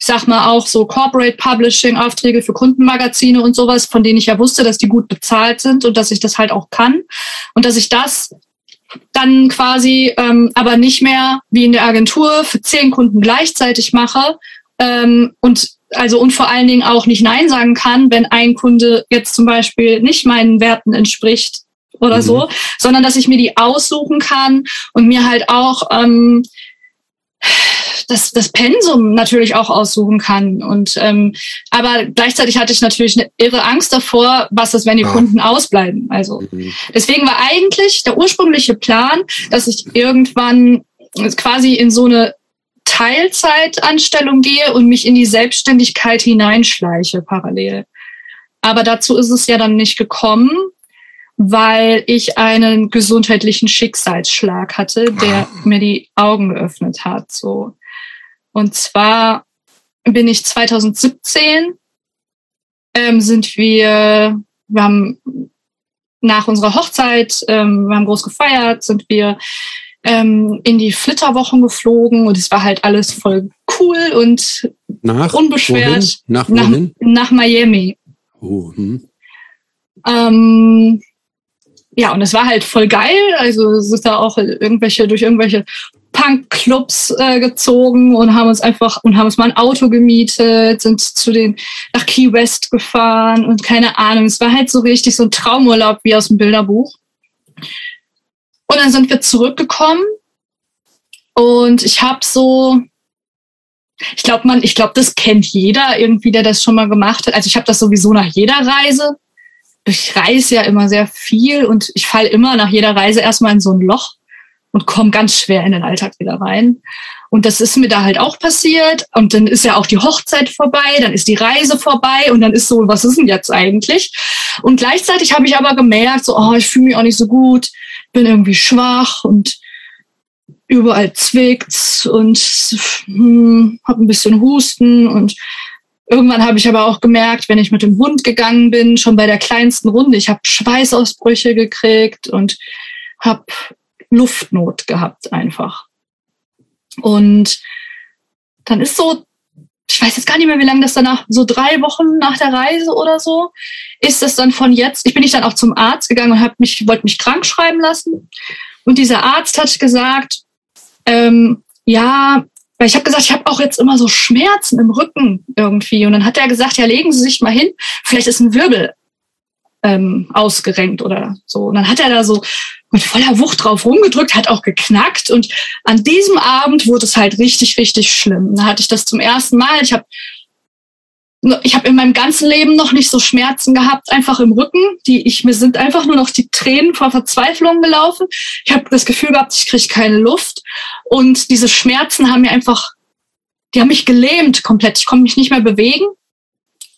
ich sag mal auch so Corporate Publishing Aufträge für Kundenmagazine und sowas, von denen ich ja wusste, dass die gut bezahlt sind und dass ich das halt auch kann und dass ich das dann quasi ähm, aber nicht mehr wie in der Agentur für zehn Kunden gleichzeitig mache ähm, und also und vor allen Dingen auch nicht Nein sagen kann, wenn ein Kunde jetzt zum Beispiel nicht meinen Werten entspricht oder
Mhm.
so, sondern dass ich mir die aussuchen kann und mir halt auch ähm, das, das Pensum natürlich auch aussuchen kann. Und ähm, aber gleichzeitig hatte ich natürlich eine irre Angst davor, was ist, wenn die
Ja.
Kunden ausbleiben. Also
Mhm.
Deswegen war eigentlich der ursprüngliche Plan, dass ich irgendwann quasi in so eine Teilzeitanstellung gehe und mich in die Selbstständigkeit hineinschleiche parallel. Aber dazu ist es ja dann nicht gekommen, weil ich einen gesundheitlichen Schicksalsschlag hatte, der mir die Augen geöffnet hat. So. Und zwar bin ich 2017 ähm, sind wir, wir haben nach unserer Hochzeit, ähm, wir haben groß gefeiert, sind wir ähm, in die Flitterwochen geflogen und es war halt alles voll cool und
Nach
unbeschwert.
Wohin? Nach
Nach-
wohin?
nach Miami.
Oh, hm.
Ähm, ja, und es war halt voll geil. Also es ist da auch irgendwelche, durch irgendwelche Punkclubs äh, gezogen und haben uns einfach und haben uns mal ein Auto gemietet, sind zu den nach Key West gefahren und keine Ahnung. Es war halt so richtig so ein Traumurlaub wie aus dem Bilderbuch. Und dann sind wir zurückgekommen und ich habe so, ich glaube man, ich glaube das kennt jeder irgendwie, der das schon mal gemacht hat. Also ich habe das sowieso nach jeder Reise. Ich reise ja immer sehr viel und ich falle immer nach jeder Reise erstmal in so ein Loch und komme ganz schwer in den Alltag wieder rein. Und das ist mir da halt auch passiert. Und dann ist ja auch die Hochzeit vorbei, dann ist die Reise vorbei und dann ist so, was ist denn jetzt eigentlich? Und gleichzeitig habe ich aber gemerkt, so, oh, ich fühle mich auch nicht so gut, bin irgendwie schwach und überall zwickt's und hm, habe ein bisschen Husten und Irgendwann habe ich aber auch gemerkt, wenn ich mit dem Hund gegangen bin, schon bei der kleinsten Runde, ich habe Schweißausbrüche gekriegt und habe Luftnot gehabt einfach. Und dann ist so, ich weiß jetzt gar nicht mehr, wie lange das danach, so drei Wochen nach der Reise oder so, ist es dann von jetzt, ich bin ich dann auch zum Arzt gegangen und habe mich, wollte mich krank schreiben lassen. Und dieser Arzt hat gesagt, ähm, ja, weil ich habe gesagt, ich habe auch jetzt immer so Schmerzen im Rücken irgendwie. Und dann hat er gesagt, ja, legen Sie sich mal hin, vielleicht ist ein Wirbel ähm, ausgerenkt oder so. Und dann hat er da so mit voller Wucht drauf rumgedrückt, hat auch geknackt. Und an diesem Abend wurde es halt richtig, richtig schlimm. Da hatte ich das zum ersten Mal. Ich habe ich habe in meinem ganzen Leben noch nicht so Schmerzen gehabt, einfach im Rücken. Die ich mir sind einfach nur noch die Tränen vor Verzweiflung gelaufen. Ich habe das Gefühl gehabt, ich kriege keine Luft und diese Schmerzen haben mir einfach, die haben mich gelähmt komplett. Ich konnte mich nicht mehr bewegen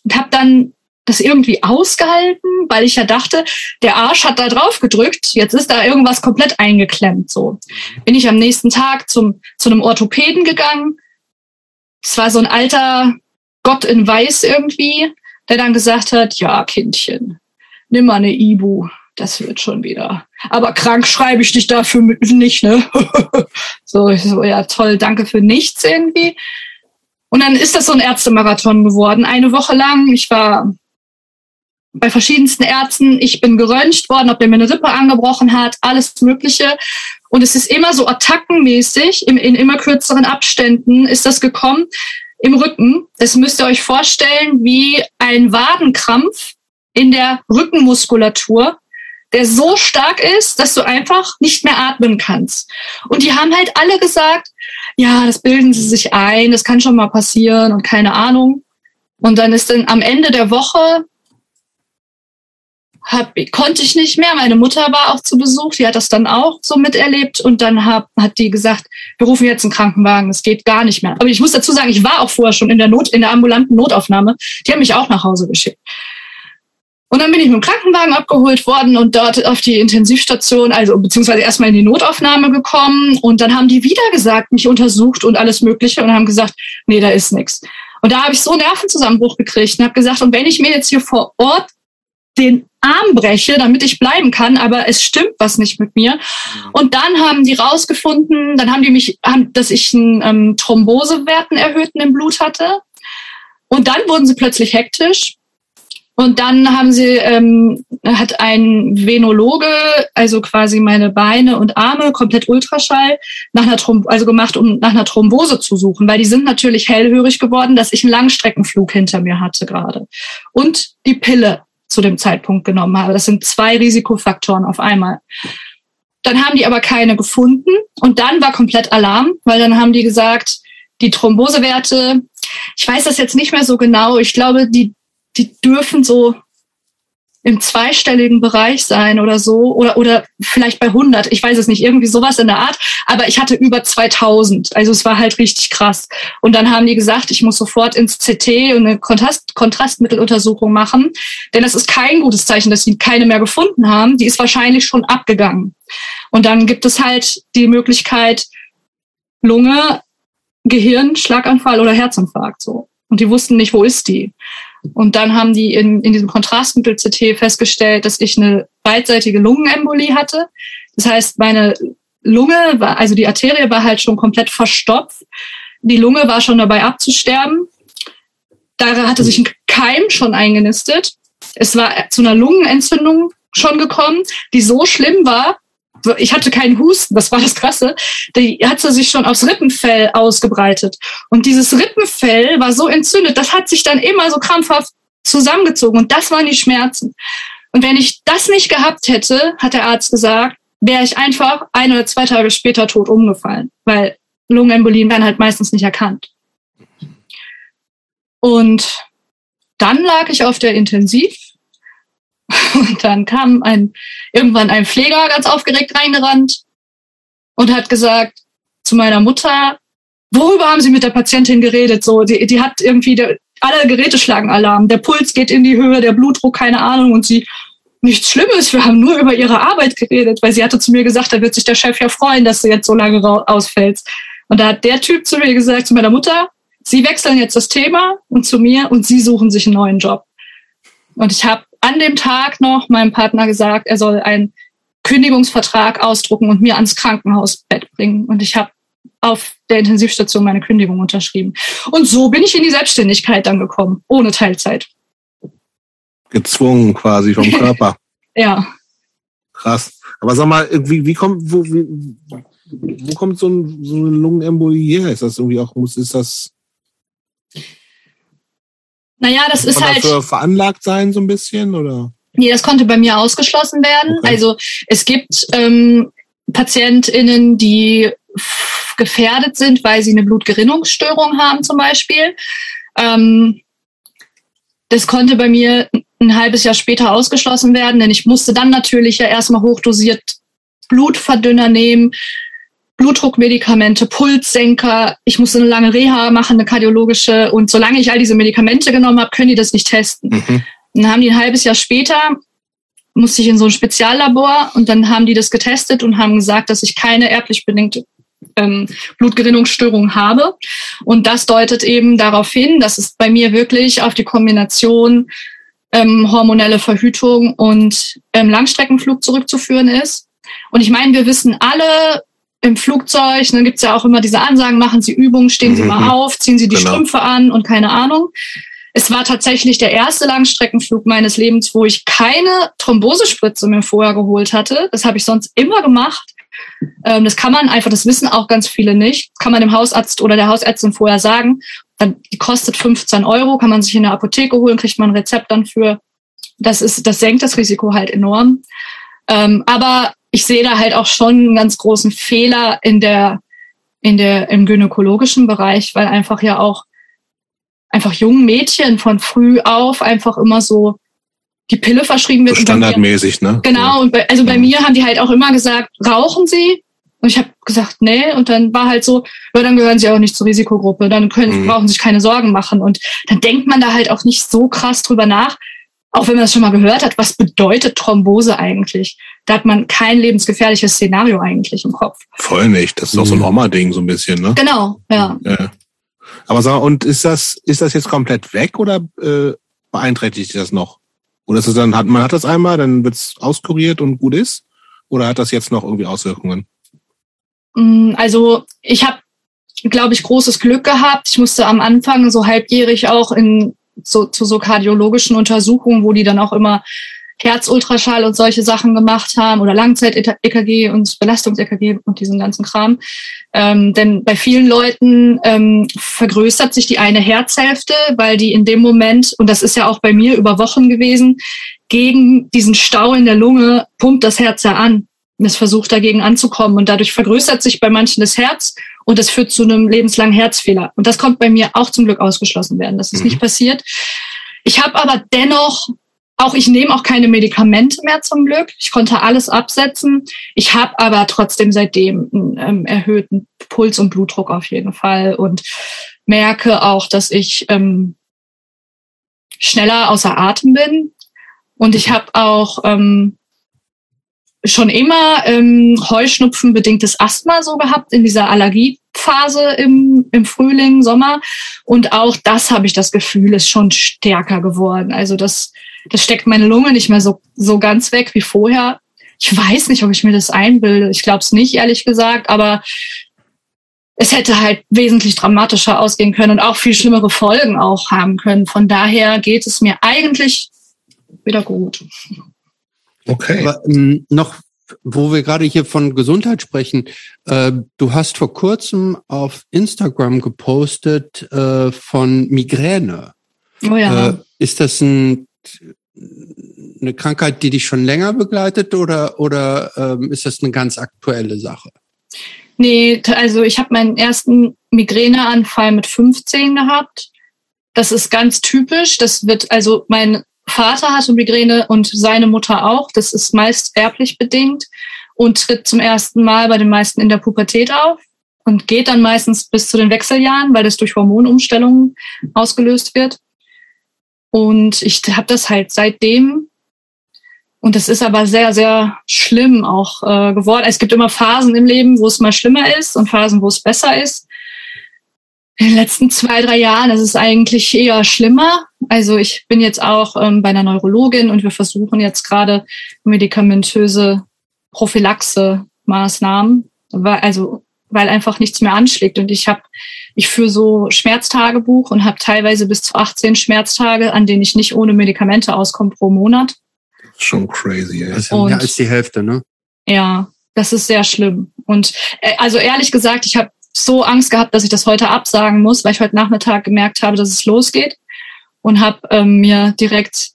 und habe dann das irgendwie ausgehalten, weil ich ja dachte, der Arsch hat da drauf gedrückt, jetzt ist da irgendwas komplett eingeklemmt. So bin ich am nächsten Tag zum zu einem Orthopäden gegangen. Es war so ein alter Gott in Weiß irgendwie, der dann gesagt hat, ja Kindchen, nimm mal eine Ibu, das wird schon wieder. Aber krank schreibe ich dich dafür nicht, ne? so, ich so, ja toll, danke für nichts irgendwie. Und dann ist das so ein Ärztemarathon geworden, eine Woche lang. Ich war bei verschiedensten Ärzten. Ich bin geröntgt worden, ob der mir eine Rippe angebrochen hat, alles Mögliche. Und es ist immer so attackenmäßig, in, in immer kürzeren Abständen ist das gekommen im Rücken. Das müsst ihr euch vorstellen wie ein Wadenkrampf in der Rückenmuskulatur, der so stark ist, dass du einfach nicht mehr atmen kannst. Und die haben halt alle gesagt, ja, das bilden sie sich ein, das kann schon mal passieren und keine Ahnung. Und dann ist dann am Ende der Woche hab, konnte ich nicht mehr. Meine Mutter war auch zu Besuch, die hat das dann auch so miterlebt und dann hab, hat die gesagt, wir rufen jetzt einen Krankenwagen, es geht gar nicht mehr. Aber ich muss dazu sagen, ich war auch vorher schon in der Not, in der ambulanten Notaufnahme. Die haben mich auch nach Hause geschickt. Und dann bin ich mit dem Krankenwagen abgeholt worden und dort auf die Intensivstation, also beziehungsweise erstmal in die Notaufnahme gekommen. Und dann haben die wieder gesagt, mich untersucht und alles Mögliche und haben gesagt, nee, da ist nichts. Und da habe ich so einen Nervenzusammenbruch gekriegt und habe gesagt, und wenn ich mir jetzt hier vor Ort den Arm breche, damit ich bleiben kann, aber es stimmt was nicht mit mir. Mhm. Und dann haben die rausgefunden, dann haben die mich, haben, dass ich einen ähm, Thrombosewerten erhöhten im Blut hatte. Und dann wurden sie plötzlich hektisch. Und dann haben sie, ähm, hat ein Venologe, also quasi meine Beine und Arme komplett Ultraschall nach einer Throm also gemacht, um nach einer Thrombose zu suchen, weil die sind natürlich hellhörig geworden, dass ich einen Langstreckenflug hinter mir hatte gerade. Und die Pille zu dem Zeitpunkt genommen habe. Das sind zwei Risikofaktoren auf einmal. Dann haben die aber keine gefunden und dann war komplett Alarm, weil dann haben die gesagt, die Thrombosewerte, ich weiß das jetzt nicht mehr so genau, ich glaube, die, die dürfen so im zweistelligen Bereich sein oder so oder oder vielleicht bei 100, ich weiß es nicht, irgendwie sowas in der Art, aber ich hatte über 2000, also es war halt richtig krass und dann haben die gesagt, ich muss sofort ins CT und eine Kontrast Kontrastmitteluntersuchung machen, denn das ist kein gutes Zeichen, dass sie keine mehr gefunden haben, die ist wahrscheinlich schon abgegangen. Und dann gibt es halt die Möglichkeit Lunge, Gehirn, Schlaganfall oder Herzinfarkt so. Und die wussten nicht, wo ist die. Und dann haben die in, in diesem Kontrastmittel-CT festgestellt, dass ich eine beidseitige Lungenembolie hatte. Das heißt, meine Lunge war, also die Arterie war halt schon komplett verstopft. Die Lunge war schon dabei abzusterben. Da hatte sich ein Keim schon eingenistet. Es war zu einer Lungenentzündung schon gekommen, die so schlimm war, ich hatte keinen Husten, das war das Krasse, die hatte sich schon aufs Rippenfell ausgebreitet. Und dieses Rippenfell war so entzündet, das hat sich dann immer so krampfhaft zusammengezogen. Und das waren die Schmerzen. Und wenn ich das nicht gehabt hätte, hat der Arzt gesagt, wäre ich einfach ein oder zwei Tage später tot umgefallen, weil Lungenembolien werden halt meistens nicht erkannt. Und dann lag ich auf der Intensiv und dann kam ein, irgendwann ein Pfleger ganz aufgeregt reingerannt und hat gesagt zu meiner Mutter, worüber haben Sie mit der Patientin geredet? So, die, die hat irgendwie, der, alle Geräte schlagen Alarm, der Puls geht in die Höhe, der Blutdruck, keine Ahnung, und sie, nichts Schlimmes, wir haben nur über ihre Arbeit geredet, weil sie hatte zu mir gesagt, da wird sich der Chef ja freuen, dass du jetzt so lange ausfällst. Und da hat der Typ zu mir gesagt, zu meiner Mutter, Sie wechseln jetzt das Thema und zu mir und Sie suchen sich einen neuen Job. Und ich habe an dem Tag noch meinem Partner gesagt, er soll einen Kündigungsvertrag ausdrucken und mir ans Krankenhausbett bringen. Und ich habe auf der Intensivstation meine Kündigung unterschrieben. Und so bin ich in die Selbstständigkeit dann gekommen, ohne Teilzeit.
Gezwungen quasi vom Körper.
ja.
Krass. Aber sag mal, wie, wie kommt, wo, wie, wo kommt so, ein, so eine Lungenembolie her? Ist das irgendwie auch, muss, ist das
naja, das ist halt.
Dafür veranlagt sein, so ein bisschen, oder?
Nee, das konnte bei mir ausgeschlossen werden. Okay. Also es gibt ähm, PatientInnen, die gefährdet sind, weil sie eine Blutgerinnungsstörung haben zum Beispiel. Ähm, das konnte bei mir ein halbes Jahr später ausgeschlossen werden, denn ich musste dann natürlich ja erstmal hochdosiert Blutverdünner nehmen, Blutdruckmedikamente, Pulssenker. Ich musste eine lange Reha machen, eine kardiologische. Und solange ich all diese Medikamente genommen habe, können die das nicht testen. Mhm. Dann haben die ein halbes Jahr später, musste ich in so ein Speziallabor und dann haben die das getestet und haben gesagt, dass ich keine erblich bedingte ähm, Blutgerinnungsstörung habe. Und das deutet eben darauf hin, dass es bei mir wirklich auf die Kombination ähm, hormonelle Verhütung und ähm, Langstreckenflug zurückzuführen ist. Und ich meine, wir wissen alle, im Flugzeug, dann gibt's ja auch immer diese Ansagen, machen Sie Übungen, stehen Sie mal mhm. auf, ziehen Sie die genau. Strümpfe an und keine Ahnung. Es war tatsächlich der erste Langstreckenflug meines Lebens, wo ich keine Thrombosespritze mir vorher geholt hatte. Das habe ich sonst immer gemacht. Ähm, das kann man einfach, das wissen auch ganz viele nicht. Das kann man dem Hausarzt oder der Hausärztin vorher sagen. Dann, die kostet 15 Euro, kann man sich in der Apotheke holen, kriegt man ein Rezept dann für. Das ist, das senkt das Risiko halt enorm. Ähm, aber ich sehe da halt auch schon einen ganz großen Fehler in der, in der, im gynäkologischen Bereich, weil einfach ja auch einfach jungen Mädchen von früh auf einfach immer so die Pille verschrieben wird.
So standardmäßig, ne?
Genau. Und bei, also bei mir haben die halt auch immer gesagt, rauchen Sie? Und ich habe gesagt, nee. Und dann war halt so, ja, dann gehören Sie auch nicht zur Risikogruppe. Dann können, mhm. brauchen Sie sich keine Sorgen machen. Und dann denkt man da halt auch nicht so krass drüber nach, auch wenn man das schon mal gehört hat, was bedeutet Thrombose eigentlich? Da hat man kein lebensgefährliches Szenario eigentlich im Kopf.
Voll nicht. Das ist doch so ein mhm. Oma-Ding so ein bisschen, ne?
Genau, ja. ja.
Aber sag, und ist das, ist das jetzt komplett weg oder äh, beeinträchtigt das noch? Oder ist es dann, hat, man hat das einmal, dann wird's auskuriert und gut ist? Oder hat das jetzt noch irgendwie Auswirkungen?
Mm, also ich habe, glaube ich, großes Glück gehabt. Ich musste am Anfang so halbjährig auch in so, zu so kardiologischen Untersuchungen, wo die dann auch immer Herzultraschall und solche Sachen gemacht haben oder Langzeit-EKG und Belastungs-EKG und diesen ganzen Kram. Ähm, denn bei vielen Leuten ähm, vergrößert sich die eine Herzhälfte, weil die in dem Moment, und das ist ja auch bei mir über Wochen gewesen, gegen diesen Stau in der Lunge pumpt das Herz ja an. Es versucht dagegen anzukommen und dadurch vergrößert sich bei manchen das Herz und das führt zu einem lebenslangen Herzfehler. Und das kommt bei mir auch zum Glück ausgeschlossen werden. Das ist mhm. nicht passiert. Ich habe aber dennoch auch ich nehme auch keine Medikamente mehr zum Glück. Ich konnte alles absetzen. Ich habe aber trotzdem seitdem einen ähm, erhöhten Puls und Blutdruck auf jeden Fall und merke auch, dass ich ähm, schneller außer Atem bin. Und ich habe auch ähm, schon immer ähm, Heuschnupfen-bedingtes Asthma so gehabt in dieser Allergiephase im, im Frühling, Sommer. Und auch das habe ich das Gefühl, ist schon stärker geworden. Also das, das steckt meine Lunge nicht mehr so, so ganz weg wie vorher. Ich weiß nicht, ob ich mir das einbilde. Ich glaube es nicht, ehrlich gesagt, aber es hätte halt wesentlich dramatischer ausgehen können und auch viel schlimmere Folgen auch haben können. Von daher geht es mir eigentlich wieder gut.
Okay. Aber, ähm, noch wo wir gerade hier von Gesundheit sprechen, äh, du hast vor kurzem auf Instagram gepostet äh, von Migräne.
Oh ja.
Äh, ist das ein, eine Krankheit, die dich schon länger begleitet oder, oder ähm, ist das eine ganz aktuelle Sache?
Nee, also ich habe meinen ersten Migräneanfall mit 15 gehabt. Das ist ganz typisch. Das wird, also mein Vater hatte Migräne und seine Mutter auch. Das ist meist erblich bedingt und tritt zum ersten Mal bei den meisten in der Pubertät auf und geht dann meistens bis zu den Wechseljahren, weil das durch Hormonumstellungen ausgelöst wird. Und ich habe das halt seitdem und das ist aber sehr, sehr schlimm auch äh, geworden. Es gibt immer Phasen im Leben, wo es mal schlimmer ist und Phasen, wo es besser ist. In den letzten zwei, drei Jahren ist es eigentlich eher schlimmer. Also ich bin jetzt auch ähm, bei einer Neurologin und wir versuchen jetzt gerade medikamentöse Prophylaxe-Maßnahmen, also weil einfach nichts mehr anschlägt. Und ich habe, ich führe so Schmerztagebuch und habe teilweise bis zu 18 Schmerztage, an denen ich nicht ohne Medikamente auskomme pro Monat.
Schon crazy. Ey.
Das ist ja mehr als die Hälfte, ne?
Ja, das ist sehr schlimm. Und äh, also ehrlich gesagt, ich habe so Angst gehabt, dass ich das heute absagen muss, weil ich heute Nachmittag gemerkt habe, dass es losgeht und habe ähm, mir direkt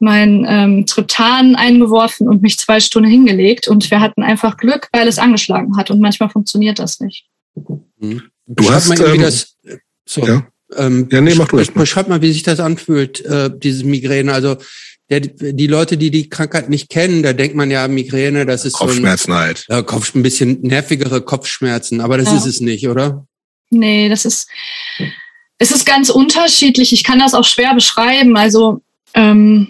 mein ähm, Triptan eingeworfen und mich zwei Stunden hingelegt und wir hatten einfach Glück, weil es angeschlagen hat und manchmal funktioniert das nicht.
Mhm. Du hast mal, ähm, das, so, ja. Ähm, ja, nee, mach du erst mal. Beschreib mal, wie sich das anfühlt, äh, diese Migräne. Also der, die Leute, die die Krankheit nicht kennen, da denkt man ja Migräne, das ist
Kopfschmerzen
so
ein, halt.
Äh, Kopf, ein bisschen nervigere Kopfschmerzen, aber das ja. ist es nicht, oder?
Nee, das ist es ist ganz unterschiedlich. Ich kann das auch schwer beschreiben. Also ähm,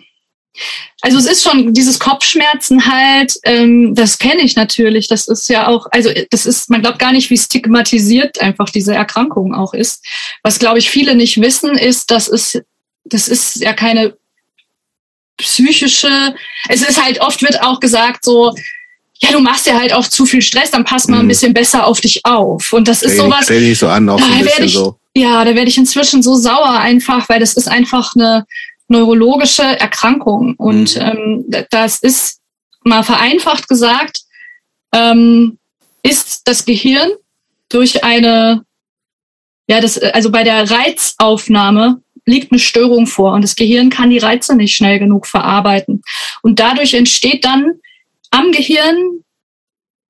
also es ist schon dieses Kopfschmerzen halt, ähm, das kenne ich natürlich. Das ist ja auch, also das ist, man glaubt gar nicht, wie stigmatisiert einfach diese Erkrankung auch ist. Was glaube ich viele nicht wissen, ist, dass es, das ist ja keine psychische, es ist halt, oft wird auch gesagt so, ja, du machst ja halt auch zu viel Stress, dann pass mal ein mhm. bisschen besser auf dich auf. Und das ist
stell
sowas.
Stell dich so an, auch so ein bisschen
ich,
so.
Ja, da werde ich inzwischen so sauer einfach, weil das ist einfach eine neurologische Erkrankung. Und mhm. ähm, das ist mal vereinfacht gesagt, ähm, ist das Gehirn durch eine, ja, das, also bei der Reizaufnahme liegt eine Störung vor und das Gehirn kann die Reize nicht schnell genug verarbeiten. Und dadurch entsteht dann am Gehirn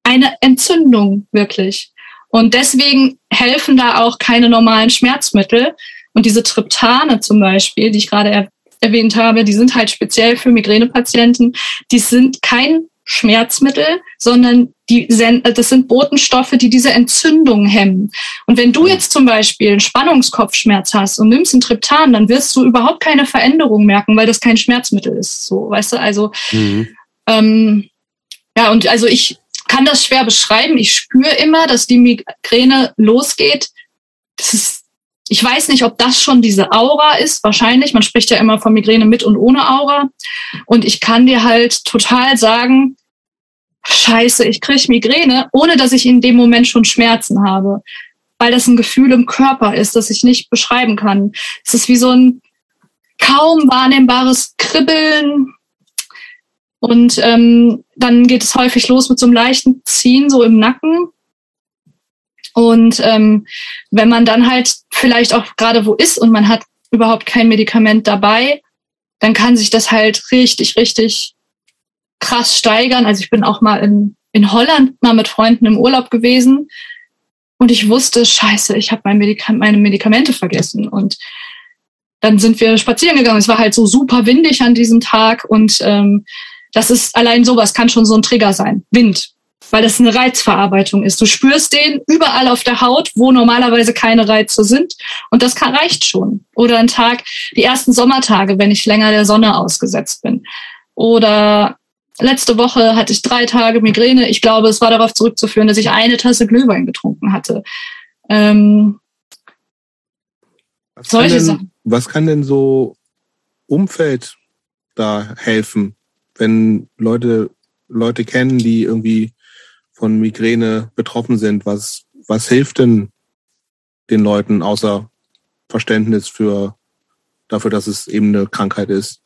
eine Entzündung wirklich. Und deswegen helfen da auch keine normalen Schmerzmittel. Und diese Triptane zum Beispiel, die ich gerade er erwähnt habe, die sind halt speziell für Migränepatienten. Die sind kein Schmerzmittel, sondern die, das sind Botenstoffe, die diese Entzündung hemmen. Und wenn du jetzt zum Beispiel einen Spannungskopfschmerz hast und nimmst ein Triptan, dann wirst du überhaupt keine Veränderung merken, weil das kein Schmerzmittel ist. So, weißt du, also mhm. ähm, ja, und also ich kann das schwer beschreiben. Ich spüre immer, dass die Migräne losgeht. Das ist ich weiß nicht, ob das schon diese Aura ist. Wahrscheinlich. Man spricht ja immer von Migräne mit und ohne Aura. Und ich kann dir halt total sagen, scheiße, ich kriege Migräne, ohne dass ich in dem Moment schon Schmerzen habe. Weil das ein Gefühl im Körper ist, das ich nicht beschreiben kann. Es ist wie so ein kaum wahrnehmbares Kribbeln. Und ähm, dann geht es häufig los mit so einem leichten Ziehen, so im Nacken. Und ähm, wenn man dann halt vielleicht auch gerade wo ist und man hat überhaupt kein Medikament dabei, dann kann sich das halt richtig, richtig krass steigern. Also ich bin auch mal in, in Holland mal mit Freunden im Urlaub gewesen und ich wusste, scheiße, ich habe mein Medika meine Medikamente vergessen. Und dann sind wir spazieren gegangen. Es war halt so super windig an diesem Tag und ähm, das ist allein sowas kann schon so ein Trigger sein. Wind weil das eine Reizverarbeitung ist. Du spürst den überall auf der Haut, wo normalerweise keine Reize sind. Und das kann, reicht schon. Oder ein Tag, die ersten Sommertage, wenn ich länger der Sonne ausgesetzt bin. Oder letzte Woche hatte ich drei Tage Migräne. Ich glaube, es war darauf zurückzuführen, dass ich eine Tasse Glühwein getrunken hatte. Ähm,
was solche denn, Sachen. Was kann denn so Umfeld da helfen, wenn Leute Leute kennen, die irgendwie von Migräne betroffen sind, was, was hilft denn den Leuten außer Verständnis für dafür, dass es eben eine Krankheit ist?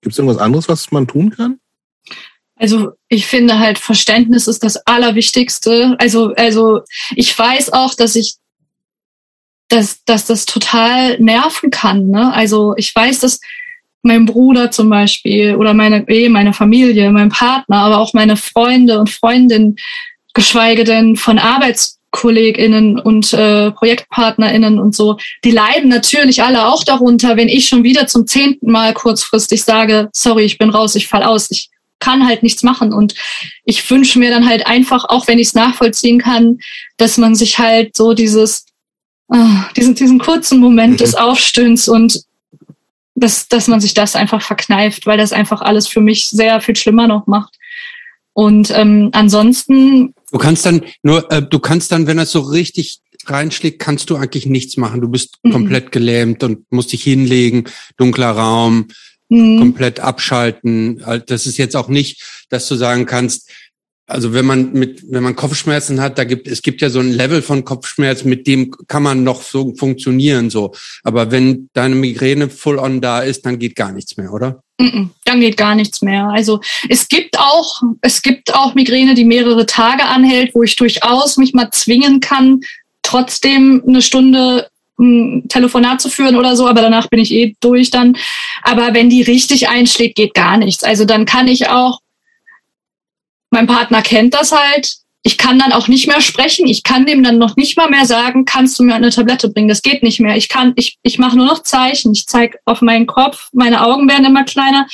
Gibt es irgendwas anderes, was man tun kann?
Also ich finde halt Verständnis ist das Allerwichtigste. Also also ich weiß auch, dass ich dass, dass das total nerven kann. Ne? Also ich weiß, dass mein Bruder zum Beispiel oder meine eh, meine Familie, mein Partner, aber auch meine Freunde und Freundinnen, geschweige denn von ArbeitskollegInnen und äh, ProjektpartnerInnen und so, die leiden natürlich alle auch darunter, wenn ich schon wieder zum zehnten Mal kurzfristig sage, sorry, ich bin raus, ich fall aus, ich kann halt nichts machen. Und ich wünsche mir dann halt einfach, auch wenn ich es nachvollziehen kann, dass man sich halt so dieses, äh, diesen, diesen kurzen Moment mhm. des Aufstöhns und dass, dass man sich das einfach verkneift, weil das einfach alles für mich sehr viel schlimmer noch macht. Und ähm, ansonsten.
Du kannst dann nur, äh, du kannst dann, wenn das so richtig reinschlägt, kannst du eigentlich nichts machen. Du bist mhm. komplett gelähmt und musst dich hinlegen, dunkler Raum, mhm. komplett abschalten. Das ist jetzt auch nicht, dass du sagen kannst, also wenn man mit, wenn man Kopfschmerzen hat, da gibt es gibt ja so ein Level von Kopfschmerz, mit dem kann man noch so funktionieren so. Aber wenn deine Migräne full on da ist, dann geht gar nichts mehr, oder?
Dann geht gar nichts mehr. Also es gibt auch es gibt auch Migräne, die mehrere Tage anhält, wo ich durchaus mich mal zwingen kann, trotzdem eine Stunde ein Telefonat zu führen oder so, aber danach bin ich eh durch dann. Aber wenn die richtig einschlägt, geht gar nichts. Also dann kann ich auch mein Partner kennt das halt. Ich kann dann auch nicht mehr sprechen. Ich kann dem dann noch nicht mal mehr sagen, kannst du mir eine Tablette bringen? Das geht nicht mehr. Ich kann, ich, ich mache nur noch Zeichen. Ich zeige auf meinen Kopf. Meine Augen werden immer kleiner.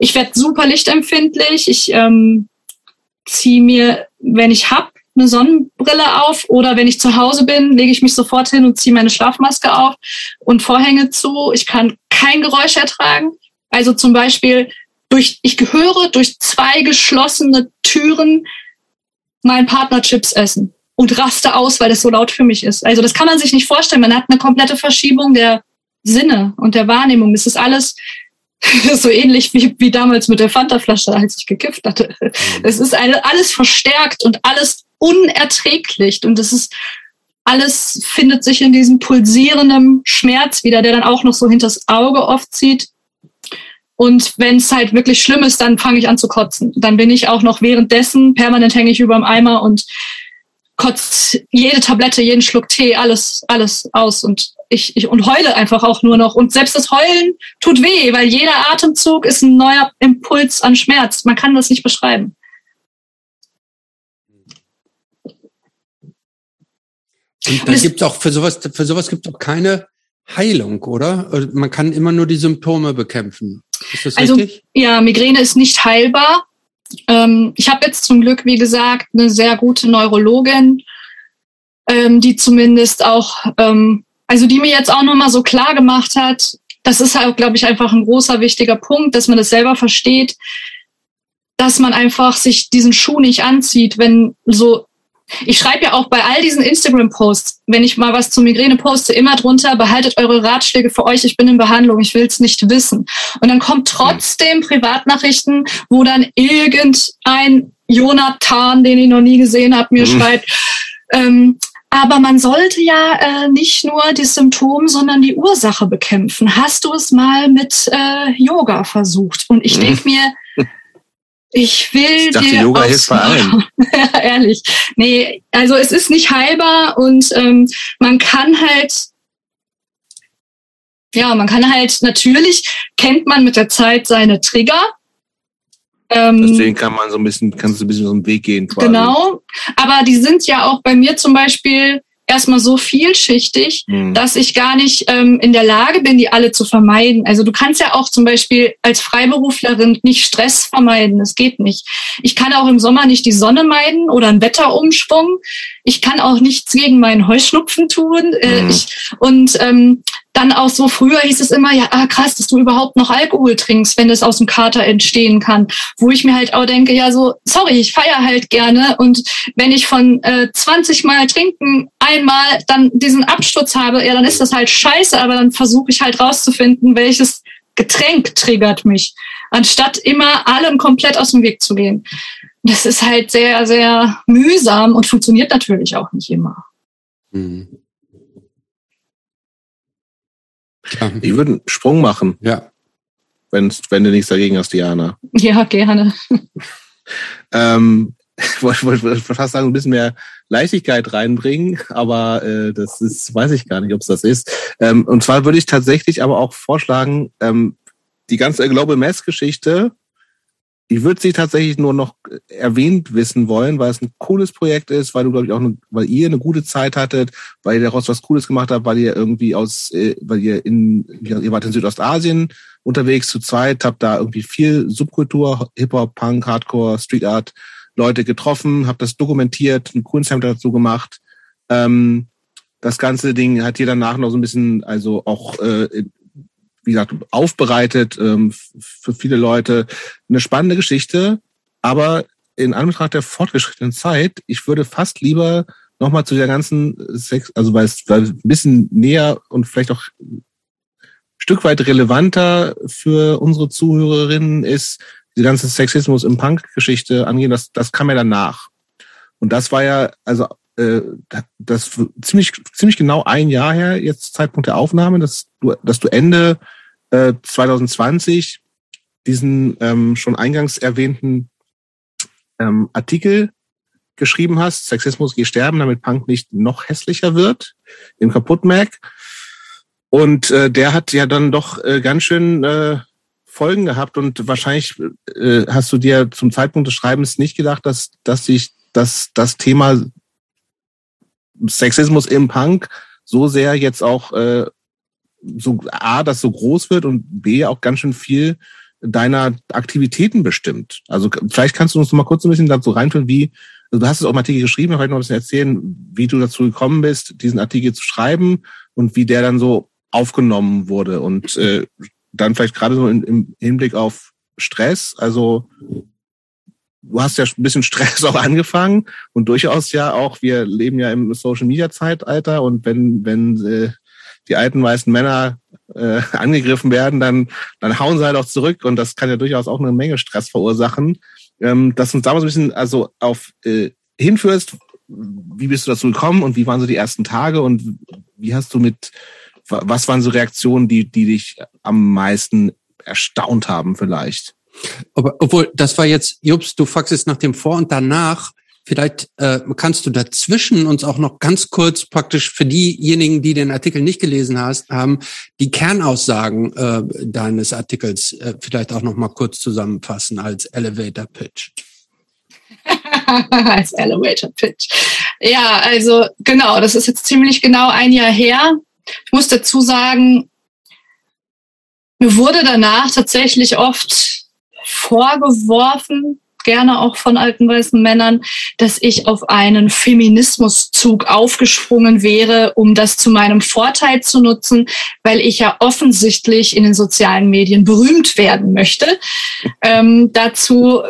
Ich werde super lichtempfindlich. Ich ähm, ziehe mir, wenn ich hab, eine Sonnenbrille auf oder wenn ich zu Hause bin, lege ich mich sofort hin und ziehe meine Schlafmaske auf und Vorhänge zu. Ich kann kein Geräusch ertragen. Also zum Beispiel durch, ich gehöre durch zwei geschlossene Türen meinen Partner Chips essen und raste aus, weil das so laut für mich ist. Also das kann man sich nicht vorstellen. Man hat eine komplette Verschiebung der Sinne und der Wahrnehmung. Es ist alles so ähnlich wie, wie damals mit der Fanta-Flasche, als ich gekifft hatte. Mhm. Es ist eine, alles verstärkt und alles unerträglich und es ist alles findet sich in diesem pulsierenden Schmerz wieder, der dann auch noch so hinters Auge oft zieht. Und wenn es halt wirklich schlimm ist, dann fange ich an zu kotzen. Dann bin ich auch noch währenddessen permanent hänge ich über dem Eimer und kotzt jede Tablette, jeden Schluck Tee, alles, alles aus und ich, ich und heule einfach auch nur noch. Und selbst das Heulen tut weh, weil jeder Atemzug ist ein neuer Impuls an Schmerz. Man kann das nicht beschreiben.
Und dann gibt es auch für sowas, für sowas gibt es auch keine Heilung, oder? Man kann immer nur die Symptome bekämpfen. Ist das
also,
richtig?
Ja, Migräne ist nicht heilbar. Ähm, ich habe jetzt zum Glück, wie gesagt, eine sehr gute Neurologin, ähm, die zumindest auch, ähm, also die mir jetzt auch nochmal so klar gemacht hat, das ist halt, glaube ich, einfach ein großer, wichtiger Punkt, dass man das selber versteht, dass man einfach sich diesen Schuh nicht anzieht, wenn so ich schreibe ja auch bei all diesen Instagram-Posts, wenn ich mal was zu Migräne poste, immer drunter, behaltet eure Ratschläge für euch, ich bin in Behandlung, ich will es nicht wissen. Und dann kommt trotzdem Privatnachrichten, wo dann irgendein Jonathan, den ich noch nie gesehen habe, mir mhm. schreibt, ähm, aber man sollte ja äh, nicht nur die Symptome, sondern die Ursache bekämpfen. Hast du es mal mit äh, Yoga versucht? Und ich mhm. denke mir, ich will
ich dachte, dir Yoga hilft bei allen.
ja, ehrlich. Nee, also es ist nicht heilbar und ähm, man kann halt ja, man kann halt natürlich kennt man mit der Zeit seine Trigger.
Ähm, Deswegen kann man so ein bisschen, kannst du ein bisschen so einen Weg gehen.
Quasi. Genau, aber die sind ja auch bei mir zum Beispiel erstmal so vielschichtig, mhm. dass ich gar nicht ähm, in der Lage bin, die alle zu vermeiden. Also du kannst ja auch zum Beispiel als Freiberuflerin nicht Stress vermeiden. Das geht nicht. Ich kann auch im Sommer nicht die Sonne meiden oder einen Wetterumschwung. Ich kann auch nichts gegen meinen Heuschnupfen tun. Äh, mhm. ich, und ähm, dann auch so früher hieß es immer, ja, ah, krass, dass du überhaupt noch Alkohol trinkst, wenn das aus dem Kater entstehen kann. Wo ich mir halt auch denke, ja, so, sorry, ich feier halt gerne und wenn ich von äh, 20 Mal trinken einmal dann diesen Absturz habe, ja, dann ist das halt scheiße, aber dann versuche ich halt rauszufinden, welches Getränk triggert mich, anstatt immer allem komplett aus dem Weg zu gehen. Das ist halt sehr, sehr mühsam und funktioniert natürlich auch nicht immer. Mhm.
Ja. Ich würde einen Sprung machen.
Ja.
Wenn's, wenn du nichts dagegen hast, Diana.
Ja, gerne.
Ähm, ich wollte wollt, fast sagen, ein bisschen mehr Leichtigkeit reinbringen, aber äh, das ist, weiß ich gar nicht, ob es das ist. Ähm, und zwar würde ich tatsächlich aber auch vorschlagen, ähm, die ganze Global Mass Geschichte, ich würde sie tatsächlich nur noch erwähnt wissen wollen, weil es ein cooles Projekt ist, weil du, glaube ich, auch, eine, weil ihr eine gute Zeit hattet, weil ihr daraus was Cooles gemacht habt, weil ihr irgendwie aus, äh, weil ihr in, ihr wart in Südostasien unterwegs zu zweit, habt da irgendwie viel Subkultur, Hip-Hop, Punk, Hardcore, Street Art, Leute getroffen, habt das dokumentiert, ein Kunstcenter dazu gemacht. Ähm, das ganze Ding hat ihr danach noch so ein bisschen, also auch äh, wie gesagt, aufbereitet ähm, für viele Leute. Eine spannende Geschichte, aber in Anbetracht der fortgeschrittenen Zeit, ich würde fast lieber nochmal zu der ganzen Sex, also weil es, ein bisschen näher und vielleicht auch ein Stück weit relevanter für unsere Zuhörerinnen ist, die ganze Sexismus im Punk-Geschichte angehen, das, das kam ja danach. Und das war ja, also äh, das ziemlich, ziemlich genau ein Jahr her, jetzt Zeitpunkt der Aufnahme, dass du, dass du Ende äh, 2020 diesen ähm, schon eingangs erwähnten ähm, Artikel geschrieben hast, Sexismus geht sterben, damit Punk nicht noch hässlicher wird, im Kaputtmerk. Und äh, der hat ja dann doch äh, ganz schön äh, Folgen gehabt und wahrscheinlich äh, hast du dir zum Zeitpunkt des Schreibens nicht gedacht, dass, dass sich dass das Thema Sexismus im Punk so sehr jetzt auch äh, so A, das so groß wird und B, auch ganz schön viel deiner Aktivitäten bestimmt. Also vielleicht kannst du uns noch mal kurz ein bisschen dazu reinführen, wie, also du hast es auch im Artikel geschrieben, vielleicht noch ein bisschen erzählen, wie du dazu gekommen bist, diesen Artikel zu schreiben und wie der dann so aufgenommen wurde und äh, dann vielleicht gerade so in, im Hinblick auf Stress, also du hast ja ein bisschen Stress auch angefangen und durchaus ja auch, wir leben ja im Social Media Zeitalter und wenn, wenn äh, die alten weißen Männer äh, angegriffen werden, dann, dann hauen sie halt auch zurück und das kann ja durchaus auch eine Menge Stress verursachen. Ähm, dass uns damals ein bisschen also auf äh, hinführst, wie bist du dazu gekommen und wie waren so die ersten Tage und wie hast du mit, was waren so Reaktionen, die, die dich am meisten erstaunt haben vielleicht?
Obwohl, das war jetzt, Jobs, du fragst jetzt nach dem Vor und danach. Vielleicht äh, kannst du dazwischen uns auch noch ganz kurz praktisch für diejenigen, die den Artikel nicht gelesen hast, haben, die Kernaussagen äh, deines Artikels äh, vielleicht auch noch mal kurz zusammenfassen als Elevator Pitch.
als Elevator Pitch. Ja, also genau, das ist jetzt ziemlich genau ein Jahr her. Ich muss dazu sagen, mir wurde danach tatsächlich oft vorgeworfen, gerne auch von alten weißen Männern, dass ich auf einen Feminismuszug aufgesprungen wäre, um das zu meinem Vorteil zu nutzen, weil ich ja offensichtlich in den sozialen Medien berühmt werden möchte. Ähm, dazu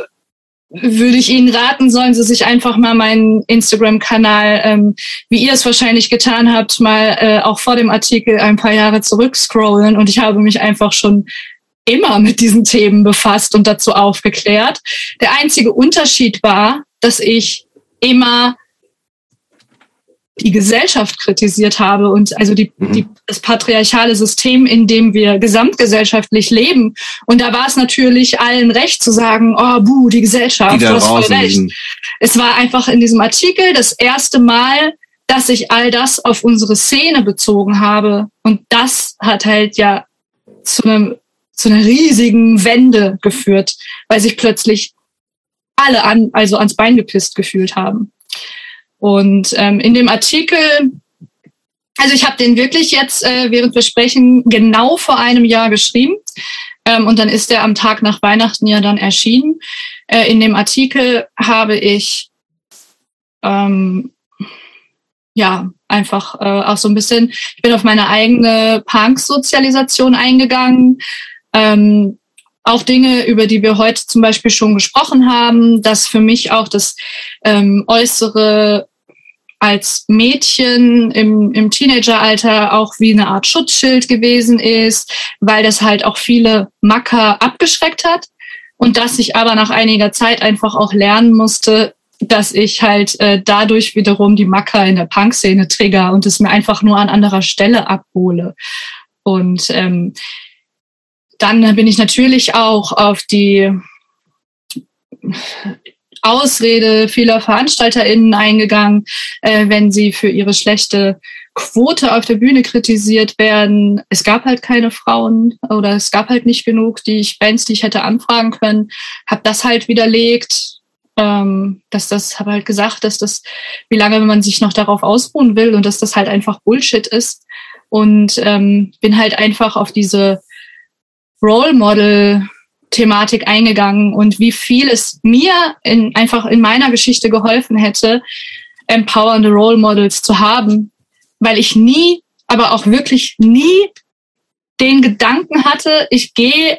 würde ich Ihnen raten, sollen Sie sich einfach mal meinen Instagram-Kanal, ähm, wie ihr es wahrscheinlich getan habt, mal äh, auch vor dem Artikel ein paar Jahre zurückscrollen. Und ich habe mich einfach schon immer mit diesen Themen befasst und dazu aufgeklärt. Der einzige Unterschied war, dass ich immer die Gesellschaft kritisiert habe und also die, mhm. die, das patriarchale System, in dem wir gesamtgesellschaftlich leben. Und da war es natürlich allen recht zu sagen, oh, buh, die Gesellschaft, die du hast voll recht. Es war einfach in diesem Artikel das erste Mal, dass ich all das auf unsere Szene bezogen habe. Und das hat halt ja zu einem zu einer riesigen Wende geführt, weil sich plötzlich alle an, also ans Bein gepisst gefühlt haben. Und ähm, in dem Artikel, also ich habe den wirklich jetzt, äh, während wir sprechen, genau vor einem Jahr geschrieben. Ähm, und dann ist er am Tag nach Weihnachten ja dann erschienen. Äh, in dem Artikel habe ich ähm, ja einfach äh, auch so ein bisschen, ich bin auf meine eigene Punk-Sozialisation eingegangen, ähm, auch Dinge, über die wir heute zum Beispiel schon gesprochen haben, dass für mich auch das ähm, Äußere als Mädchen im, im Teenageralter auch wie eine Art Schutzschild gewesen ist, weil das halt auch viele Macker abgeschreckt hat und dass ich aber nach einiger Zeit einfach auch lernen musste, dass ich halt äh, dadurch wiederum die Macker in der Punk-Szene trigger und es mir einfach nur an anderer Stelle abhole. Und ähm, dann bin ich natürlich auch auf die Ausrede vieler VeranstalterInnen eingegangen, äh, wenn sie für ihre schlechte Quote auf der Bühne kritisiert werden. Es gab halt keine Frauen oder es gab halt nicht genug, die ich Bands, die ich hätte anfragen können. Hab das halt widerlegt, ähm, dass das habe halt gesagt, dass das, wie lange man sich noch darauf ausruhen will und dass das halt einfach Bullshit ist. Und ähm, bin halt einfach auf diese Role Model Thematik eingegangen und wie viel es mir in, einfach in meiner Geschichte geholfen hätte, empowernde Role Models zu haben, weil ich nie, aber auch wirklich nie den Gedanken hatte, ich gehe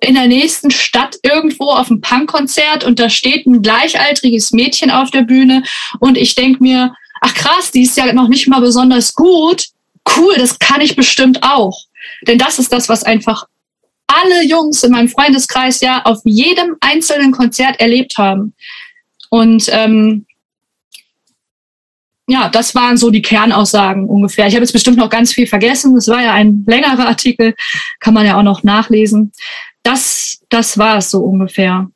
in der nächsten Stadt irgendwo auf ein Punkkonzert und da steht ein gleichaltriges Mädchen auf der Bühne und ich denk mir, ach krass, die ist ja noch nicht mal besonders gut. Cool, das kann ich bestimmt auch. Denn das ist das, was einfach alle Jungs in meinem Freundeskreis ja auf jedem einzelnen Konzert erlebt haben. Und ähm, ja, das waren so die Kernaussagen ungefähr. Ich habe jetzt bestimmt noch ganz viel vergessen. Das war ja ein längerer Artikel, kann man ja auch noch nachlesen. Das, das war es so ungefähr.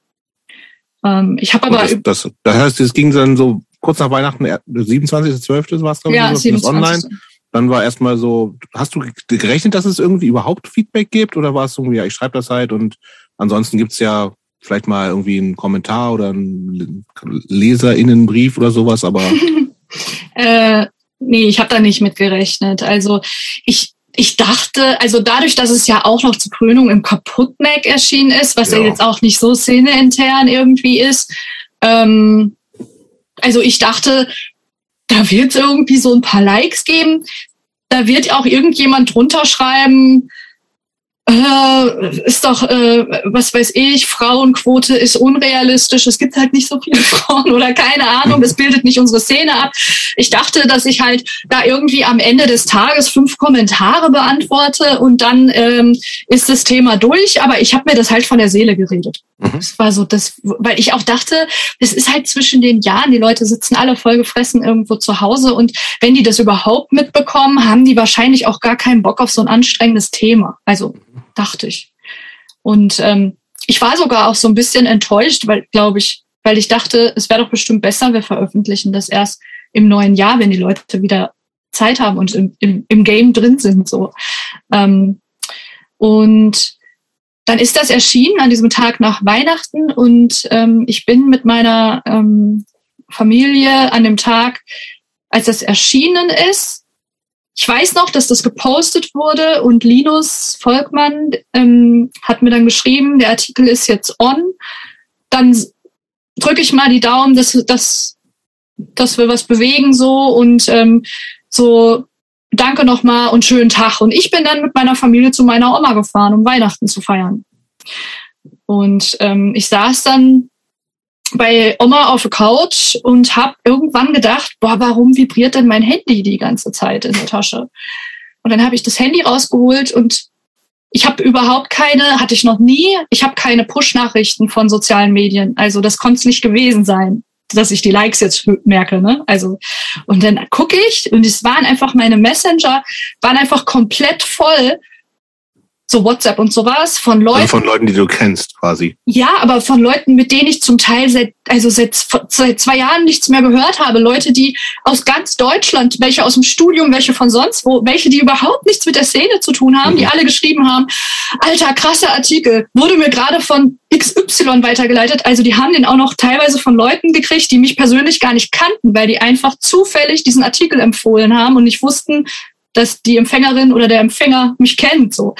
Ähm, ich habe aber.
Das, das, das heißt, es ging dann so kurz nach Weihnachten, 27.12. war es, glaube ich,
ja, 27.
online. Dann war erstmal so, hast du gerechnet, dass es irgendwie überhaupt Feedback gibt oder war es irgendwie, ja, ich schreibe das halt und ansonsten gibt's ja vielleicht mal irgendwie einen Kommentar oder einen Leserinnenbrief oder sowas, aber
Äh, nee, ich habe da nicht mit gerechnet. Also ich, ich dachte, also dadurch, dass es ja auch noch zur Krönung im Kaputtmac erschienen ist, was ja, ja jetzt auch nicht so szeneintern irgendwie ist, ähm, also ich dachte, da wird es irgendwie so ein paar Likes geben. Da wird auch irgendjemand drunter schreiben, äh, ist doch, äh, was weiß ich, Frauenquote ist unrealistisch, es gibt halt nicht so viele Frauen oder keine Ahnung, das bildet nicht unsere Szene ab. Ich dachte, dass ich halt da irgendwie am Ende des Tages fünf Kommentare beantworte und dann ähm, ist das Thema durch, aber ich habe mir das halt von der Seele geredet. Mhm. Das war so das, weil ich auch dachte, es ist halt zwischen den Jahren, die Leute sitzen alle vollgefressen irgendwo zu Hause und wenn die das überhaupt mitbekommen, haben die wahrscheinlich auch gar keinen Bock auf so ein anstrengendes Thema. Also dachte ich. Und ähm, ich war sogar auch so ein bisschen enttäuscht, weil, glaube ich, weil ich dachte, es wäre doch bestimmt besser, wir veröffentlichen das erst im neuen Jahr, wenn die Leute wieder Zeit haben und im, im, im Game drin sind. So. Ähm, und dann ist das erschienen an diesem Tag nach Weihnachten und ähm, ich bin mit meiner ähm, Familie an dem Tag, als das erschienen ist, ich weiß noch, dass das gepostet wurde und Linus Volkmann ähm, hat mir dann geschrieben, der Artikel ist jetzt on. Dann drücke ich mal die Daumen, dass, dass, dass wir was bewegen so und ähm, so danke nochmal und schönen Tag. Und ich bin dann mit meiner Familie zu meiner Oma gefahren, um Weihnachten zu feiern. Und ähm, ich saß dann bei Oma auf der Couch und habe irgendwann gedacht, boah, warum vibriert denn mein Handy die ganze Zeit in der Tasche? Und dann habe ich das Handy rausgeholt und ich habe überhaupt keine, hatte ich noch nie, ich habe keine Push-Nachrichten von sozialen Medien. Also das konnte es nicht gewesen sein, dass ich die Likes jetzt merke. Ne? Also und dann gucke ich und es waren einfach meine Messenger waren einfach komplett voll so WhatsApp und sowas von Leuten. Also
von Leuten, die du kennst, quasi.
Ja, aber von Leuten, mit denen ich zum Teil seit, also seit, seit zwei Jahren nichts mehr gehört habe. Leute, die aus ganz Deutschland, welche aus dem Studium, welche von sonst wo, welche, die überhaupt nichts mit der Szene zu tun haben, mhm. die alle geschrieben haben, alter, krasser Artikel, wurde mir gerade von XY weitergeleitet. Also die haben den auch noch teilweise von Leuten gekriegt, die mich persönlich gar nicht kannten, weil die einfach zufällig diesen Artikel empfohlen haben und nicht wussten, dass die Empfängerin oder der Empfänger mich kennt. So.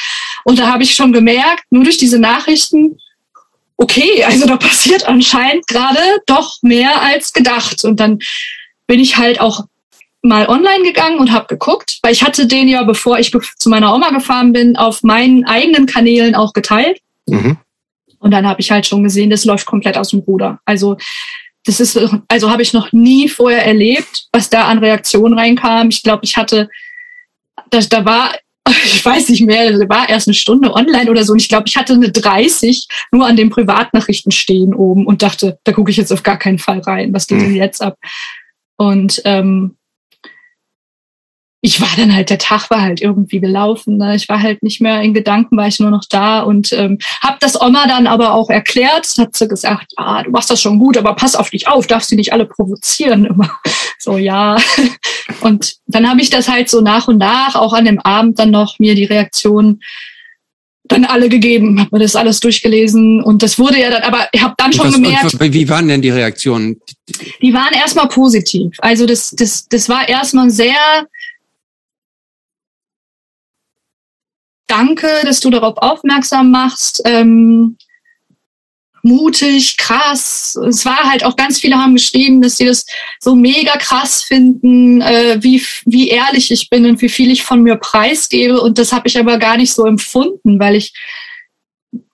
Und da habe ich schon gemerkt, nur durch diese Nachrichten, okay, also da passiert anscheinend gerade doch mehr als gedacht. Und dann bin ich halt auch mal online gegangen und habe geguckt, weil ich hatte den ja, bevor ich zu meiner Oma gefahren bin, auf meinen eigenen Kanälen auch geteilt. Mhm. Und dann habe ich halt schon gesehen, das läuft komplett aus dem Ruder. Also das ist, also habe ich noch nie vorher erlebt, was da an Reaktionen reinkam. Ich glaube, ich hatte da, da war, ich weiß nicht mehr, da war erst eine Stunde online oder so und ich glaube, ich hatte eine 30 nur an den Privatnachrichten stehen oben und dachte, da gucke ich jetzt auf gar keinen Fall rein. Was geht denn mhm. jetzt ab? Und ähm, ich war dann halt, der Tag war halt irgendwie gelaufen. Ne? Ich war halt nicht mehr in Gedanken, war ich nur noch da und ähm, habe das Oma dann aber auch erklärt. Hat sie gesagt, ah, du machst das schon gut, aber pass auf dich auf, darfst sie nicht alle provozieren immer. So, ja. Und dann habe ich das halt so nach und nach, auch an dem Abend dann noch mir die Reaktion dann alle gegeben, habe mir das alles durchgelesen und das wurde ja dann, aber ich habe dann schon
was,
gemerkt.
Wie waren denn die Reaktionen?
Die waren erstmal positiv. Also das, das, das war erstmal sehr Danke, dass du darauf aufmerksam machst. Ähm, mutig, krass. Es war halt auch ganz viele haben geschrieben, dass sie das so mega krass finden, äh, wie, wie ehrlich ich bin und wie viel ich von mir preisgebe. Und das habe ich aber gar nicht so empfunden, weil ich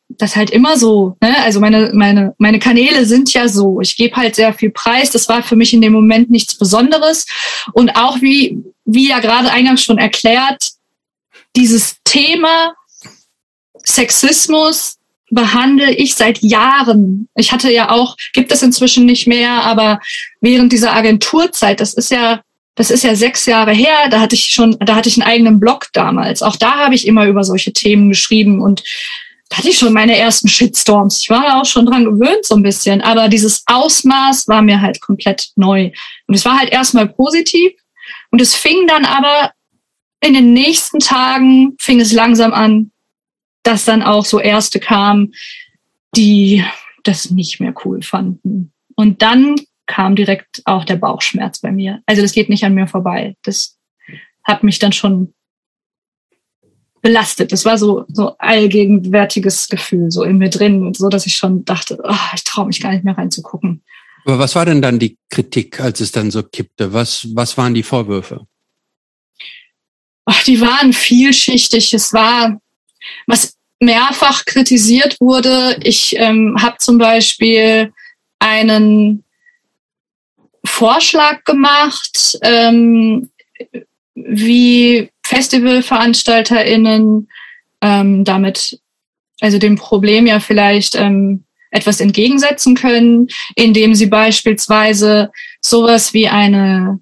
das halt immer so, ne? also meine, meine, meine Kanäle sind ja so. Ich gebe halt sehr viel Preis. Das war für mich in dem Moment nichts Besonderes. Und auch wie, wie ja gerade eingangs schon erklärt, dieses Thema Sexismus behandle ich seit Jahren. Ich hatte ja auch, gibt es inzwischen nicht mehr, aber während dieser Agenturzeit, das ist ja, das ist ja sechs Jahre her, da hatte ich schon, da hatte ich einen eigenen Blog damals. Auch da habe ich immer über solche Themen geschrieben und da hatte ich schon meine ersten Shitstorms. Ich war auch schon dran gewöhnt so ein bisschen, aber dieses Ausmaß war mir halt komplett neu. Und es war halt erstmal positiv und es fing dann aber in den nächsten Tagen fing es langsam an, dass dann auch so Erste kamen, die das nicht mehr cool fanden. Und dann kam direkt auch der Bauchschmerz bei mir. Also das geht nicht an mir vorbei. Das hat mich dann schon belastet. Das war so so allgegenwärtiges Gefühl so in mir drin, so dass ich schon dachte, oh, ich traue mich gar nicht mehr reinzugucken.
Aber was war denn dann die Kritik, als es dann so kippte? Was was waren die Vorwürfe?
Ach, die waren vielschichtig. Es war was mehrfach kritisiert wurde. Ich ähm, habe zum Beispiel einen Vorschlag gemacht, ähm, wie FestivalveranstalterInnen ähm, damit, also dem Problem ja vielleicht ähm, etwas entgegensetzen können, indem sie beispielsweise sowas wie eine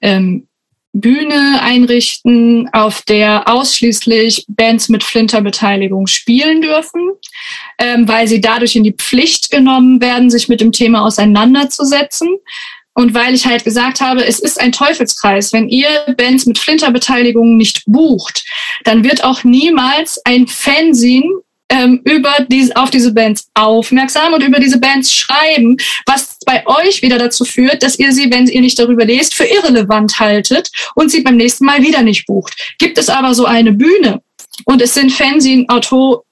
ähm, Bühne einrichten, auf der ausschließlich Bands mit Flinterbeteiligung spielen dürfen, ähm, weil sie dadurch in die Pflicht genommen werden, sich mit dem Thema auseinanderzusetzen. Und weil ich halt gesagt habe, es ist ein Teufelskreis. Wenn ihr Bands mit Flinterbeteiligung nicht bucht, dann wird auch niemals ein Fanzine ähm, über diese, auf diese Bands aufmerksam und über diese Bands schreiben, was bei euch wieder dazu führt, dass ihr sie, wenn ihr nicht darüber lest, für irrelevant haltet und sie beim nächsten Mal wieder nicht bucht. Gibt es aber so eine Bühne und es sind Fanzine-Autor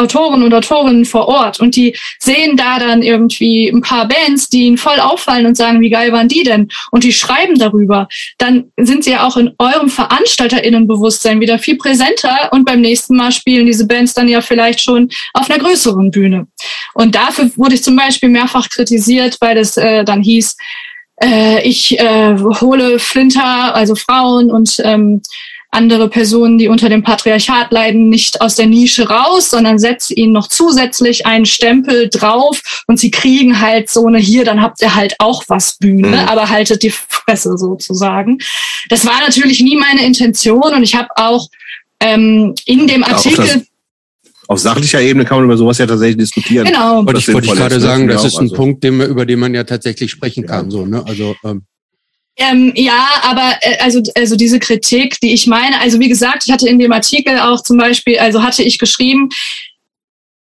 Autoren und Autorinnen vor Ort und die sehen da dann irgendwie ein paar Bands, die ihnen voll auffallen und sagen, wie geil waren die denn? Und die schreiben darüber. Dann sind sie ja auch in eurem VeranstalterInnenbewusstsein wieder viel präsenter und beim nächsten Mal spielen diese Bands dann ja vielleicht schon auf einer größeren Bühne. Und dafür wurde ich zum Beispiel mehrfach kritisiert, weil es äh, dann hieß, äh, ich äh, hole Flinter, also Frauen und ähm, andere Personen, die unter dem Patriarchat leiden, nicht aus der Nische raus, sondern setzt ihnen noch zusätzlich einen Stempel drauf und sie kriegen halt so eine hier, dann habt ihr halt auch was Bühne, mhm. aber haltet die Fresse sozusagen. Das war natürlich nie meine Intention und ich habe auch ähm, in dem Artikel
auf sachlicher Ebene kann man über sowas ja tatsächlich diskutieren.
Genau. Wollte ich, wollte ich gerade sagen, das ist ein also. Punkt, den, über den man ja tatsächlich sprechen kann. So, ne? Also ähm,
ähm, ja, aber äh, also also diese Kritik, die ich meine, also wie gesagt, ich hatte in dem Artikel auch zum Beispiel, also hatte ich geschrieben,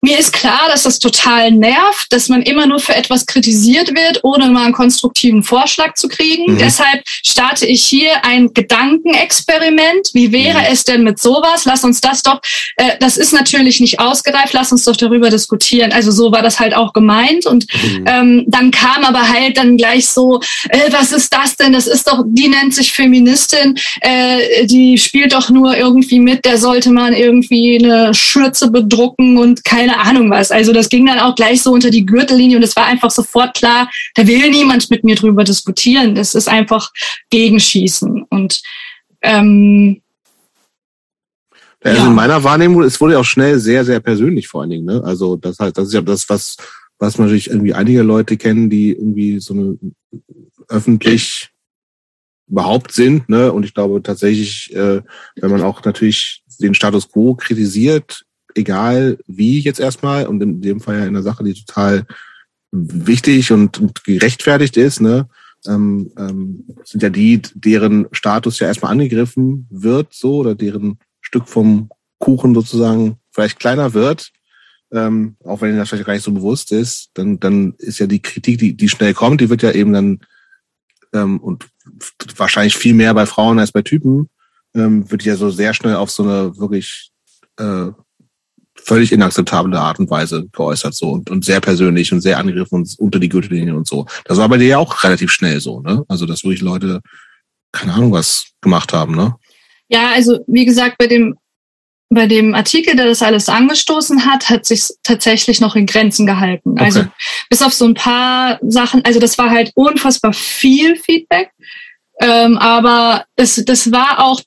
mir ist klar, dass das total nervt, dass man immer nur für etwas kritisiert wird, ohne mal einen konstruktiven Vorschlag zu kriegen. Mhm. Deshalb starte ich hier ein Gedankenexperiment. Wie wäre mhm. es denn mit sowas? Lass uns das doch, äh, das ist natürlich nicht ausgereift, lass uns doch darüber diskutieren. Also so war das halt auch gemeint. Und mhm. ähm, dann kam aber halt dann gleich so, äh, was ist das denn? Das ist doch, die nennt sich Feministin, äh, die spielt doch nur irgendwie mit, der sollte man irgendwie eine Schürze bedrucken und keine keine Ahnung was. Also das ging dann auch gleich so unter die Gürtellinie und es war einfach sofort klar, da will niemand mit mir drüber diskutieren. Das ist einfach Gegenschießen. Und ähm,
also ja. in meiner Wahrnehmung, es wurde ja auch schnell sehr, sehr persönlich vor allen Dingen. Ne? Also das heißt, das ist ja das, was, was natürlich irgendwie einige Leute kennen, die irgendwie so eine öffentlich überhaupt sind. Ne? Und ich glaube tatsächlich, äh, wenn man auch natürlich den Status quo kritisiert, egal wie jetzt erstmal, und in dem Fall ja in der Sache, die total wichtig und, und gerechtfertigt ist, ne, ähm, ähm, sind ja die, deren Status ja erstmal angegriffen wird, so, oder deren Stück vom Kuchen sozusagen vielleicht kleiner wird, ähm, auch wenn ihnen das vielleicht gar nicht so bewusst ist, dann, dann ist ja die Kritik, die, die schnell kommt, die wird ja eben dann ähm, und wahrscheinlich viel mehr bei Frauen als bei Typen, ähm, wird ja so sehr schnell auf so eine wirklich äh, völlig inakzeptable Art und Weise geäußert so und, und sehr persönlich und sehr angegriffen und unter die Gürtellinie und so. Das war bei dir ja auch relativ schnell so, ne? Also dass wirklich Leute keine Ahnung was gemacht haben, ne?
Ja, also wie gesagt, bei dem bei dem Artikel, der das alles angestoßen hat, hat sich tatsächlich noch in Grenzen gehalten. Okay. Also bis auf so ein paar Sachen, also das war halt unfassbar viel Feedback, ähm, aber das, das war auch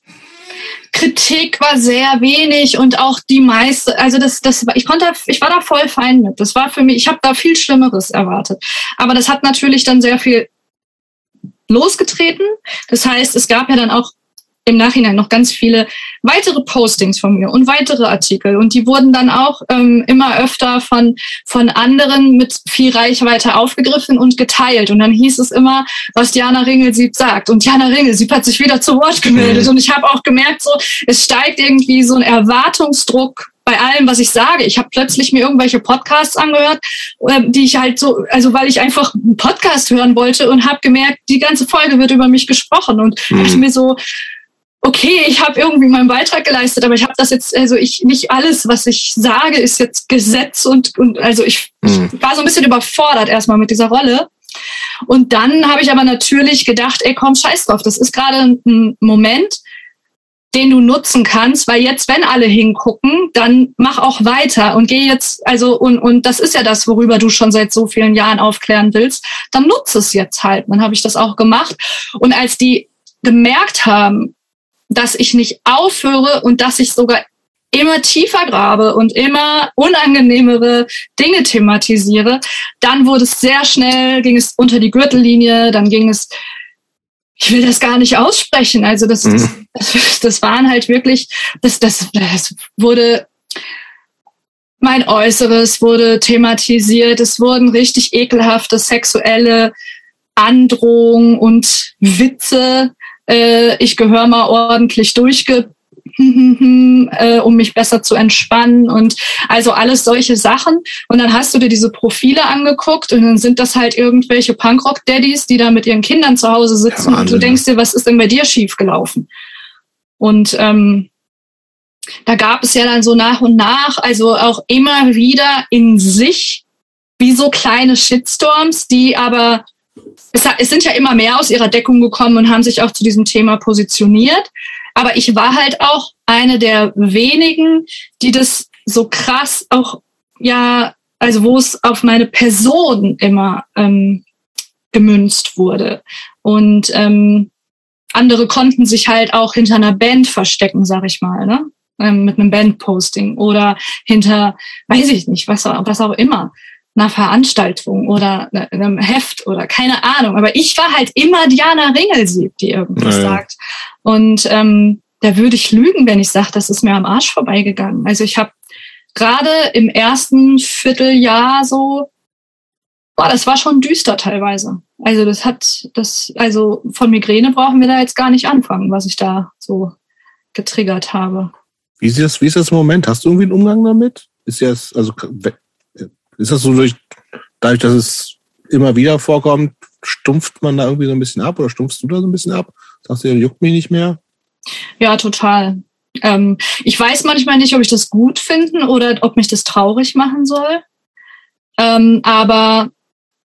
Kritik war sehr wenig und auch die meiste, also das, das, ich konnte, ich war da voll fein mit. Das war für mich, ich habe da viel Schlimmeres erwartet. Aber das hat natürlich dann sehr viel losgetreten. Das heißt, es gab ja dann auch im Nachhinein noch ganz viele weitere Postings von mir und weitere Artikel. Und die wurden dann auch ähm, immer öfter von, von anderen mit viel Reichweite aufgegriffen und geteilt. Und dann hieß es immer, was Diana Ringelsieb sagt. Und Diana Ringelsieb hat sich wieder zu Wort gemeldet. Mhm. Und ich habe auch gemerkt, so es steigt irgendwie so ein Erwartungsdruck bei allem, was ich sage. Ich habe plötzlich mir irgendwelche Podcasts angehört, ähm, die ich halt so, also weil ich einfach einen Podcast hören wollte und habe gemerkt, die ganze Folge wird über mich gesprochen und mhm. ich mir so, okay, ich habe irgendwie meinen Beitrag geleistet, aber ich habe das jetzt, also ich nicht alles, was ich sage, ist jetzt Gesetz und, und also ich, mhm. ich war so ein bisschen überfordert erstmal mit dieser Rolle. Und dann habe ich aber natürlich gedacht, ey, komm, scheiß drauf, das ist gerade ein Moment, den du nutzen kannst, weil jetzt, wenn alle hingucken, dann mach auch weiter und geh jetzt, also, und, und das ist ja das, worüber du schon seit so vielen Jahren aufklären willst, dann nutze es jetzt halt. Dann habe ich das auch gemacht. Und als die gemerkt haben, dass ich nicht aufhöre und dass ich sogar immer tiefer grabe und immer unangenehmere Dinge thematisiere, dann wurde es sehr schnell, ging es unter die Gürtellinie, dann ging es, ich will das gar nicht aussprechen. Also das, mhm. das, das, waren halt wirklich, das, das, das wurde mein Äußeres wurde thematisiert. Es wurden richtig ekelhafte sexuelle Androhungen und Witze äh, ich gehöre mal ordentlich durchge äh, um mich besser zu entspannen und also alles solche Sachen. Und dann hast du dir diese Profile angeguckt und dann sind das halt irgendwelche Punkrock-Daddies, die da mit ihren Kindern zu Hause sitzen ja, und du denkst dir, was ist denn bei dir schiefgelaufen? Und ähm, da gab es ja dann so nach und nach, also auch immer wieder in sich wie so kleine Shitstorms, die aber es, sind ja immer mehr aus ihrer Deckung gekommen und haben sich auch zu diesem Thema positioniert. Aber ich war halt auch eine der wenigen, die das so krass auch, ja, also wo es auf meine Person immer ähm, gemünzt wurde. Und ähm, andere konnten sich halt auch hinter einer Band verstecken, sag ich mal, ne? Ähm, mit einem Bandposting oder hinter, weiß ich nicht, was, was auch immer einer Veranstaltung oder ne, einem Heft oder keine Ahnung. Aber ich war halt immer Diana Ringelsieb, die irgendwas naja. sagt. Und ähm, da würde ich lügen, wenn ich sage, das ist mir am Arsch vorbeigegangen. Also ich habe gerade im ersten Vierteljahr so, boah, das war schon düster teilweise. Also das hat, das, also von Migräne brauchen wir da jetzt gar nicht anfangen, was ich da so getriggert habe.
Wie ist das, wie ist das im Moment? Hast du irgendwie einen Umgang damit? Ist jetzt, also ist das so durch, dadurch, dass es immer wieder vorkommt, stumpft man da irgendwie so ein bisschen ab oder stumpfst du da so ein bisschen ab? Sagst du, juckt mich nicht mehr?
Ja, total. Ähm, ich weiß manchmal nicht, ob ich das gut finden oder ob mich das traurig machen soll. Ähm, aber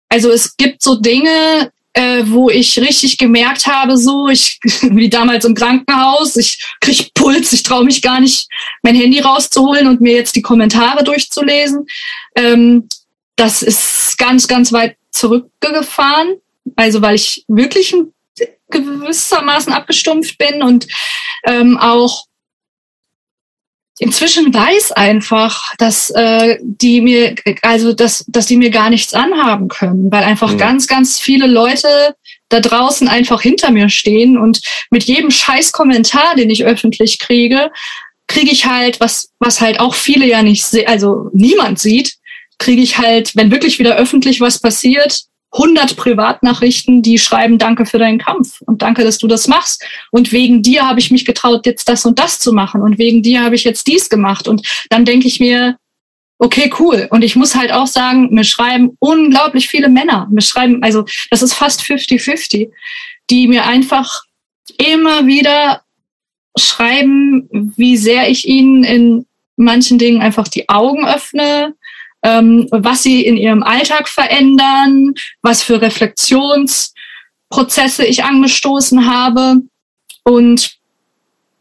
also es gibt so Dinge, äh, wo ich richtig gemerkt habe, so ich wie damals im Krankenhaus, ich krieg Puls, ich traue mich gar nicht, mein Handy rauszuholen und mir jetzt die Kommentare durchzulesen. Ähm, das ist ganz, ganz weit zurückgefahren. Also weil ich wirklich gewissermaßen abgestumpft bin und ähm, auch inzwischen weiß einfach, dass äh, die mir, also dass, dass die mir gar nichts anhaben können, weil einfach mhm. ganz, ganz viele Leute da draußen einfach hinter mir stehen und mit jedem scheiß Kommentar, den ich öffentlich kriege, kriege ich halt, was, was halt auch viele ja nicht sehen, also niemand sieht, kriege ich halt, wenn wirklich wieder öffentlich was passiert, 100 Privatnachrichten, die schreiben, danke für deinen Kampf und danke, dass du das machst. Und wegen dir habe ich mich getraut, jetzt das und das zu machen. Und wegen dir habe ich jetzt dies gemacht. Und dann denke ich mir, okay, cool. Und ich muss halt auch sagen, mir schreiben unglaublich viele Männer. Mir schreiben, also das ist fast 50-50, die mir einfach immer wieder schreiben, wie sehr ich ihnen in manchen Dingen einfach die Augen öffne, ähm, was sie in ihrem Alltag verändern, was für Reflexionsprozesse ich angestoßen habe. Und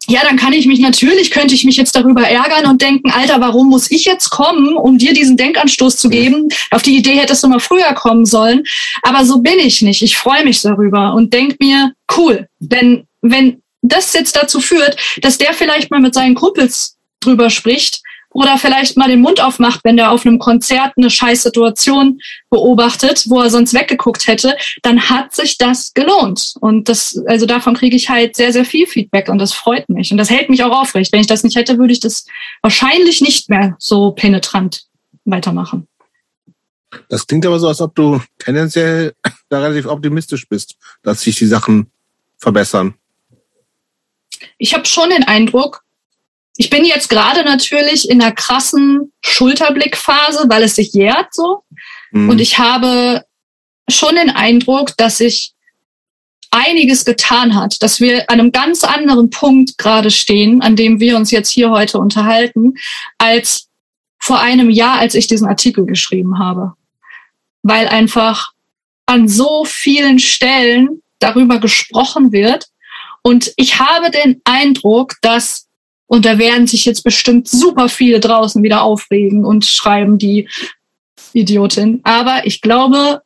ja, dann kann ich mich natürlich, könnte ich mich jetzt darüber ärgern und denken, Alter, warum muss ich jetzt kommen, um dir diesen Denkanstoß zu geben? Auf die Idee hättest du mal früher kommen sollen. Aber so bin ich nicht. Ich freue mich darüber und denk mir, cool, denn wenn das jetzt dazu führt, dass der vielleicht mal mit seinen Kumpels drüber spricht, oder vielleicht mal den Mund aufmacht, wenn der auf einem Konzert eine scheiß Situation beobachtet, wo er sonst weggeguckt hätte, dann hat sich das gelohnt. Und das, also davon kriege ich halt sehr, sehr viel Feedback und das freut mich. Und das hält mich auch aufrecht. Wenn ich das nicht hätte, würde ich das wahrscheinlich nicht mehr so penetrant weitermachen.
Das klingt aber so, als ob du tendenziell da relativ optimistisch bist, dass sich die Sachen verbessern.
Ich habe schon den Eindruck, ich bin jetzt gerade natürlich in einer krassen Schulterblickphase, weil es sich jährt so. Mhm. Und ich habe schon den Eindruck, dass sich einiges getan hat, dass wir an einem ganz anderen Punkt gerade stehen, an dem wir uns jetzt hier heute unterhalten, als vor einem Jahr, als ich diesen Artikel geschrieben habe. Weil einfach an so vielen Stellen darüber gesprochen wird. Und ich habe den Eindruck, dass und da werden sich jetzt bestimmt super viele draußen wieder aufregen und schreiben, die Idiotin. Aber ich glaube,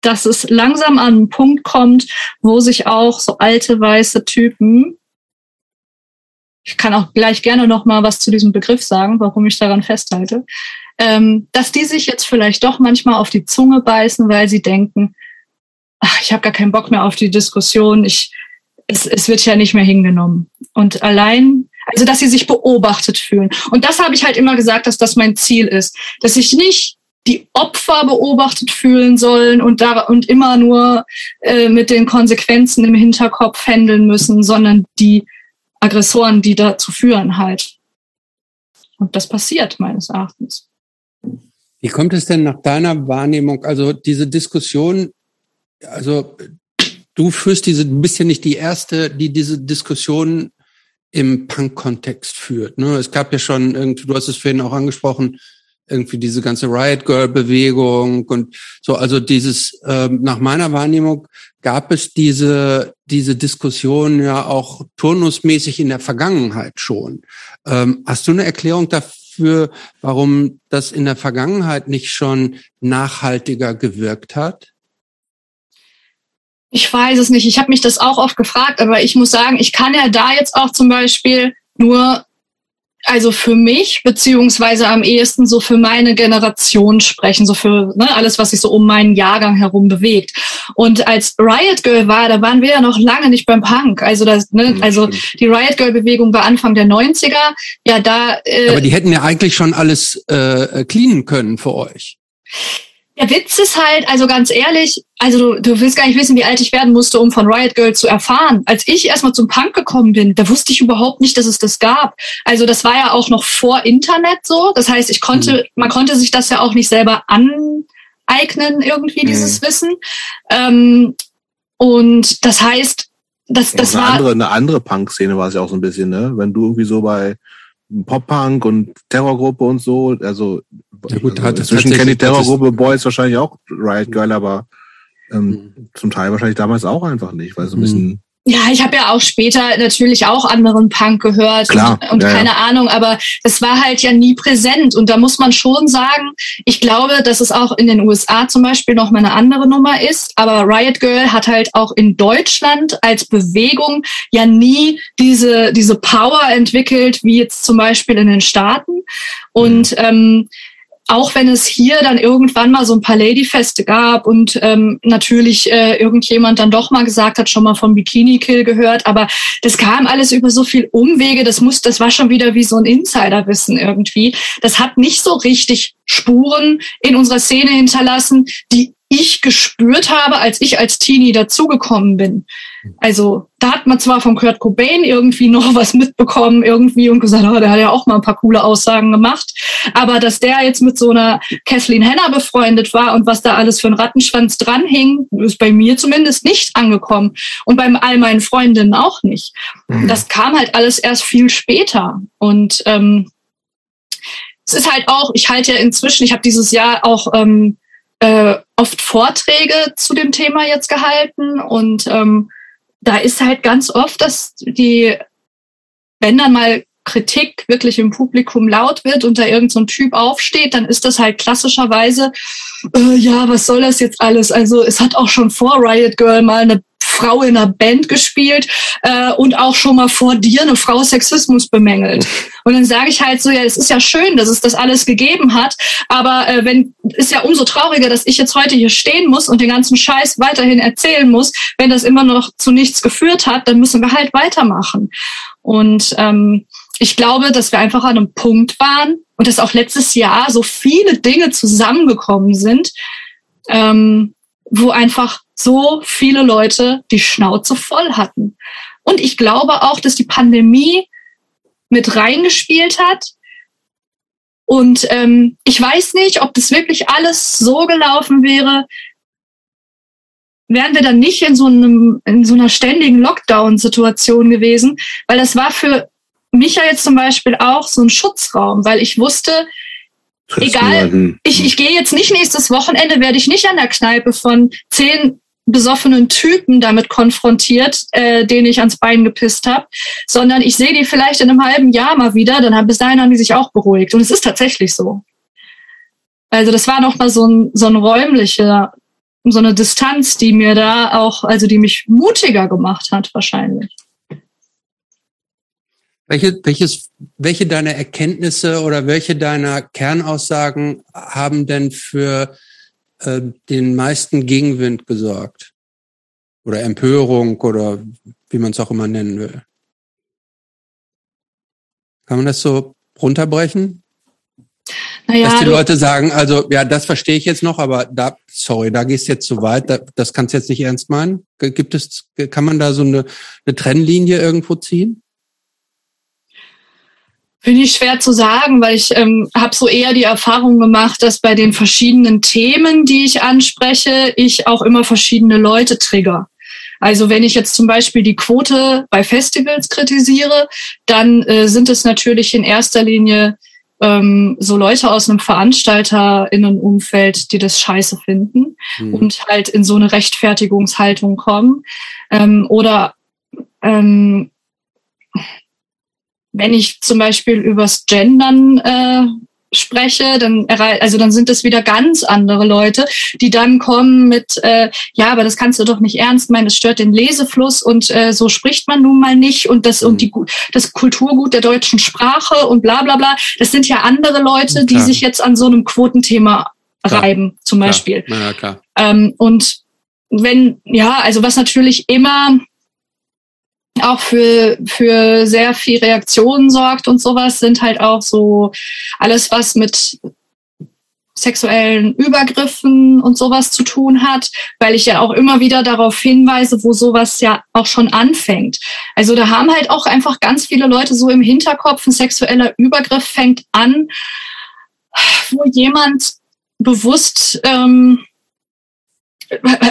dass es langsam an einen Punkt kommt, wo sich auch so alte weiße Typen, ich kann auch gleich gerne noch mal was zu diesem Begriff sagen, warum ich daran festhalte, ähm, dass die sich jetzt vielleicht doch manchmal auf die Zunge beißen, weil sie denken, ach, ich habe gar keinen Bock mehr auf die Diskussion, ich es, es wird ja nicht mehr hingenommen. Und allein, also dass sie sich beobachtet fühlen. Und das habe ich halt immer gesagt, dass das mein Ziel ist, dass sich nicht die Opfer beobachtet fühlen sollen und da und immer nur äh, mit den Konsequenzen im Hinterkopf handeln müssen, sondern die Aggressoren, die dazu führen halt. Und das passiert meines Erachtens.
Wie kommt es denn nach deiner Wahrnehmung, also diese Diskussion, also du führst diese, bist ja nicht die erste, die diese Diskussion im Punk-Kontext führt. Ne? Es gab ja schon irgendwie, du hast es vorhin auch angesprochen, irgendwie diese ganze Riot Girl Bewegung und so. Also dieses, ähm, nach meiner Wahrnehmung gab es diese diese Diskussion ja auch turnusmäßig in der Vergangenheit schon. Ähm, hast du eine Erklärung dafür, warum das in der Vergangenheit nicht schon nachhaltiger gewirkt hat?
Ich weiß es nicht. Ich habe mich das auch oft gefragt, aber ich muss sagen, ich kann ja da jetzt auch zum Beispiel nur, also für mich, beziehungsweise am ehesten so für meine Generation sprechen, so für ne, alles, was sich so um meinen Jahrgang herum bewegt. Und als Riot Girl war, da waren wir ja noch lange nicht beim Punk. Also das, ne, also die Riot Girl Bewegung war Anfang der 90er. Ja, da.
Äh, aber die hätten ja eigentlich schon alles äh, cleanen können für euch.
Der Witz ist halt, also ganz ehrlich, also du, du willst gar nicht wissen, wie alt ich werden musste, um von Riot Girl zu erfahren. Als ich erstmal zum Punk gekommen bin, da wusste ich überhaupt nicht, dass es das gab. Also das war ja auch noch vor Internet so. Das heißt, ich konnte, mhm. man konnte sich das ja auch nicht selber aneignen, irgendwie, mhm. dieses Wissen. Ähm, und das heißt, das, das
eine
war.
Andere, eine andere Punk-Szene war es ja auch so ein bisschen, ne? Wenn du irgendwie so bei Pop-Punk und Terrorgruppe und so. Also, ja gut, also inzwischen kennt die Terrorgruppe Boys wahrscheinlich auch Riot Girl, aber ähm, mhm. zum Teil wahrscheinlich damals auch einfach nicht, weil so ein bisschen mhm.
Ja, ich habe ja auch später natürlich auch anderen Punk gehört
Klar,
und, und
ja,
keine ja. Ahnung, aber es war halt ja nie präsent. Und da muss man schon sagen, ich glaube, dass es auch in den USA zum Beispiel noch mal eine andere Nummer ist. Aber Riot Girl hat halt auch in Deutschland als Bewegung ja nie diese, diese Power entwickelt, wie jetzt zum Beispiel in den Staaten. Und mhm. ähm, auch wenn es hier dann irgendwann mal so ein paar Ladyfeste gab und ähm, natürlich äh, irgendjemand dann doch mal gesagt hat, schon mal vom Bikini Kill gehört, aber das kam alles über so viel Umwege, das muss, das war schon wieder wie so ein Insiderwissen irgendwie. Das hat nicht so richtig Spuren in unserer Szene hinterlassen, die ich gespürt habe, als ich als Teenie dazugekommen bin. Also da hat man zwar von Kurt Cobain irgendwie noch was mitbekommen irgendwie und gesagt, oh, der hat ja auch mal ein paar coole Aussagen gemacht, aber dass der jetzt mit so einer Kathleen Henner befreundet war und was da alles für ein Rattenschwanz dranhing, ist bei mir zumindest nicht angekommen und bei all meinen Freundinnen auch nicht. Mhm. Das kam halt alles erst viel später und ähm, es ist halt auch, ich halte ja inzwischen, ich habe dieses Jahr auch ähm, äh, oft Vorträge zu dem Thema jetzt gehalten und ähm, da ist halt ganz oft, dass die, wenn dann mal Kritik wirklich im Publikum laut wird und da irgendein so Typ aufsteht, dann ist das halt klassischerweise, äh, ja, was soll das jetzt alles? Also es hat auch schon vor Riot Girl mal eine Frau in einer Band gespielt äh, und auch schon mal vor dir eine Frau Sexismus bemängelt. Und dann sage ich halt so, ja, es ist ja schön, dass es das alles gegeben hat, aber äh, wenn ist ja umso trauriger, dass ich jetzt heute hier stehen muss und den ganzen Scheiß weiterhin erzählen muss, wenn das immer noch zu nichts geführt hat, dann müssen wir halt weitermachen. Und ähm, ich glaube, dass wir einfach an einem Punkt waren und dass auch letztes Jahr so viele Dinge zusammengekommen sind, ähm, wo einfach so viele Leute die Schnauze voll hatten. Und ich glaube auch, dass die Pandemie mit reingespielt hat. Und ähm, ich weiß nicht, ob das wirklich alles so gelaufen wäre, wären wir dann nicht in so einem in so einer ständigen Lockdown-Situation gewesen, weil das war für mich ja jetzt zum Beispiel auch so ein Schutzraum, weil ich wusste, egal, ich, ich gehe jetzt nicht nächstes Wochenende, werde ich nicht an der Kneipe von zehn besoffenen Typen damit konfrontiert, äh, den ich ans Bein gepisst habe, sondern ich sehe die vielleicht in einem halben Jahr mal wieder, dann haben bis dahin haben die sich auch beruhigt. Und es ist tatsächlich so. Also das war noch mal so ein, so ein räumlicher, so eine Distanz, die mir da auch, also die mich mutiger gemacht hat wahrscheinlich.
Welche, welches, welche deiner Erkenntnisse oder welche deiner Kernaussagen haben denn für äh, den meisten Gegenwind gesorgt. Oder Empörung oder wie man es auch immer nennen will. Kann man das so runterbrechen? Naja, Dass die Leute sagen, also ja, das verstehe ich jetzt noch, aber da, sorry, da gehst jetzt zu weit, da, das kannst du jetzt nicht ernst meinen. Gibt es, kann man da so eine, eine Trennlinie irgendwo ziehen?
Finde ich schwer zu sagen, weil ich ähm, habe so eher die Erfahrung gemacht, dass bei den verschiedenen Themen, die ich anspreche, ich auch immer verschiedene Leute trigger. Also wenn ich jetzt zum Beispiel die Quote bei Festivals kritisiere, dann äh, sind es natürlich in erster Linie ähm, so Leute aus einem VeranstalterInnenumfeld, die das scheiße finden mhm. und halt in so eine Rechtfertigungshaltung kommen. Ähm, oder ähm, wenn ich zum Beispiel übers Gendern äh, spreche, dann also dann sind das wieder ganz andere Leute, die dann kommen mit äh, ja, aber das kannst du doch nicht ernst meinen, das stört den Lesefluss und äh, so spricht man nun mal nicht und das und die das Kulturgut der deutschen Sprache und bla bla bla. Das sind ja andere Leute, die sich jetzt an so einem Quotenthema klar. reiben, zum Beispiel. Klar. Ja, klar. Ähm, und wenn ja, also was natürlich immer auch für, für sehr viel Reaktionen sorgt und sowas, sind halt auch so alles, was mit sexuellen Übergriffen und sowas zu tun hat, weil ich ja auch immer wieder darauf hinweise, wo sowas ja auch schon anfängt. Also da haben halt auch einfach ganz viele Leute so im Hinterkopf, ein sexueller Übergriff fängt an, wo jemand bewusst ähm,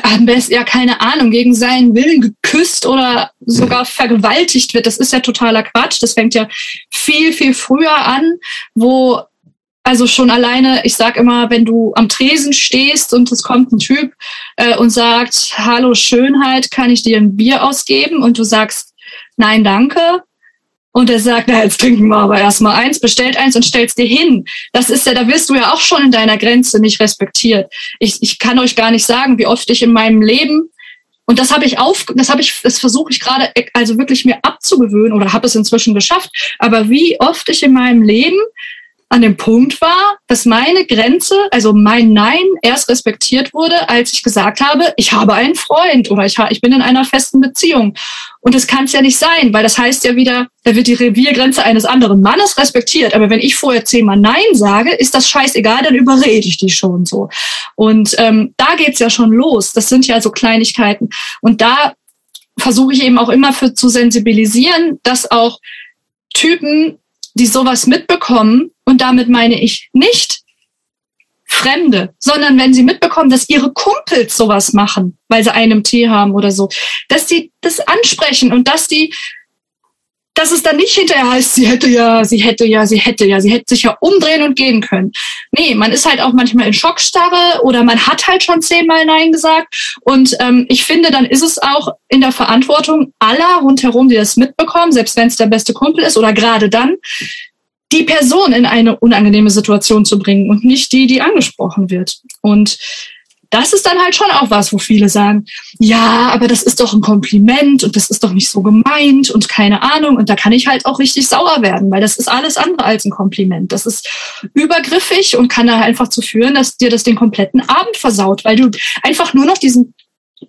am besten, ja, keine Ahnung, gegen seinen Willen geküsst oder sogar vergewaltigt wird. Das ist ja totaler Quatsch. Das fängt ja viel, viel früher an, wo also schon alleine, ich sag immer, wenn du am Tresen stehst und es kommt ein Typ äh, und sagt, hallo Schönheit, kann ich dir ein Bier ausgeben? Und du sagst, nein, danke, und er sagt, na, jetzt trinken wir aber erstmal eins, bestellt eins und stellst dir hin. Das ist ja, da wirst du ja auch schon in deiner Grenze nicht respektiert. Ich, ich kann euch gar nicht sagen, wie oft ich in meinem Leben und das habe ich auf, das habe ich, das versuche ich gerade, also wirklich mir abzugewöhnen oder habe es inzwischen geschafft. Aber wie oft ich in meinem Leben an dem Punkt war, dass meine Grenze, also mein Nein, erst respektiert wurde, als ich gesagt habe, ich habe einen Freund oder ich, ich bin in einer festen Beziehung. Und das kann es ja nicht sein, weil das heißt ja wieder, da wird die Reviergrenze eines anderen Mannes respektiert. Aber wenn ich vorher zehnmal Nein sage, ist das scheißegal, dann überrede ich die schon so. Und ähm, da geht's ja schon los. Das sind ja so Kleinigkeiten. Und da versuche ich eben auch immer für zu sensibilisieren, dass auch Typen, die sowas mitbekommen, und damit meine ich nicht Fremde, sondern wenn sie mitbekommen, dass ihre Kumpels sowas machen, weil sie einen Tee haben oder so, dass die das ansprechen und dass die dass es dann nicht hinterher heißt, sie hätte ja, sie hätte ja, sie hätte ja, sie hätte sich ja umdrehen und gehen können. Nee, man ist halt auch manchmal in Schockstarre oder man hat halt schon zehnmal Nein gesagt. Und ähm, ich finde, dann ist es auch in der Verantwortung aller rundherum, die das mitbekommen, selbst wenn es der beste Kumpel ist oder gerade dann, die Person in eine unangenehme Situation zu bringen und nicht die, die angesprochen wird. Und das ist dann halt schon auch was, wo viele sagen, ja, aber das ist doch ein Kompliment und das ist doch nicht so gemeint und keine Ahnung. Und da kann ich halt auch richtig sauer werden, weil das ist alles andere als ein Kompliment. Das ist übergriffig und kann da einfach zu führen, dass dir das den kompletten Abend versaut, weil du einfach nur noch diesen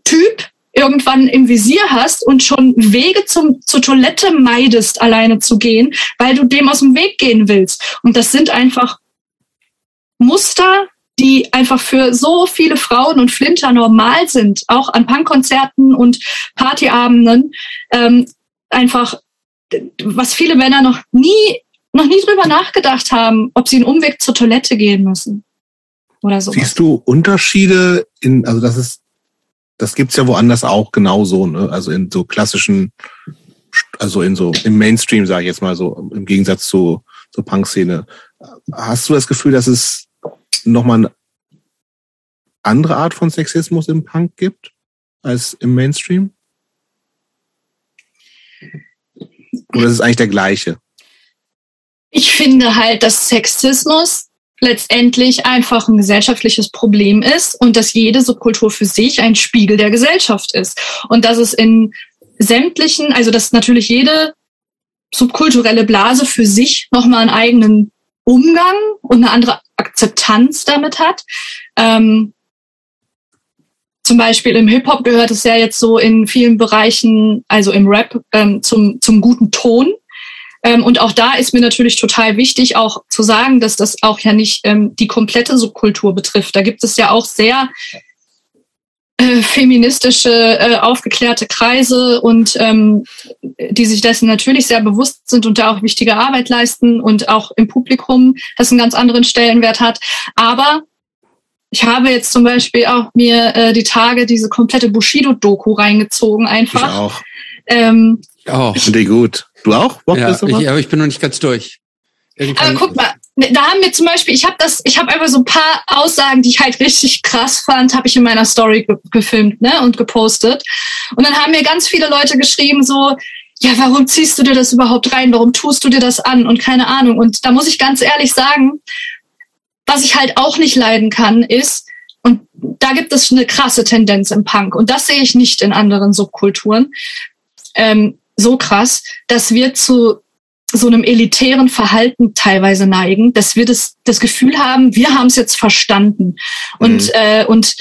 Typ irgendwann im Visier hast und schon Wege zum, zur Toilette meidest, alleine zu gehen, weil du dem aus dem Weg gehen willst. Und das sind einfach Muster, die einfach für so viele Frauen und Flinter normal sind, auch an Punkkonzerten und Partyabenden, ähm, einfach, was viele Männer noch nie, noch nie drüber nachgedacht haben, ob sie einen Umweg zur Toilette gehen müssen. Oder so.
Siehst du Unterschiede in, also das ist das gibt's ja woanders auch genauso, ne? Also in so klassischen, also in so im Mainstream, sage ich jetzt mal so, im Gegensatz zu zur Punk-Szene. Hast du das Gefühl, dass es nochmal eine andere Art von Sexismus im Punk gibt als im Mainstream? Oder ist es eigentlich der gleiche?
Ich finde halt, dass Sexismus letztendlich einfach ein gesellschaftliches Problem ist und dass jede Subkultur für sich ein Spiegel der Gesellschaft ist. Und dass es in sämtlichen, also dass natürlich jede subkulturelle Blase für sich nochmal einen eigenen Umgang und eine andere Akzeptanz damit hat. Ähm, zum Beispiel im Hip-Hop gehört es ja jetzt so in vielen Bereichen, also im Rap, ähm, zum, zum guten Ton. Ähm, und auch da ist mir natürlich total wichtig, auch zu sagen, dass das auch ja nicht ähm, die komplette Subkultur betrifft. Da gibt es ja auch sehr äh, feministische, äh, aufgeklärte Kreise und ähm, die sich dessen natürlich sehr bewusst sind und da auch wichtige Arbeit leisten und auch im Publikum das einen ganz anderen Stellenwert hat. Aber ich habe jetzt zum Beispiel auch mir äh, die Tage diese komplette Bushido-Doku reingezogen, einfach.
Ich auch.
Ähm,
oh. Ich finde die gut. Du auch?
Ja, ich, aber ich bin noch nicht ganz durch.
Irgendwann aber guck mal, da haben wir zum Beispiel, ich habe das, ich habe einfach so ein paar Aussagen, die ich halt richtig krass fand, habe ich in meiner Story ge gefilmt ne, und gepostet. Und dann haben mir ganz viele Leute geschrieben so, ja, warum ziehst du dir das überhaupt rein? Warum tust du dir das an? Und keine Ahnung. Und da muss ich ganz ehrlich sagen, was ich halt auch nicht leiden kann, ist, und da gibt es eine krasse Tendenz im Punk. Und das sehe ich nicht in anderen Subkulturen. Ähm, so krass, dass wir zu so einem elitären Verhalten teilweise neigen, dass wir das, das Gefühl haben, wir haben es jetzt verstanden. Und, mhm. äh, und,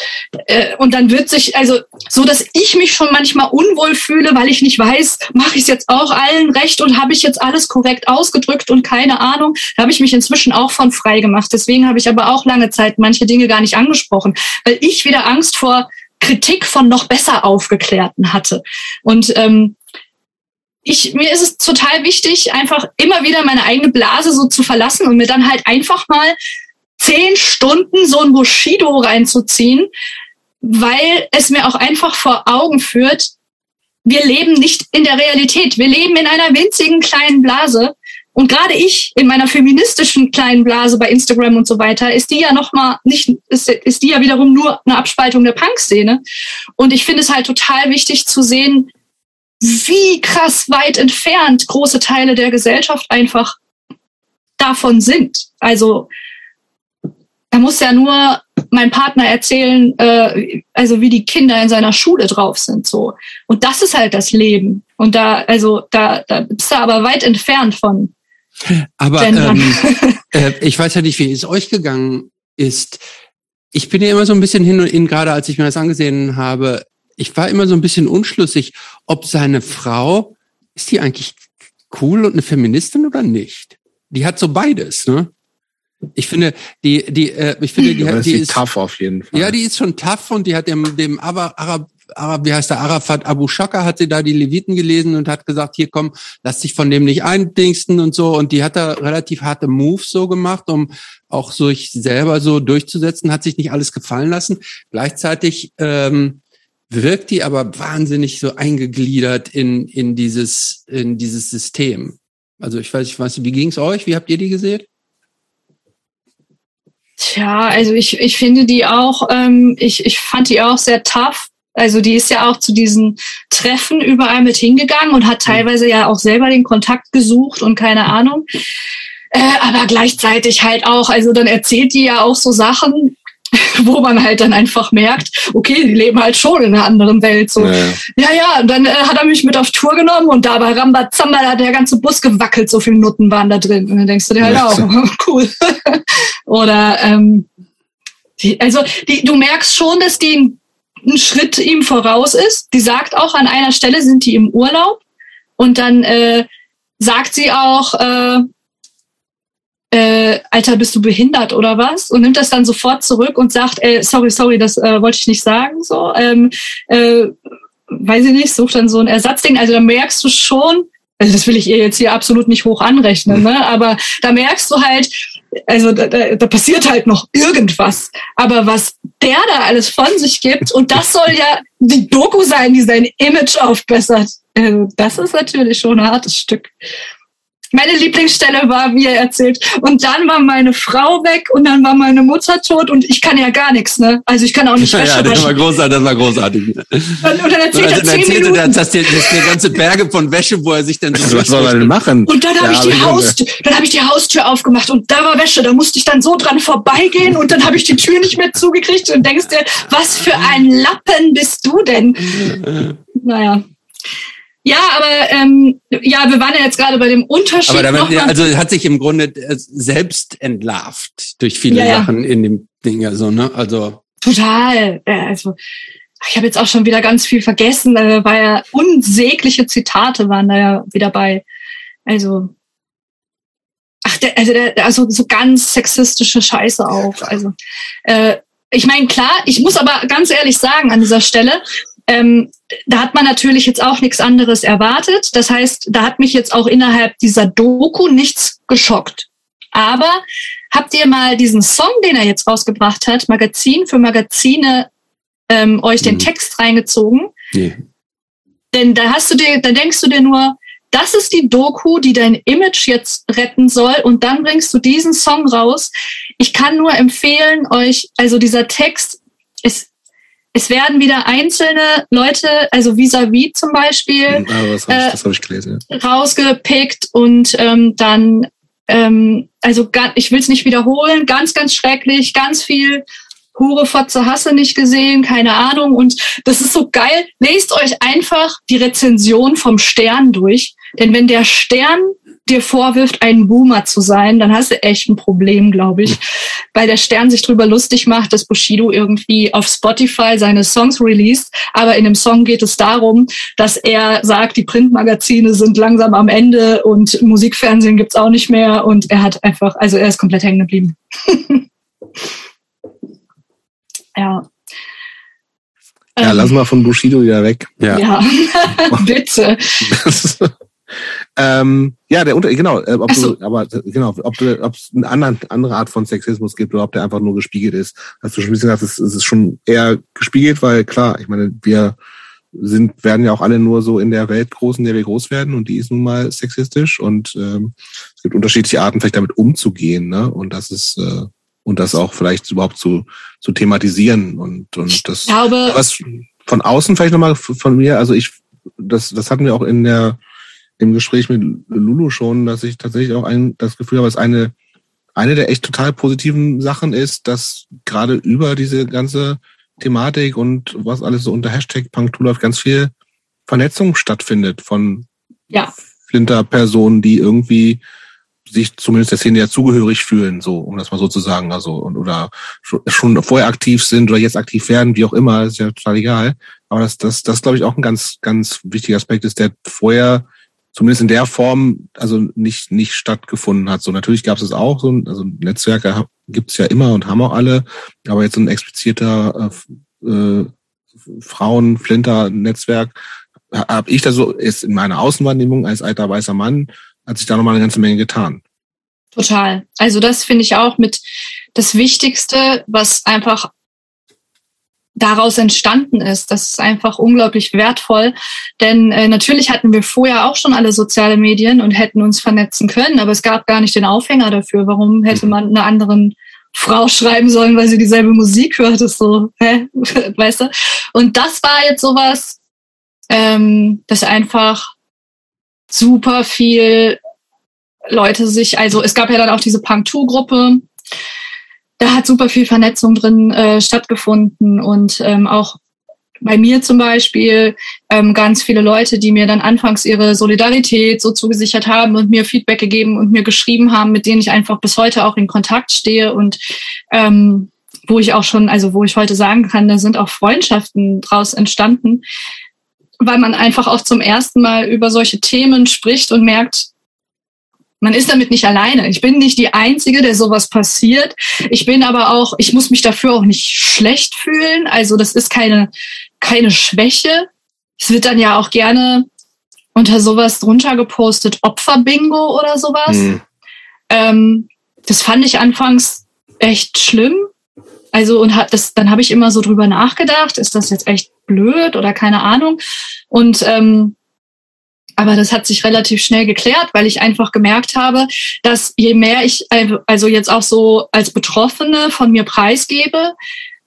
äh, und dann wird sich, also so, dass ich mich schon manchmal unwohl fühle, weil ich nicht weiß, mache ich es jetzt auch allen recht und habe ich jetzt alles korrekt ausgedrückt und keine Ahnung. Da habe ich mich inzwischen auch von frei gemacht. Deswegen habe ich aber auch lange Zeit manche Dinge gar nicht angesprochen, weil ich wieder Angst vor Kritik von noch besser Aufgeklärten hatte. Und ähm, ich, mir ist es total wichtig, einfach immer wieder meine eigene Blase so zu verlassen und mir dann halt einfach mal zehn Stunden so ein Bushido reinzuziehen, weil es mir auch einfach vor Augen führt, wir leben nicht in der Realität. Wir leben in einer winzigen kleinen Blase. Und gerade ich in meiner feministischen kleinen Blase bei Instagram und so weiter, ist die ja noch mal nicht, ist, ist die ja wiederum nur eine Abspaltung der Punk-Szene. Und ich finde es halt total wichtig zu sehen, wie krass weit entfernt große Teile der Gesellschaft einfach davon sind. Also da muss ja nur mein Partner erzählen, äh, also wie die Kinder in seiner Schule drauf sind so. Und das ist halt das Leben. Und da, also da, da bist du aber weit entfernt von
Aber ähm, äh, ich weiß ja nicht, wie es euch gegangen ist. Ich bin ja immer so ein bisschen hin und in, gerade als ich mir das angesehen habe, ich war immer so ein bisschen unschlüssig, ob seine Frau, ist die eigentlich cool und eine Feministin oder nicht? Die hat so beides, ne? Ich finde, die, die, äh, ich finde, die,
Aber
die,
ist tough auf jeden Fall.
ja, die ist schon tough und die hat dem, dem Arab, Arab, Arab, wie heißt der, Arafat Abu Shaka hat sie da die Leviten gelesen und hat gesagt, hier komm, lass dich von dem nicht eindingsten und so. Und die hat da relativ harte Moves so gemacht, um auch sich selber so durchzusetzen, hat sich nicht alles gefallen lassen. Gleichzeitig ähm, wirkt die aber wahnsinnig so eingegliedert in, in dieses, in dieses System. Also ich weiß, ich weiß wie ging's euch? Wie habt ihr die gesehen?
Tja, also ich, ich finde die auch, ähm, ich, ich fand die auch sehr tough. Also die ist ja auch zu diesen Treffen überall mit hingegangen und hat teilweise ja auch selber den Kontakt gesucht und keine Ahnung. Äh, aber gleichzeitig halt auch, also dann erzählt die ja auch so Sachen, wo man halt dann einfach merkt, okay, die leben halt schon in einer anderen Welt. So,
Ja, ja.
ja, und dann äh, hat er mich mit auf Tour genommen und da bei Rambazamba, da hat der ganze Bus gewackelt, so viele Nutten waren da drin. Und dann denkst du dir halt
Ja.
auch, cool. Oder, ähm, die, also die, du merkst schon, dass die einen einen Schritt ihm voraus ist. Die sagt auch, an einer Stelle sind die im Urlaub und dann äh, sagt sie auch, äh, äh, Alter, bist du behindert oder was? Und nimmt das dann sofort zurück und sagt, äh, sorry, sorry, das äh, wollte ich nicht sagen. So, ähm, äh, weiß ich nicht, sucht dann so ein Ersatzding. Also da merkst du schon, also das will ich ihr jetzt hier absolut nicht hoch anrechnen, ne? aber da merkst du halt, also da, da, da passiert halt noch irgendwas. Aber was der da alles von sich gibt, und das soll ja die Doku sein, die sein Image aufbessert, also das ist natürlich schon ein hartes Stück. Meine Lieblingsstelle war, wie er erzählt, und dann war meine Frau weg und dann war meine Mutter tot und ich kann ja gar nichts, ne? Also ich kann auch nicht
Ja,
Wäsche
ja, das war
waschen.
großartig, das war großartig.
Und, und dann erzählt
Also,
er
dann
zehn
erzählte
Minuten.
er, dass der, dass der ganze Berge von Wäsche, wo er sich dann so
Also, was soll er denn machen?
Und dann habe
Ja,
ich die. Haustür, dann habe ich die Haustür aufgemacht und da war Wäsche. Da musste ich dann so dran vorbeigehen und dann habe ich die Tür nicht mehr zugekriegt und denkst dir, was für ein Lappen bist du denn? Naja. Ja, aber ähm, ja, wir waren ja jetzt gerade bei dem Unterschied.
Aber damit,
mal.
also hat sich im Grunde äh, selbst entlarvt durch viele
Ja, ja.
Sachen in dem Ding, also, ne? Also,
Total. Äh, Also ich habe jetzt auch schon wieder ganz viel vergessen. Da war ja unsägliche Zitate waren da ja wieder bei. Also ach, der, also der, also so ganz sexistische Scheiße auch. Also äh, ich meine klar, ich muss aber ganz ehrlich sagen an dieser Stelle. Ähm, da hat man natürlich jetzt auch nichts anderes erwartet. Das heißt, da hat mich jetzt auch innerhalb dieser Doku nichts geschockt. Aber habt ihr mal diesen Song, den er jetzt rausgebracht hat, Magazin für Magazine, ähm, euch den
Mhm.
Text reingezogen?
nee.
Denn da hast du dir, da denkst du dir nur, das ist die Doku, die dein Image jetzt retten soll, und dann bringst du diesen Song raus. Ich kann nur empfehlen, euch, also dieser Text, es, es werden wieder einzelne Leute, also vis-à-vis zum Beispiel,
Ah,
Äh,
ich, ich gelesen. Ja.
rausgepickt und ähm, dann, ähm, also ich will es nicht wiederholen, ganz, ganz schrecklich, ganz viel Hure, Fotze, Hasse nicht gesehen, keine Ahnung. Und das ist so geil. Lest euch einfach die Rezension vom Stern durch. Denn wenn der Stern dir vorwirft, ein Boomer zu sein, dann hast du echt ein Problem, glaube ich. Weil der Stern sich drüber lustig macht, dass Bushido irgendwie auf Spotify seine Songs released. Aber in dem Song geht es darum, dass er sagt, die Printmagazine sind langsam am Ende und Musikfernsehen gibt's auch nicht mehr. Und er hat einfach, also er ist komplett hängen geblieben. ja.
ja,
Ähm,
lass mal von Bushido wieder weg.
Ja.
ja. Bitte.
Ähm, ja, der Unter genau, äh, ob
so.
du, aber genau, ob du, ob es eine andere, andere Art von Sexismus gibt oder ob der einfach nur gespiegelt ist. Hast du schon ein bisschen gesagt, es, es ist schon eher gespiegelt, weil klar, ich meine, wir sind, werden ja auch alle nur so in der Welt groß, in der wir groß werden und die ist nun mal sexistisch und ähm, es gibt unterschiedliche Arten, vielleicht damit umzugehen, ne? Und das ist äh, und das auch vielleicht überhaupt zu, zu thematisieren und, und das
Ich glaube,
was von außen vielleicht nochmal von mir, also ich, das, das hatten wir auch in der, im Gespräch mit Lulu schon, dass ich tatsächlich auch ein, das Gefühl habe, dass eine, eine der echt total positiven Sachen ist, dass gerade über diese ganze Thematik und was alles so unter Hashtag läuft, ganz viel Vernetzung stattfindet von
ja.
Flinter-Personen, die irgendwie sich zumindest der Szene ja zugehörig fühlen, so, um das mal so zu sagen, also, und, oder schon vorher aktiv sind oder jetzt aktiv werden, wie auch immer, ist ja total egal. Aber das, das, das glaube ich auch ein ganz, ganz wichtiger Aspekt ist, der vorher zumindest in der Form also nicht nicht stattgefunden hat. So natürlich gab es auch so, also Netzwerke gibt es ja immer und haben auch alle, aber jetzt so ein expliziter äh, äh, Frauen-Flinter-Netzwerk habe ich da so ist in meiner Außenwahrnehmung als alter weißer Mann hat sich da nochmal eine ganze Menge getan.
Total. Also das finde ich auch mit das Wichtigste, was einfach daraus entstanden ist. Das ist einfach unglaublich wertvoll. Denn äh, natürlich hatten wir vorher auch schon alle soziale Medien und hätten uns vernetzen können, aber es gab gar nicht den Aufhänger dafür. Warum hätte man einer anderen Frau schreiben sollen, weil sie dieselbe Musik hört? Das so, hä? weißt du? Und das war jetzt sowas, ähm, das einfach super viel Leute sich, also es gab ja dann auch diese Punk-2-Gruppe, da hat super viel Vernetzung drin äh, stattgefunden und ähm, auch bei mir zum Beispiel ähm, ganz viele Leute, die mir dann anfangs ihre Solidarität so zugesichert haben und mir Feedback gegeben und mir geschrieben haben, mit denen ich einfach bis heute auch in Kontakt stehe und ähm, wo ich auch schon, also wo ich heute sagen kann, da sind auch Freundschaften draus entstanden, weil man einfach auch zum ersten Mal über solche Themen spricht und merkt, man ist damit nicht alleine. Ich bin nicht die Einzige, der sowas passiert. Ich bin aber auch, ich muss mich dafür auch nicht schlecht fühlen. Also das ist keine, keine Schwäche. Es wird dann ja auch gerne unter sowas drunter gepostet, Opferbingo oder sowas. Mhm. Ähm, das fand ich anfangs echt schlimm. Also und hat das, dann habe ich immer so drüber nachgedacht, ist das jetzt echt blöd oder keine Ahnung. Und ähm, aber das hat sich relativ schnell geklärt, weil ich einfach gemerkt habe, dass je mehr ich also jetzt auch so als Betroffene von mir preisgebe,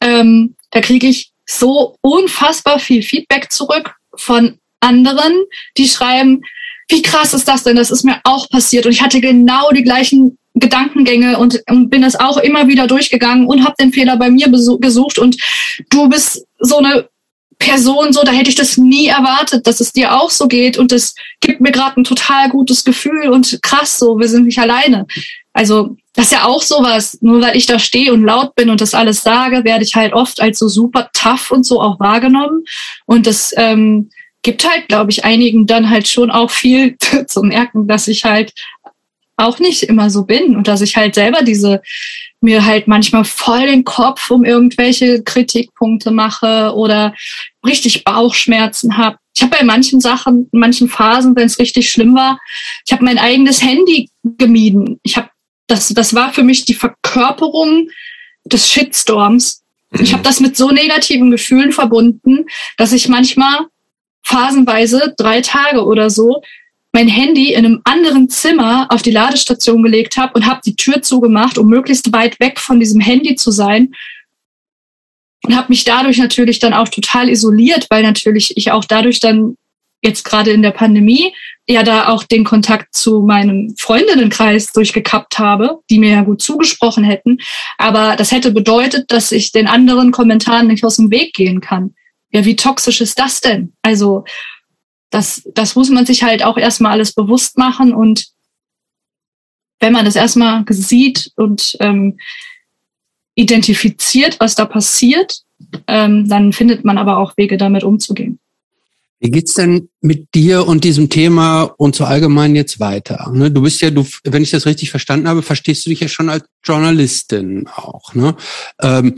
ähm, da kriege ich so unfassbar viel Feedback zurück von anderen, die schreiben, wie krass ist das denn? Das ist mir auch passiert und ich hatte genau die gleichen Gedankengänge und, und bin das auch immer wieder durchgegangen und habe den Fehler bei mir gesucht und du bist so eine Person so, da hätte ich das nie erwartet, dass es dir auch so geht. Und das gibt mir gerade ein total gutes Gefühl und krass so, wir sind nicht alleine. Also das ist ja auch sowas, nur weil ich da stehe und laut bin und das alles sage, werde ich halt oft als so super tough und so auch wahrgenommen. Und das ähm, gibt halt, glaube ich, einigen dann halt schon auch viel zu merken, dass ich halt auch nicht immer so bin und dass ich halt selber diese mir halt manchmal voll den Kopf um irgendwelche Kritikpunkte mache oder richtig Bauchschmerzen habe. Ich habe bei manchen Sachen, in manchen Phasen, wenn es richtig schlimm war, ich habe mein eigenes Handy gemieden. Ich habe das, das war für mich die Verkörperung des Shitstorms. Ich habe mhm. das mit so negativen Gefühlen verbunden, dass ich manchmal phasenweise drei Tage oder so mein Handy in einem anderen Zimmer auf die Ladestation gelegt habe und habe die Tür zugemacht, um möglichst weit weg von diesem Handy zu sein. Und habe mich dadurch natürlich dann auch total isoliert, weil natürlich ich auch dadurch dann jetzt gerade in der Pandemie ja da auch den Kontakt zu meinem Freundinnenkreis durchgekappt habe, die mir ja gut zugesprochen hätten. Aber das hätte bedeutet, dass ich den anderen Kommentaren nicht aus dem Weg gehen kann. Ja, wie toxisch ist das denn? Also das, das muss man sich halt auch erstmal alles bewusst machen und wenn man das erstmal sieht und ähm, identifiziert, was da passiert, ähm, dann findet man aber auch Wege, damit umzugehen.
Wie geht's denn mit dir und diesem Thema und so allgemein jetzt weiter? Ne, du bist ja, du, wenn ich das richtig verstanden habe, verstehst du dich ja schon als Journalistin auch. Ne? Ähm,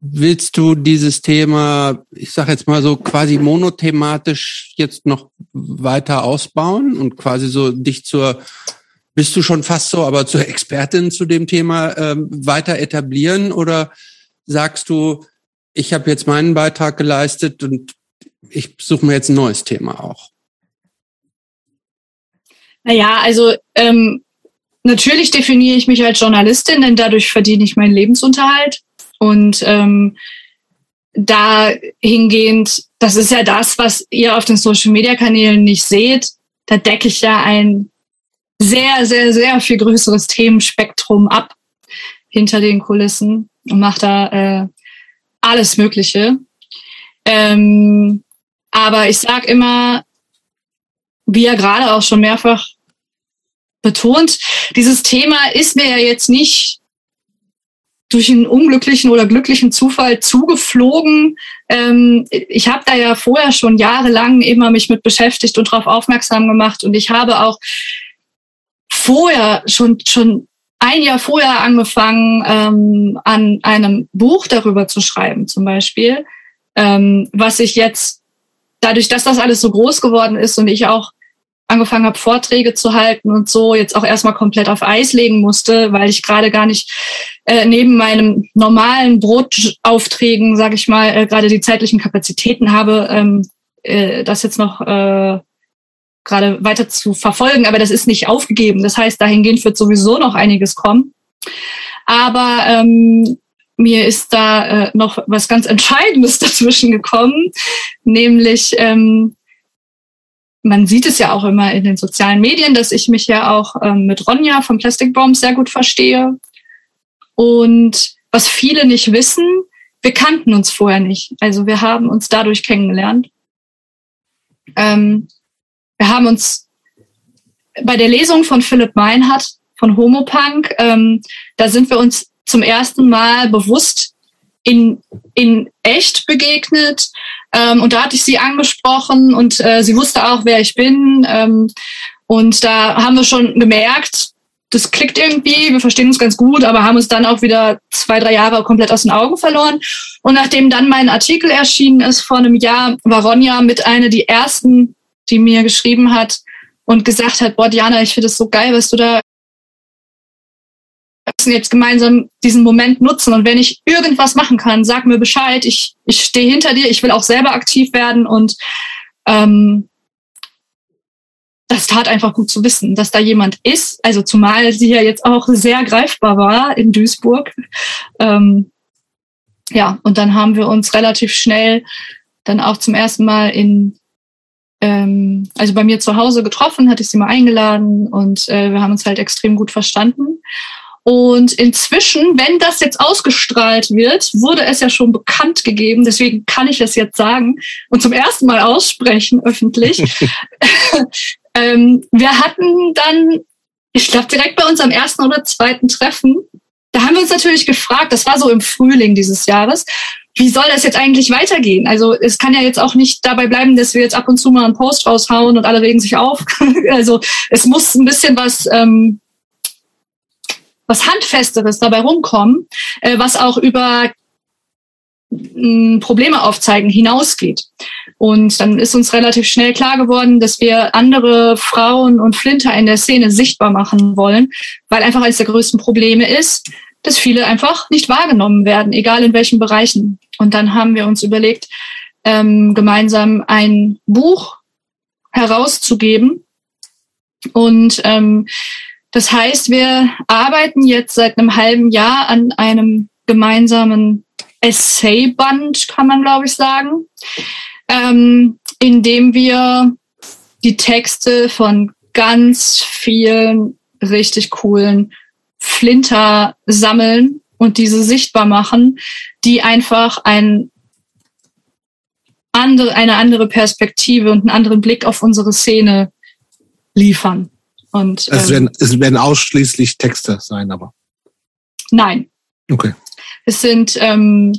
Willst du dieses Thema, ich sage jetzt mal so quasi monothematisch jetzt noch weiter ausbauen und quasi so dich zur, bist du schon fast so, aber zur Expertin zu dem Thema ähm, weiter etablieren oder sagst du, ich habe jetzt meinen Beitrag geleistet und ich suche mir jetzt ein neues Thema auch?
Naja, also ähm, natürlich definiere ich mich als Journalistin, denn dadurch verdiene ich meinen Lebensunterhalt. Und ähm, dahingehend, das ist ja das, was ihr auf den Social-Media-Kanälen nicht seht, da decke ich ja ein sehr, sehr, sehr viel größeres Themenspektrum ab hinter den Kulissen und mache da äh, alles Mögliche. Ähm, aber ich sag immer, wie ja gerade auch schon mehrfach betont, dieses Thema ist mir ja jetzt nicht durch einen unglücklichen oder glücklichen Zufall zugeflogen. Ähm, ich habe da ja vorher schon jahrelang immer mich mit beschäftigt und darauf aufmerksam gemacht und ich habe auch vorher schon schon ein Jahr vorher angefangen, ähm, an einem Buch darüber zu schreiben, zum Beispiel, ähm, was ich jetzt dadurch, dass das alles so groß geworden ist und ich auch angefangen habe, Vorträge zu halten und so jetzt auch erstmal komplett auf Eis legen musste, weil ich gerade gar nicht äh, neben meinem normalen Brotaufträgen, sage ich mal, äh, gerade die zeitlichen Kapazitäten habe, ähm, äh, das jetzt noch äh, gerade weiter zu verfolgen. Aber das ist nicht aufgegeben. Das heißt, dahingehend wird sowieso noch einiges kommen. Aber ähm, mir ist da äh, noch was ganz Entscheidendes dazwischen gekommen, nämlich ähm, man sieht es ja auch immer in den sozialen Medien, dass ich mich ja auch ähm, mit Ronja vom Plastic Bomb sehr gut verstehe. Und was viele nicht wissen, wir kannten uns vorher nicht. Also wir haben uns dadurch kennengelernt. Ähm, wir haben uns bei der Lesung von Philipp Meinhardt von Homopunk, ähm, da sind wir uns zum ersten Mal bewusst in, in echt begegnet. Ähm, und da hatte ich sie angesprochen und äh, sie wusste auch, wer ich bin. Ähm, und da haben wir schon gemerkt, das klickt irgendwie, wir verstehen uns ganz gut, aber haben uns dann auch wieder zwei, drei Jahre komplett aus den Augen verloren. Und nachdem dann mein Artikel erschienen ist vor einem Jahr, war Ronja mit einer die ersten, die mir geschrieben hat und gesagt hat, boah, Diana, ich finde es so geil, was du da müssen jetzt gemeinsam diesen Moment nutzen. Und wenn ich irgendwas machen kann, sag mir Bescheid. Ich, ich stehe hinter dir. Ich will auch selber aktiv werden. Und ähm, das tat einfach gut zu wissen, dass da jemand ist. Also zumal sie ja jetzt auch sehr greifbar war in Duisburg. Ähm, ja, und dann haben wir uns relativ schnell dann auch zum ersten Mal in ähm, also bei mir zu Hause getroffen, hatte ich sie mal eingeladen und äh, wir haben uns halt extrem gut verstanden. Und inzwischen, wenn das jetzt ausgestrahlt wird, wurde es ja schon bekannt gegeben, deswegen kann ich es jetzt sagen und zum ersten Mal aussprechen öffentlich. ähm, wir hatten dann, ich glaube, direkt bei unserem ersten oder zweiten Treffen, da haben wir uns natürlich gefragt, das war so im Frühling dieses Jahres, wie soll das jetzt eigentlich weitergehen? Also es kann ja jetzt auch nicht dabei bleiben, dass wir jetzt ab und zu mal einen Post raushauen und alle regen sich auf. also es muss ein bisschen was ähm, was Handfesteres dabei rumkommen, äh, was auch über mh, Probleme aufzeigen hinausgeht. Und dann ist uns relativ schnell klar geworden, dass wir andere Frauen und Flinter in der Szene sichtbar machen wollen, weil einfach eines der größten Probleme ist, dass viele einfach nicht wahrgenommen werden, egal in welchen Bereichen. Und dann haben wir uns überlegt, ähm, gemeinsam ein Buch herauszugeben. Und ähm, das heißt, wir arbeiten jetzt seit einem halben Jahr an einem gemeinsamen Essay-Band, kann man glaube ich sagen, ähm, in dem wir die Texte von ganz vielen richtig coolen Flinter sammeln und diese sichtbar machen, die einfach ein andere, eine andere Perspektive und einen anderen Blick auf unsere Szene liefern. Und,
es, ähm, werden, es werden ausschließlich Texte sein, aber.
Nein.
Okay.
Es sind, ähm,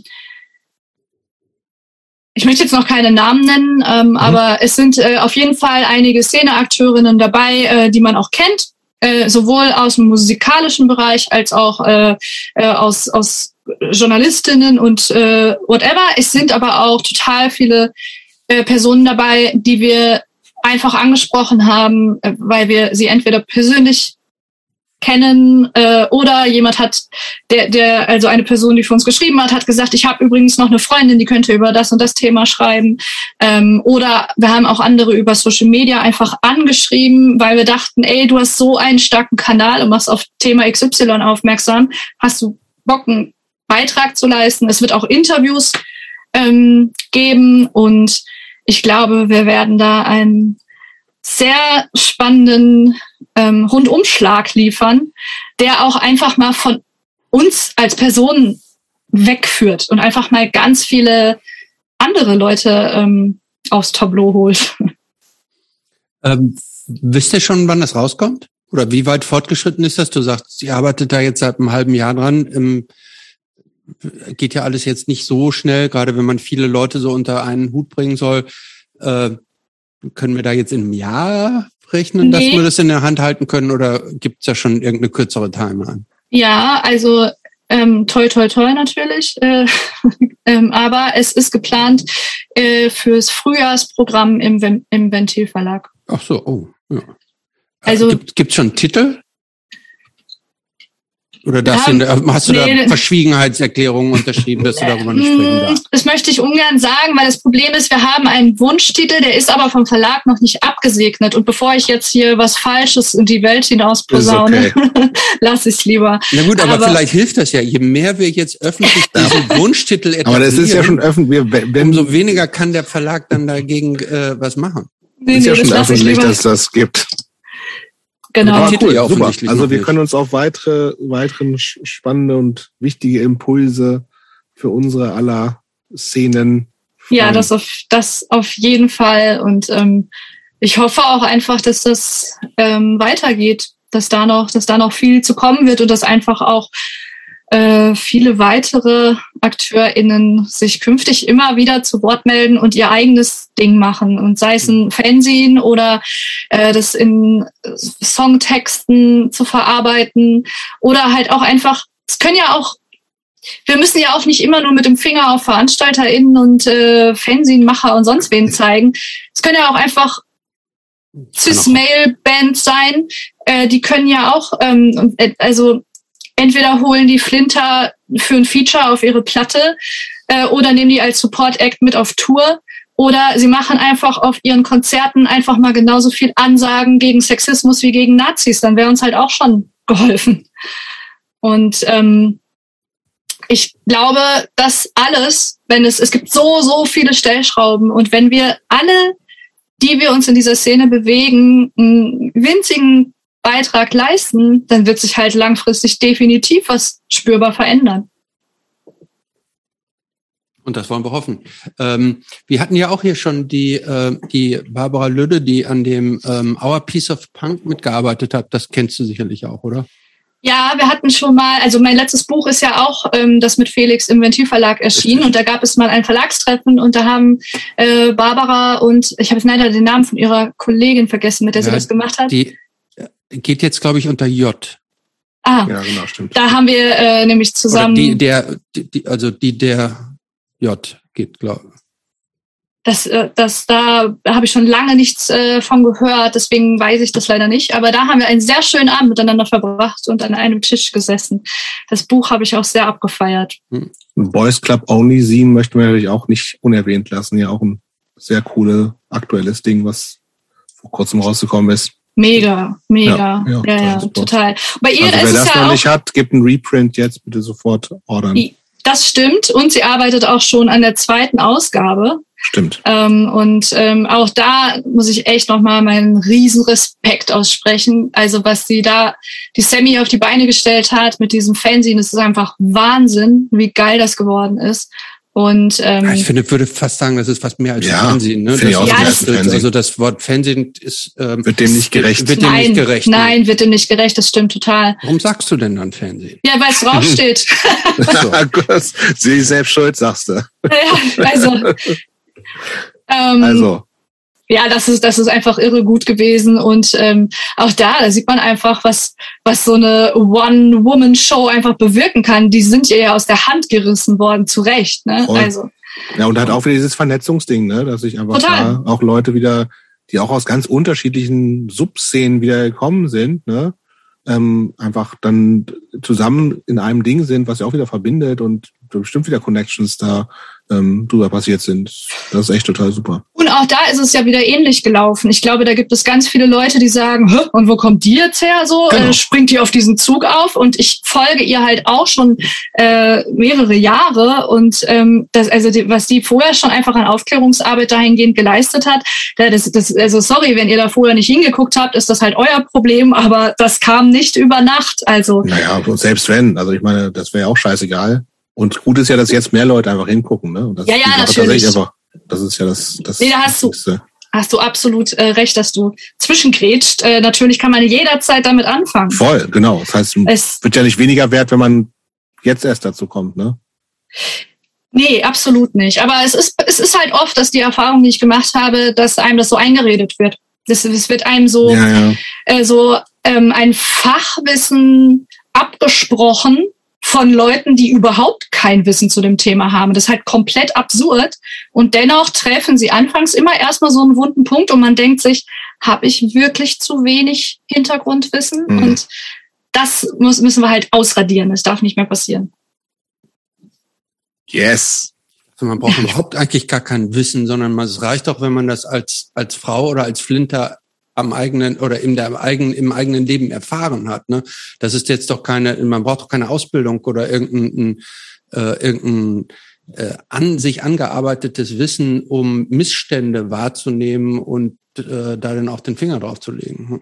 ich möchte jetzt noch keine Namen nennen, ähm, mhm. aber es sind äh, auf jeden Fall einige Szeneakteurinnen dabei, äh, die man auch kennt, äh, sowohl aus dem musikalischen Bereich als auch äh, äh, aus, aus Journalistinnen und äh, whatever. Es sind aber auch total viele äh, Personen dabei, die wir einfach angesprochen haben, äh, weil wir sie entweder persönlich kennen äh, oder jemand hat, der, der, also eine Person, die für uns geschrieben hat, hat gesagt, ich habe übrigens noch eine Freundin, die könnte über das und das Thema schreiben. Ähm, oder wir haben auch andere über Social Media einfach angeschrieben, weil wir dachten, ey, du hast so einen starken Kanal und machst auf Thema XY aufmerksam, hast du Bock, einen Beitrag zu leisten. Es wird auch Interviews ähm, geben und ich glaube, wir werden da einen sehr spannenden ähm, Rundumschlag liefern, der auch einfach mal von uns als Personen wegführt und einfach mal ganz viele andere Leute ähm, aufs Tableau holt.
Ähm, wisst ihr schon, wann das rauskommt? Oder wie weit fortgeschritten ist das? Du sagst, sie arbeitet da jetzt seit einem halben Jahr dran. Ähm, geht ja alles jetzt nicht so schnell, gerade wenn man viele Leute so unter einen Hut bringen soll. Äh, können wir da jetzt in einem Jahr rechnen, nee. dass wir das in der Hand halten können oder gibt es da schon irgendeine kürzere Timeline?
Ja, also ähm, toi toi toi natürlich, äh, ähm, aber es ist geplant äh, fürs Frühjahrsprogramm im, im Ventilverlag.
Ach so, oh, ja. Also gibt es schon Titel? Oder das ja, in, hast du nee, da Verschwiegenheitserklärungen unterschrieben, dass du darüber nicht sprechen darfst?
Das möchte ich ungern sagen, weil das Problem ist, wir haben einen Wunschtitel, der ist aber vom Verlag noch nicht abgesegnet. Und bevor ich jetzt hier was Falsches in die Welt hinaus posaune, okay. lass ich es lieber.
Na gut, aber, aber, vielleicht hilft das ja. Je mehr wir jetzt öffentlich diesen Wunschtitel
etablieren, aber das ist ja schon öffentlich,
wenn, umso weniger kann der Verlag dann dagegen äh, was machen.
Nee, ist nee, ja schon öffentlich, dass das gibt.
Genau.
Ah, cool, ja, super. Also wir können uns auf weitere, weiteren spannende und wichtige Impulse für unsere aller Szenen.
Freuen. Ja, das auf, das auf jeden Fall. Und ähm, ich hoffe auch einfach, dass das ähm, weitergeht, dass da noch, dass da noch viel zu kommen wird und dass einfach auch äh, viele weitere AkteurInnen sich künftig immer wieder zu Wort melden und ihr eigenes Ding machen. Und sei es ein Fernsehen oder äh, das in Songtexten zu verarbeiten oder halt auch einfach, es können ja auch wir müssen ja auch nicht immer nur mit dem Finger auf VeranstalterInnen und äh, Fernsehmacher und sonst wen zeigen. Es können ja auch einfach Cis-Male-Bands sein. Äh, die können ja auch, ähm, also entweder holen die Flinter für ein Feature auf ihre Platte äh, oder nehmen die als Support Act mit auf Tour oder sie machen einfach auf ihren Konzerten einfach mal genauso viel Ansagen gegen Sexismus wie gegen Nazis. Dann wäre uns halt auch schon geholfen. Und ähm, ich glaube, dass alles, wenn es, es gibt so, so viele Stellschrauben und wenn wir alle, die wir uns in dieser Szene bewegen, einen winzigen Beitrag leisten, dann wird sich halt langfristig definitiv was spürbar verändern.
Und das wollen wir hoffen. Ähm, wir hatten ja auch hier schon die, äh, die Barbara Lüde, die an dem ähm, Our Piece of Punk mitgearbeitet hat. Das kennst du sicherlich auch, oder?
Ja, wir hatten schon mal, also mein letztes Buch ist ja auch ähm, das mit Felix im Ventilverlag erschienen und da gab es mal ein Verlagstreffen und da haben äh, Barbara und ich habe jetzt leider den Namen von ihrer Kollegin vergessen, mit der ja, sie das gemacht hat.
Die, geht jetzt, glaube ich, unter J.
Ah, ja, genau, stimmt. Da haben wir äh, nämlich zusammen.
Oder die, der, die, also die der J geht, glaube ich.
Das, äh, das, da habe ich schon lange nichts äh, von gehört, deswegen weiß ich das leider nicht. Aber da haben wir einen sehr schönen Abend miteinander verbracht und an einem Tisch gesessen. Das Buch habe ich auch sehr abgefeiert.
Hm. Boys Club Only Scene möchten wir natürlich auch nicht unerwähnt lassen. Ja, auch ein sehr cooles aktuelles Ding, was vor kurzem rausgekommen ist.
Mega, mega. Ja, ja, ja total.
Bei ihr also, wer das ja noch nicht hat, gibt einen Reprint jetzt bitte sofort ordern.
Das stimmt. Und sie arbeitet auch schon an der zweiten Ausgabe.
Stimmt.
Ähm, und ähm, auch da muss ich echt nochmal meinen riesen Respekt aussprechen. Also was sie da, die Sammy auf die Beine gestellt hat mit diesem Fernsehen, das ist einfach Wahnsinn, wie geil das geworden ist. Und ähm,
ja, ich finde, würde fast sagen, das ist fast mehr als ja, Fernsehen. Ne? Das,
ja, das,
Fernsehen. Also das Wort Fernsehen ist
ähm, wird dem nicht gerecht.
Wird dem nein, nicht gerecht. Nein, wird dem nicht gerecht. Das stimmt total.
Warum sagst du denn dann Fernsehen?
Ja, weil es draufsteht.
Sie ist selbst schuld, sagst du.
Ja, also. ähm, also ja, das ist, das ist einfach irre gut gewesen. Und ähm, auch da, da sieht man einfach, was, was so eine One-Woman-Show einfach bewirken kann. Die sind ihr ja aus der Hand gerissen worden, zu Recht. Ne? Voll. Also.
Ja, und hat auch wieder dieses Vernetzungsding, ne? dass sich einfach da auch Leute wieder, die auch aus ganz unterschiedlichen Subszenen wieder gekommen sind, ne? ähm, einfach dann zusammen in einem Ding sind, was ja auch wieder verbindet und bestimmt wieder Connections da ähm, drüber passiert sind. Das ist echt total super.
Und auch da ist es ja wieder ähnlich gelaufen. Ich glaube, da gibt es ganz viele Leute, die sagen, Hä, und wo kommt die jetzt her? So genau. äh, springt die auf diesen Zug auf und ich folge ihr halt auch schon äh, mehrere Jahre und ähm, das, also die, was die vorher schon einfach an Aufklärungsarbeit dahingehend geleistet hat, das, das, also sorry, wenn ihr da vorher nicht hingeguckt habt, ist das halt euer Problem, aber das kam nicht über Nacht. Also
naja, selbst wenn, also ich meine, das wäre auch scheißegal. Und gut ist ja, dass jetzt mehr Leute einfach hingucken, ne?
Ja, ja, natürlich.
Einfach, das ist ja das, das
nee, da hast du, hast du absolut äh, recht, dass du zwischengrätscht. Äh, natürlich kann man jederzeit damit anfangen.
Voll, genau. Das heißt, es wird ja nicht weniger wert, wenn man jetzt erst dazu kommt, ne?
Nee, absolut nicht. Aber es ist, es ist halt oft, dass die Erfahrung, die ich gemacht habe, dass einem das so eingeredet wird. Das, es wird einem so, ja, ja. Äh, so ähm, ein Fachwissen abgesprochen von Leuten, die überhaupt kein Wissen zu dem Thema haben. Das ist halt komplett absurd. Und dennoch treffen sie anfangs immer erstmal so einen wunden Punkt und man denkt sich, habe ich wirklich zu wenig Hintergrundwissen? Mhm. Und das muss, müssen wir halt ausradieren. Das darf nicht mehr passieren.
Yes.
Also man braucht überhaupt eigentlich gar kein Wissen, sondern es reicht auch, wenn man das als, als Frau oder als Flinter am eigenen oder in der eigenen, im eigenen Leben erfahren hat. Ne? Das ist jetzt doch keine, man braucht doch keine Ausbildung oder irgendein, äh, irgendein äh, an sich angearbeitetes Wissen, um Missstände wahrzunehmen und äh, da dann auch den Finger drauf zu legen. Hm?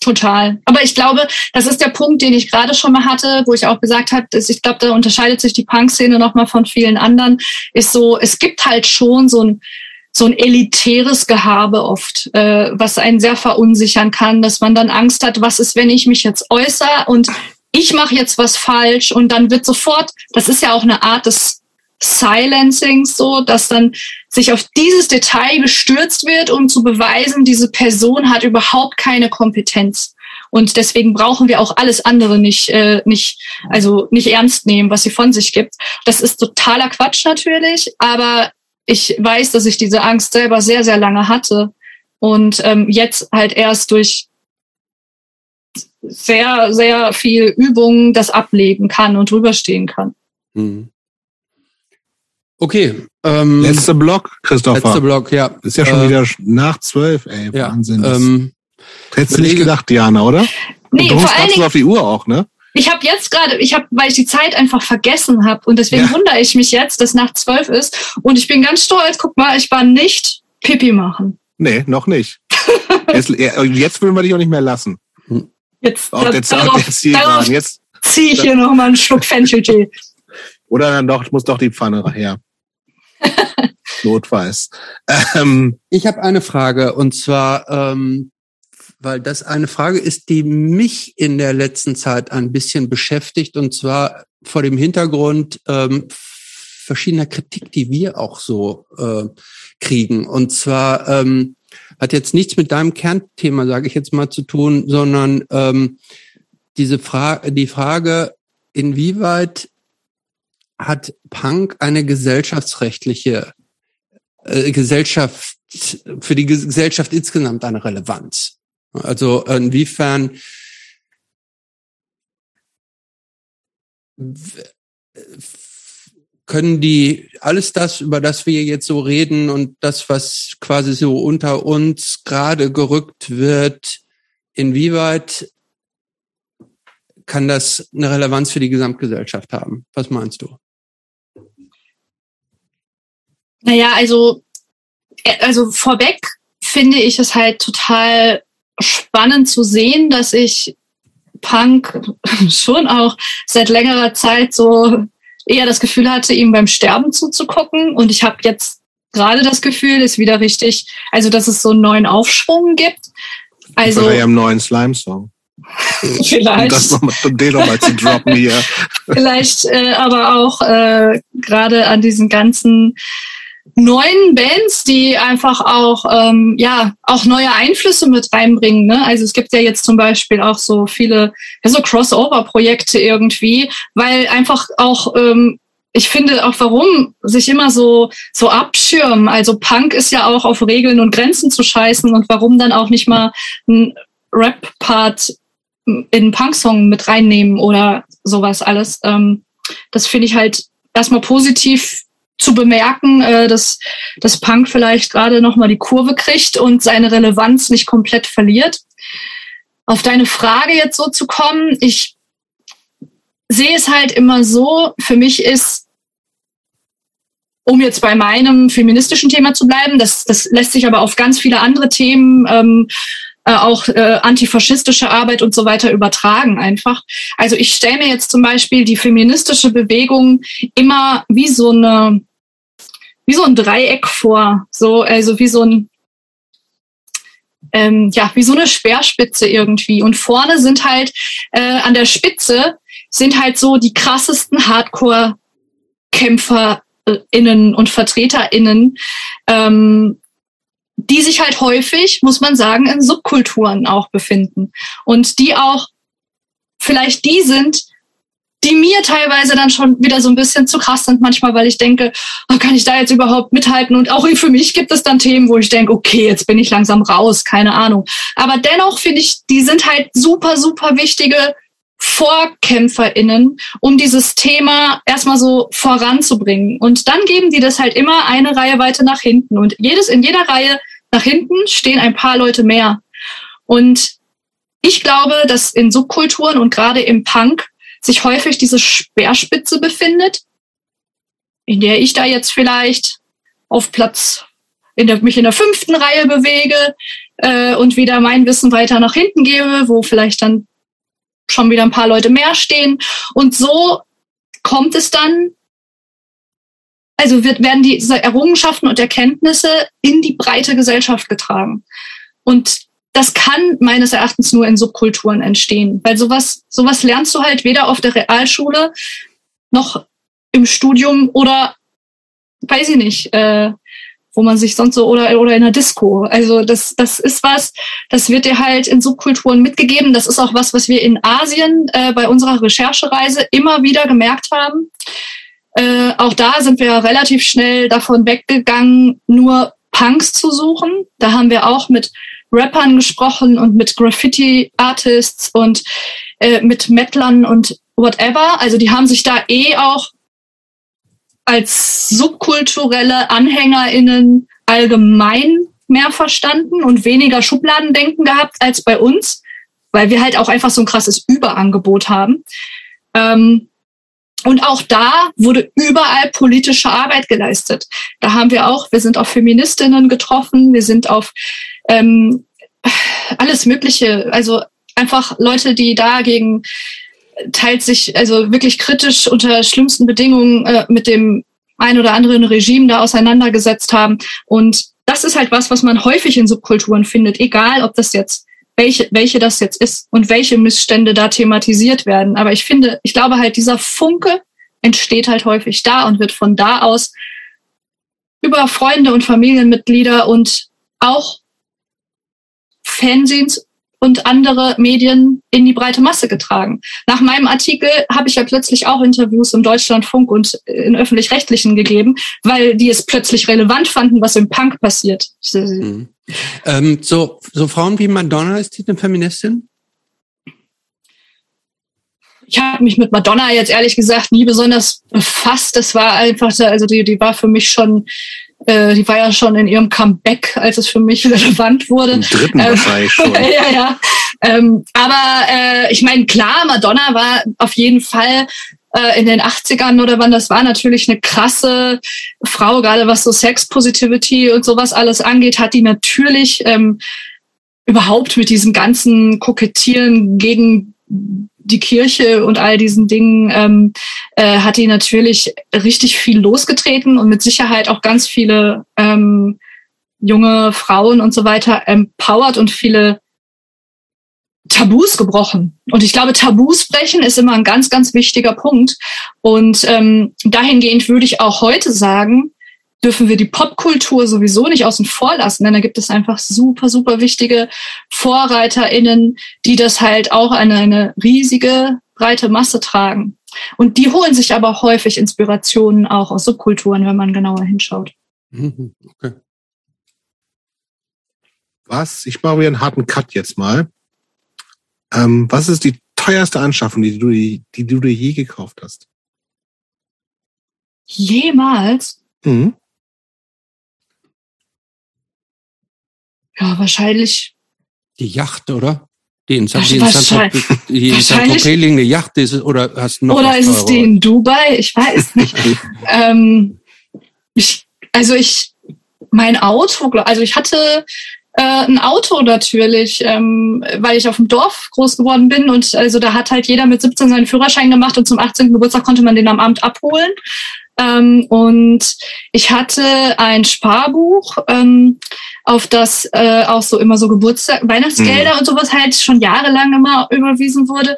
Total. Aber ich glaube, das ist der Punkt, den ich gerade schon mal hatte, wo ich auch gesagt habe, ich glaube, da unterscheidet sich die Punk-Szene nochmal von vielen anderen, ist so, es gibt halt schon so ein so ein elitäres Gehabe oft, äh, was einen sehr verunsichern kann, dass man dann Angst hat, was ist, wenn ich mich jetzt äußere und ich mache jetzt was falsch und dann wird sofort, das ist ja auch eine Art des Silencings so, dass dann sich auf dieses Detail gestürzt wird, um zu beweisen, diese Person hat überhaupt keine Kompetenz. Und deswegen brauchen wir auch alles andere nicht, äh, nicht, also nicht ernst nehmen, was sie von sich gibt. Das ist totaler Quatsch natürlich, aber ich weiß, dass ich diese Angst selber sehr, sehr lange hatte und ähm, jetzt halt erst durch sehr, sehr viel Übung das ablegen kann und drüberstehen kann. Mhm.
Okay.
Ähm, Letzter Block, Christopher.
Letzter Block, ja.
Ist ja schon äh, wieder nach zwölf, ey. Ja, Wahnsinn. Ähm, hättest du nicht gedacht, Diana, oder? Nee, und du vor allen Dingen, auf die Uhr auch, ne?
Ich habe jetzt gerade, ich habe, weil ich die Zeit einfach vergessen habe und deswegen ja. wundere ich mich jetzt, dass nach zwölf ist und ich bin ganz stolz. Guck mal, ich war nicht Pipi machen.
Nee, noch nicht. jetzt, jetzt will man dich auch nicht mehr lassen.
Jetzt, oh, jetzt, darauf, jetzt, darauf jetzt ziehe ich hier noch mal einen Schluck Fencheltee.
Oder dann doch, muss doch die Pfanne her. Notfalls.
Ähm, ich habe eine Frage und zwar ähm, weil das eine Frage ist, die mich in der letzten Zeit ein bisschen beschäftigt und zwar vor dem Hintergrund ähm, verschiedener Kritik, die wir auch so äh, kriegen. Und zwar ähm, hat jetzt nichts mit deinem Kernthema, sage ich jetzt mal, zu tun, sondern ähm, diese Frage, die Frage, inwieweit hat Punk eine gesellschaftsrechtliche äh, Gesellschaft für die Gesellschaft insgesamt eine Relevanz? Also inwiefern können die alles das, über das wir jetzt so reden und das, was quasi so unter uns gerade gerückt wird, inwieweit kann das eine Relevanz für die Gesamtgesellschaft haben? Was meinst du?
Naja, also, äh, also vorweg finde ich es halt total spannend zu sehen, dass ich Punk schon auch seit längerer Zeit so eher das Gefühl hatte, ihm beim Sterben zuzugucken. Und ich habe jetzt gerade das Gefühl, ist wieder richtig, also dass es so einen neuen Aufschwung gibt. Also
ja im neuen Slime-Song.
Vielleicht. Um
das nochmal, den nochmal zu droppen hier.
Vielleicht äh, aber auch äh, gerade an diesen ganzen neuen Bands, die einfach auch ähm, ja auch neue Einflüsse mit reinbringen. Ne? Also es gibt ja jetzt zum Beispiel auch so viele ja, so Crossover-Projekte irgendwie, weil einfach auch ähm, ich finde auch, warum sich immer so so abschirmen. Also Punk ist ja auch auf Regeln und Grenzen zu scheißen und warum dann auch nicht mal ein Rap-Part in einen Punk-Song mit reinnehmen oder sowas alles. Ähm, das finde ich halt erstmal positiv zu bemerken, äh, dass, dass Punk vielleicht gerade nochmal die Kurve kriegt und seine Relevanz nicht komplett verliert. Auf deine Frage jetzt so zu kommen, ich sehe es halt immer so, für mich ist, um jetzt bei meinem feministischen Thema zu bleiben, das, das lässt sich aber auf ganz viele andere Themen ähm, äh, auch äh, antifaschistische Arbeit und so weiter übertragen einfach. Also ich stelle mir jetzt zum Beispiel die feministische Bewegung immer wie so eine wie so ein Dreieck vor, so also wie so ein ähm, ja, wie so eine Speerspitze irgendwie. Und vorne sind halt äh, an der Spitze sind halt so die krassesten Hardcore-KämpferInnen und VertreterInnen, ähm, die sich halt häufig, muss man sagen, in Subkulturen auch befinden. Und die auch vielleicht die sind, die mir teilweise dann schon wieder so ein bisschen zu krass sind manchmal, weil ich denke, oh, kann ich da jetzt überhaupt mithalten? Und auch für mich gibt es dann Themen, wo ich denke, okay, jetzt bin ich langsam raus, keine Ahnung. Aber dennoch finde ich, die sind halt super, super wichtige VorkämpferInnen, um dieses Thema erstmal so voranzubringen. Und dann geben die das halt immer eine Reihe weiter nach hinten. Und jedes, in jeder Reihe nach hinten stehen ein paar Leute mehr. Und ich glaube, dass in Subkulturen und gerade im Punk sich häufig diese Speerspitze befindet, in der ich da jetzt vielleicht auf Platz in der, mich in der fünften Reihe bewege äh, und wieder mein Wissen weiter nach hinten gebe, wo vielleicht dann schon wieder ein paar Leute mehr stehen. Und so kommt es dann, also wird, werden diese Errungenschaften und Erkenntnisse in die breite Gesellschaft getragen. Und das kann meines Erachtens nur in Subkulturen entstehen, weil sowas, sowas lernst du halt weder auf der Realschule noch im Studium oder weiß ich nicht, äh, wo man sich sonst so oder oder in der Disco. Also das das ist was, das wird dir halt in Subkulturen mitgegeben. Das ist auch was, was wir in Asien äh, bei unserer Recherchereise immer wieder gemerkt haben. Äh, auch da sind wir relativ schnell davon weggegangen, nur Punks zu suchen. Da haben wir auch mit Rappern gesprochen und mit Graffiti-Artists und äh, mit Metlern und whatever. Also die haben sich da eh auch als subkulturelle AnhängerInnen allgemein mehr verstanden und weniger Schubladendenken gehabt als bei uns, weil wir halt auch einfach so ein krasses Überangebot haben. Ähm, und auch da wurde überall politische Arbeit geleistet. Da haben wir auch, wir sind auf Feministinnen getroffen, wir sind auf ähm, alles Mögliche, also einfach Leute, die dagegen teilt sich also wirklich kritisch unter schlimmsten Bedingungen äh, mit dem ein oder anderen Regime da auseinandergesetzt haben. Und das ist halt was, was man häufig in Subkulturen findet, egal ob das jetzt welche, welche das jetzt ist und welche Missstände da thematisiert werden. Aber ich finde, ich glaube halt, dieser Funke entsteht halt häufig da und wird von da aus über Freunde und Familienmitglieder und auch Fanzines und andere Medien in die breite Masse getragen. Nach meinem Artikel habe ich ja plötzlich auch Interviews im Deutschlandfunk und in öffentlich-rechtlichen gegeben, weil die es plötzlich relevant fanden, was im Punk passiert. Mhm.
Ähm, so, so Frauen wie Madonna, ist die eine Feministin?
Ich habe mich mit Madonna jetzt ehrlich gesagt nie besonders befasst. Das war einfach, also die, die war für mich schon äh, die war ja schon in ihrem Comeback, als es für mich relevant wurde. Im
dritten ähm, wahrscheinlich schon.
ja, ja. Ähm, aber äh, ich meine, klar, Madonna war auf jeden Fall äh, in den 80ern oder wann das war, natürlich eine krasse Frau, gerade was so Sex Positivity und sowas alles angeht, hat die natürlich ähm, überhaupt mit diesem ganzen Kokettieren gegen die Kirche und all diesen Dingen ähm, äh, hat die natürlich richtig viel losgetreten und mit Sicherheit auch ganz viele ähm, junge Frauen und so weiter empowered und viele Tabus gebrochen. Und ich glaube, Tabus brechen ist immer ein ganz, ganz wichtiger Punkt. Und ähm, dahingehend würde ich auch heute sagen, dürfen wir die Popkultur sowieso nicht außen vor lassen, denn da gibt es einfach super, super wichtige VorreiterInnen, die das halt auch eine, eine riesige, breite Masse tragen. Und die holen sich aber häufig Inspirationen auch aus Subkulturen, wenn man genauer hinschaut. Mhm, okay.
Was? Ich mache mir einen harten Cut jetzt mal. Ähm, was ist die teuerste Anschaffung, die du, die, die du dir je gekauft hast?
Jemals? Mhm. Ja, wahrscheinlich.
Die Yacht, oder? Die in San, die in San, die in San liegende Yacht ist es, oder hast du noch
Oder ist es die in Dubai? Ich weiß nicht. ähm, ich, also ich, mein Auto, also ich hatte äh, ein Auto natürlich, ähm, weil ich auf dem Dorf groß geworden bin und also da hat halt jeder mit 17 seinen Führerschein gemacht und zum 18. Geburtstag konnte man den am Abend abholen. Ähm, und ich hatte ein Sparbuch, ähm, auf das äh, auch so immer so Geburtstag, Weihnachtsgelder mhm. und sowas halt schon jahrelang immer überwiesen wurde.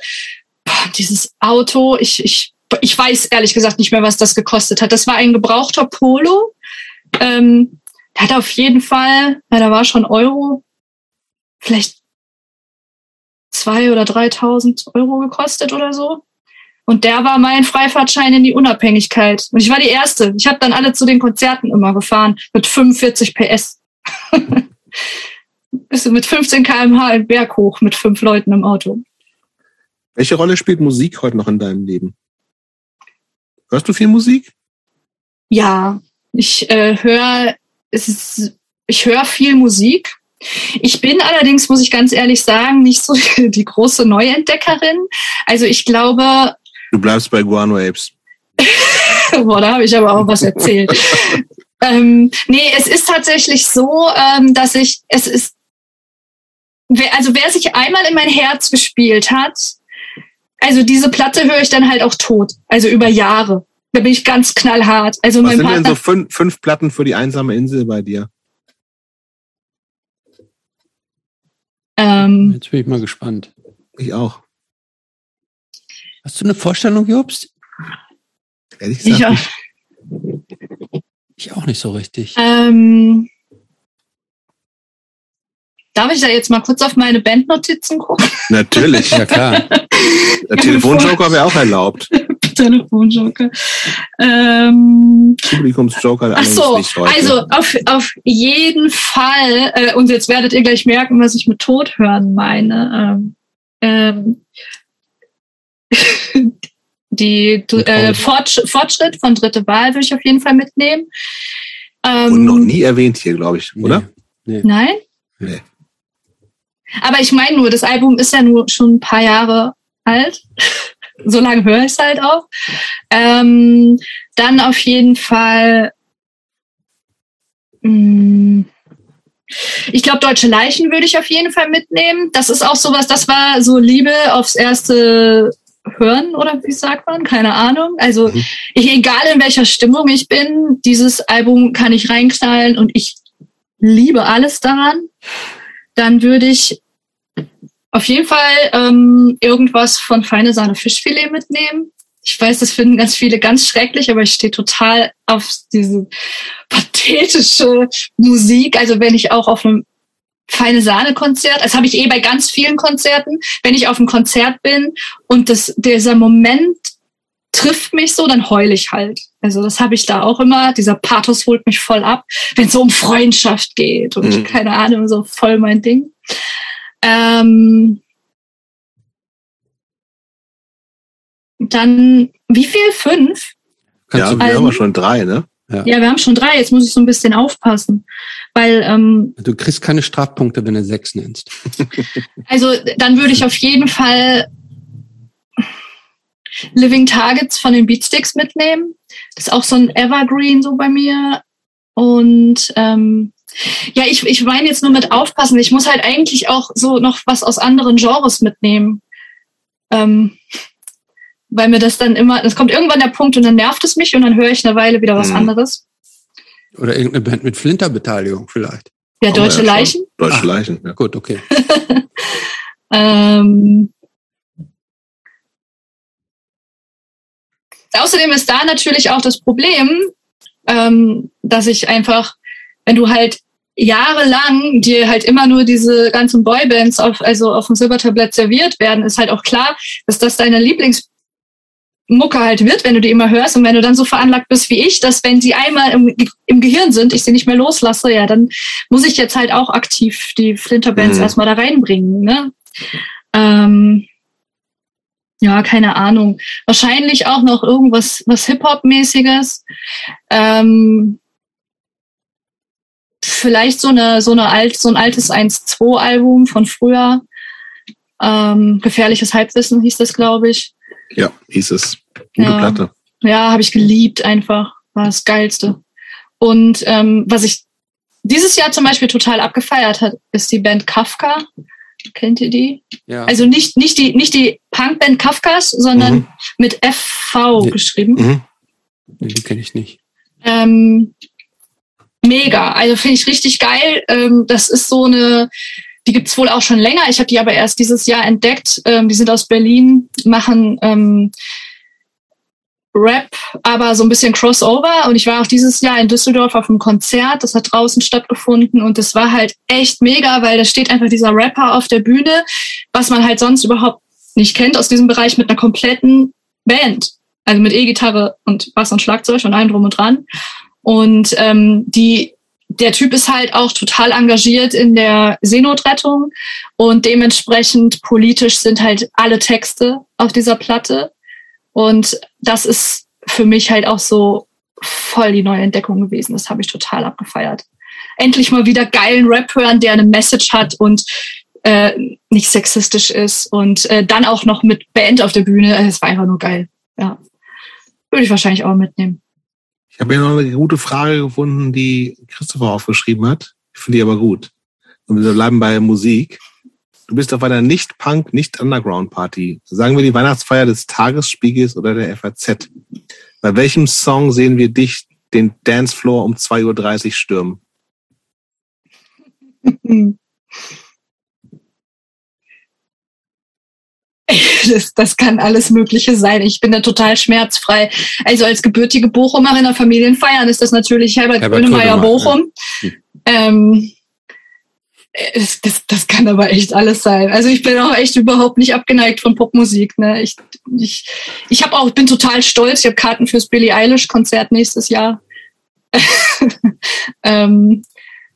Boah, dieses Auto, ich, ich, ich weiß ehrlich gesagt nicht mehr, was das gekostet hat. Das war ein gebrauchter Polo. Ähm, der hat auf jeden Fall, ja, da war schon Euro, vielleicht zwei oder 3.000 Euro gekostet oder so. Und der war mein Freifahrtschein in die Unabhängigkeit. Und ich war die Erste. Ich habe dann alle zu den Konzerten immer gefahren mit 45 PS. Bist du mit 15 km/h im Berg hoch mit fünf Leuten im Auto.
Welche Rolle spielt Musik heute noch in deinem Leben? Hörst du viel Musik?
Ja, ich äh, höre ich höre viel Musik. Ich bin allerdings, muss ich ganz ehrlich sagen, nicht so die große Neuentdeckerin. Also ich glaube.
Du bleibst bei Guano Apes.
Boah, da habe ich aber auch was erzählt. ähm, nee, es ist tatsächlich so, ähm, dass ich, es ist, also wer sich einmal in mein Herz gespielt hat, also diese Platte höre ich dann halt auch tot. Also über Jahre. Da bin ich ganz knallhart. Also
Was mein sind Partner, denn so fünf, fünf Platten für die einsame Insel bei dir?
Ähm, Jetzt bin ich mal gespannt.
Ich auch.
Hast du eine Vorstellung, Jobst?
Ehrlich gesagt. Ich auch,
ich auch nicht so richtig.
Ähm, darf ich da jetzt mal kurz auf meine Bandnotizen gucken?
Natürlich.
ja, klar.
Der Telefonjoker wäre auch erlaubt.
Telefonjoker. Ähm,
Publikumsjoker.
Ach so, also auf, auf jeden Fall, äh, und jetzt werdet ihr gleich merken, was ich mit Tod hören meine. Ähm, ähm, die äh, Fortschritt von dritte Wahl würde ich auf jeden Fall mitnehmen.
Ähm, und noch nie erwähnt hier, glaube ich, oder?
Nee. Nein? Nee. Aber ich meine nur, das Album ist ja nur schon ein paar Jahre alt so lange höre ich es halt auch. Ähm, dann auf jeden Fall. Mh, mm, ich glaube, Deutsche Leichen würde ich auf jeden Fall mitnehmen. Das ist auch sowas, das war so Liebe aufs erste Hören oder wie sagt man? Keine Ahnung. Also mhm. ich, egal in welcher Stimmung ich bin, dieses Album kann ich reinknallen und ich liebe alles daran. Dann würde ich auf jeden Fall ähm, irgendwas von feine Sahne Fischfilet mitnehmen. Ich weiß, das finden ganz viele ganz schrecklich, aber ich stehe total auf diese pathetische Musik. Also wenn ich auch auf einem feine Sahne Konzert, das habe ich eh bei ganz vielen Konzerten, wenn ich auf einem Konzert bin und das, dieser Moment trifft mich so, dann heule ich halt. Also das habe ich da auch immer. Dieser Pathos holt mich voll ab, wenn es so um Freundschaft geht und mhm. keine Ahnung, so voll mein Ding. Ähm, dann, wie viel? Fünf?
ja, wir also, haben schon drei, ne?
Ja. ja. wir haben schon drei. Jetzt muss ich so ein bisschen aufpassen. Weil, ähm,
du kriegst keine Strafpunkte, wenn du sechs nennst.
also dann würde ich auf jeden Fall Living Targets von den Beatsticks mitnehmen. Das ist auch so ein Evergreen so bei mir. Und ähm, ja, ich, ich meine jetzt nur mit aufpassen. Ich muss halt eigentlich auch so noch was aus anderen Genres mitnehmen. Ähm, weil mir das dann immer, es kommt irgendwann der Punkt und dann nervt es mich und dann höre ich eine Weile wieder was mhm. anderes.
Oder irgendeine Band mit Flinterbeteiligung vielleicht.
Ja, Deutsche ja Leichen.
Deutsche ah, Leichen, ja.
Gut, okay.
ähm, außerdem ist da natürlich auch das Problem, ähm, dass ich einfach, wenn du halt jahrelang dir halt immer nur diese ganzen Boybands auf, also auf dem Silbertablett serviert werden, ist halt auch klar, dass das deine Lieblingsmucke halt wird, wenn du die immer hörst und wenn du dann so veranlagt bist wie ich, dass wenn sie einmal im, im Gehirn sind, ich sie nicht mehr loslasse, ja, dann muss ich jetzt halt auch aktiv die Flinterbands mhm. erstmal da reinbringen, ne? Ähm, ja, keine Ahnung. Wahrscheinlich auch noch irgendwas was Hip-Hop-mäßiges. Ähm, vielleicht so eine so eine alt so ein altes 1-2 Album von früher. Ähm, Gefährliches Halbwissen hieß das, glaube ich.
Ja, hieß es. Gute
ja,
Platte.
Ja, habe ich geliebt einfach. War das Geilste. Und ähm, was ich dieses Jahr zum Beispiel total abgefeiert hat, ist die Band Kafka. Kennt ihr die? Ja. Also nicht, nicht die, nicht die Punkband Kafkas, sondern mhm. mit FV geschrieben. Mhm.
Nee, die kenne ich nicht.
Ähm, mega. Also finde ich richtig geil. Ähm, das ist so eine, die gibt's wohl auch schon länger. Ich habe die aber erst dieses Jahr entdeckt. Ähm, die sind aus Berlin, machen ähm, Rap, aber so ein bisschen Crossover. Und ich war auch dieses Jahr in Düsseldorf auf einem Konzert. Das hat draußen stattgefunden und das war halt echt mega, weil da steht einfach dieser Rapper auf der Bühne, was man halt sonst überhaupt nicht kennt aus diesem Bereich mit einer kompletten Band. Also mit E-Gitarre und Bass und Schlagzeug und allem drum und dran. Und ähm, die, der Typ ist halt auch total engagiert in der Seenotrettung und dementsprechend politisch sind halt alle Texte auf dieser Platte. Und das ist für mich halt auch so voll die neue Entdeckung gewesen. Das habe ich total abgefeiert. Endlich mal wieder geilen Rap hören, der eine Message hat und äh, nicht sexistisch ist und äh, dann auch noch mit Band auf der Bühne. Es war einfach nur geil. Ja. Würde ich wahrscheinlich auch mitnehmen.
Ich habe hier noch eine gute Frage gefunden, die Christopher aufgeschrieben hat. Ich finde die aber gut. Und wir bleiben bei Musik. Du bist auf einer Nicht-Punk, Nicht-Underground-Party. Sagen wir die Weihnachtsfeier des Tagesspiegels oder der FAZ. Bei welchem Song sehen wir dich den Dancefloor um 2.30 Uhr stürmen?
Das, das kann alles Mögliche sein. Ich bin da total schmerzfrei. Also als gebürtige Bochumerin der Familienfeiern ist das natürlich Herbert, Herbert Grönemeyer Bochum. Ja. Ähm, das, das, kann aber echt alles sein. Also ich bin auch echt überhaupt nicht abgeneigt von Popmusik. Ne? Ich, ich, ich habe auch, bin total stolz. Ich habe Karten fürs Billie Eilish Konzert nächstes Jahr. ähm,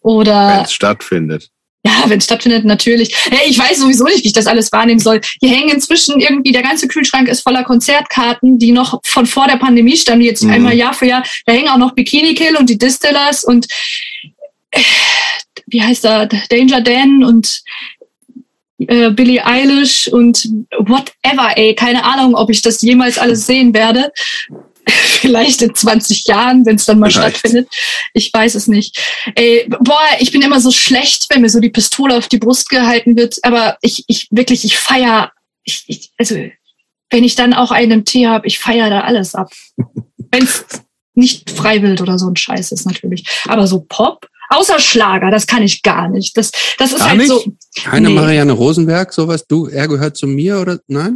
oder
wenn es stattfindet.
Ja, wenn es stattfindet, natürlich. Hey, ich weiß sowieso nicht, wie ich das alles wahrnehmen soll. Hier hängen inzwischen irgendwie, der ganze Kühlschrank ist voller Konzertkarten, die noch von vor der Pandemie stammen, die jetzt mhm. einmal Jahr für Jahr. Da hängen auch noch Bikini Kill und die Distillers und äh, wie heißt er, Danger Dan und äh, Billie Eilish und whatever, ey. Keine Ahnung, ob ich das jemals alles sehen werde. Vielleicht in 20 Jahren, wenn es dann mal Vielleicht. stattfindet. Ich weiß es nicht. Ey, boah, ich bin immer so schlecht, wenn mir so die Pistole auf die Brust gehalten wird. Aber ich, ich wirklich, ich feier, ich, ich, also wenn ich dann auch einen Tee habe, ich feier da alles ab. Wenn's nicht freiwillig oder so ein Scheiß ist natürlich. Aber so Pop, Außer Schlager, das kann ich gar nicht. Das, das ist gar halt nicht? so.
Keine nee. Marianne Rosenberg, sowas, du, er gehört zu mir oder nein?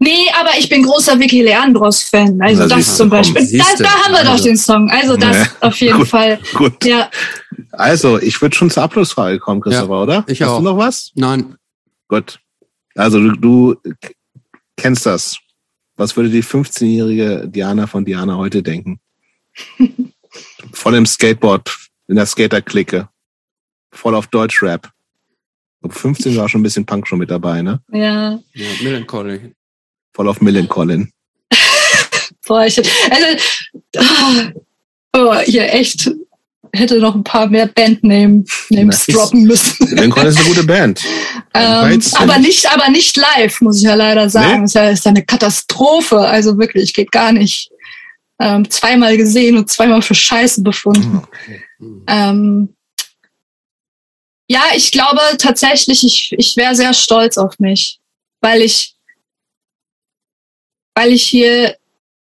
Nee, aber ich bin großer Vicky Leandros-Fan. Also da das zum Beispiel. Da, da, haben wir also. doch den Song. Also das ja. auf jeden gut, Fall.
Gut. Ja. Also, ich würde schon zur Abschlussfrage kommen, Christopher, ja, oder?
Ich
Hast
auch.
du noch was?
Nein.
Gut. Also du, du kennst das. Was würde die 15-jährige Diana von Diana heute denken? Voll im Skateboard, in der Skater-Clique. Voll auf Deutsch-Rap. 15 war schon ein bisschen Punk schon mit dabei, ne?
Ja.
Ja, Millencolin.
Voll auf Millencolin.
Boah, ich, also, oh, hier echt, hätte noch ein paar mehr Bandnames nice. droppen müssen.
Millencolin ist eine gute Band.
ähm, aber nicht, aber nicht live, muss ich ja leider sagen. Nee? Ist ja, ist ja eine Katastrophe. Also wirklich, geht gar nicht. Ähm, zweimal gesehen und zweimal für Scheiße befunden. Okay. Ähm, ja, ich glaube tatsächlich, ich, ich wäre sehr stolz auf mich, weil ich, weil ich hier,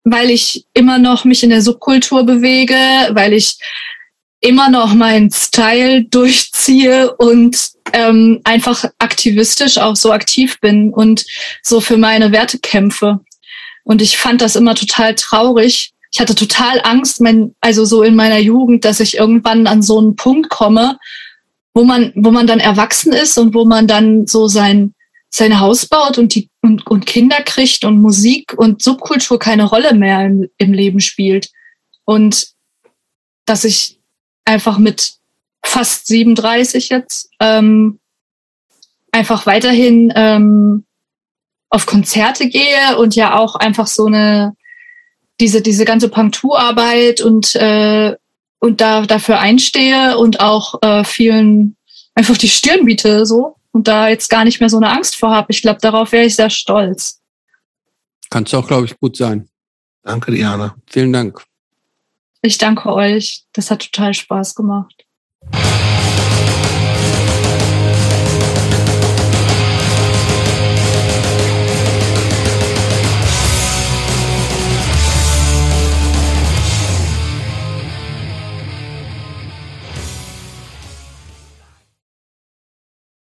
weil ich immer noch mich in der Subkultur bewege, weil ich immer noch meinen Style durchziehe und ähm, einfach aktivistisch auch so aktiv bin und so für meine Werte kämpfe. Und ich fand das immer total traurig, ich hatte total Angst, mein, also so in meiner Jugend, dass ich irgendwann an so einen Punkt komme, wo man, wo man dann erwachsen ist und wo man dann so sein, sein Haus baut und die und, und Kinder kriegt und Musik und Subkultur keine Rolle mehr im, im Leben spielt. Und dass ich einfach mit fast 37 jetzt ähm, einfach weiterhin ähm, auf Konzerte gehe und ja auch einfach so eine diese, diese ganze Punkturarbeit und, äh, und da dafür einstehe und auch äh, vielen einfach die Stirn biete so und da jetzt gar nicht mehr so eine Angst vor habe. Ich glaube, darauf wäre ich sehr stolz.
Kannst du auch, glaube ich, gut sein.
Danke, Diana.
Vielen Dank.
Ich danke euch. Das hat total Spaß gemacht.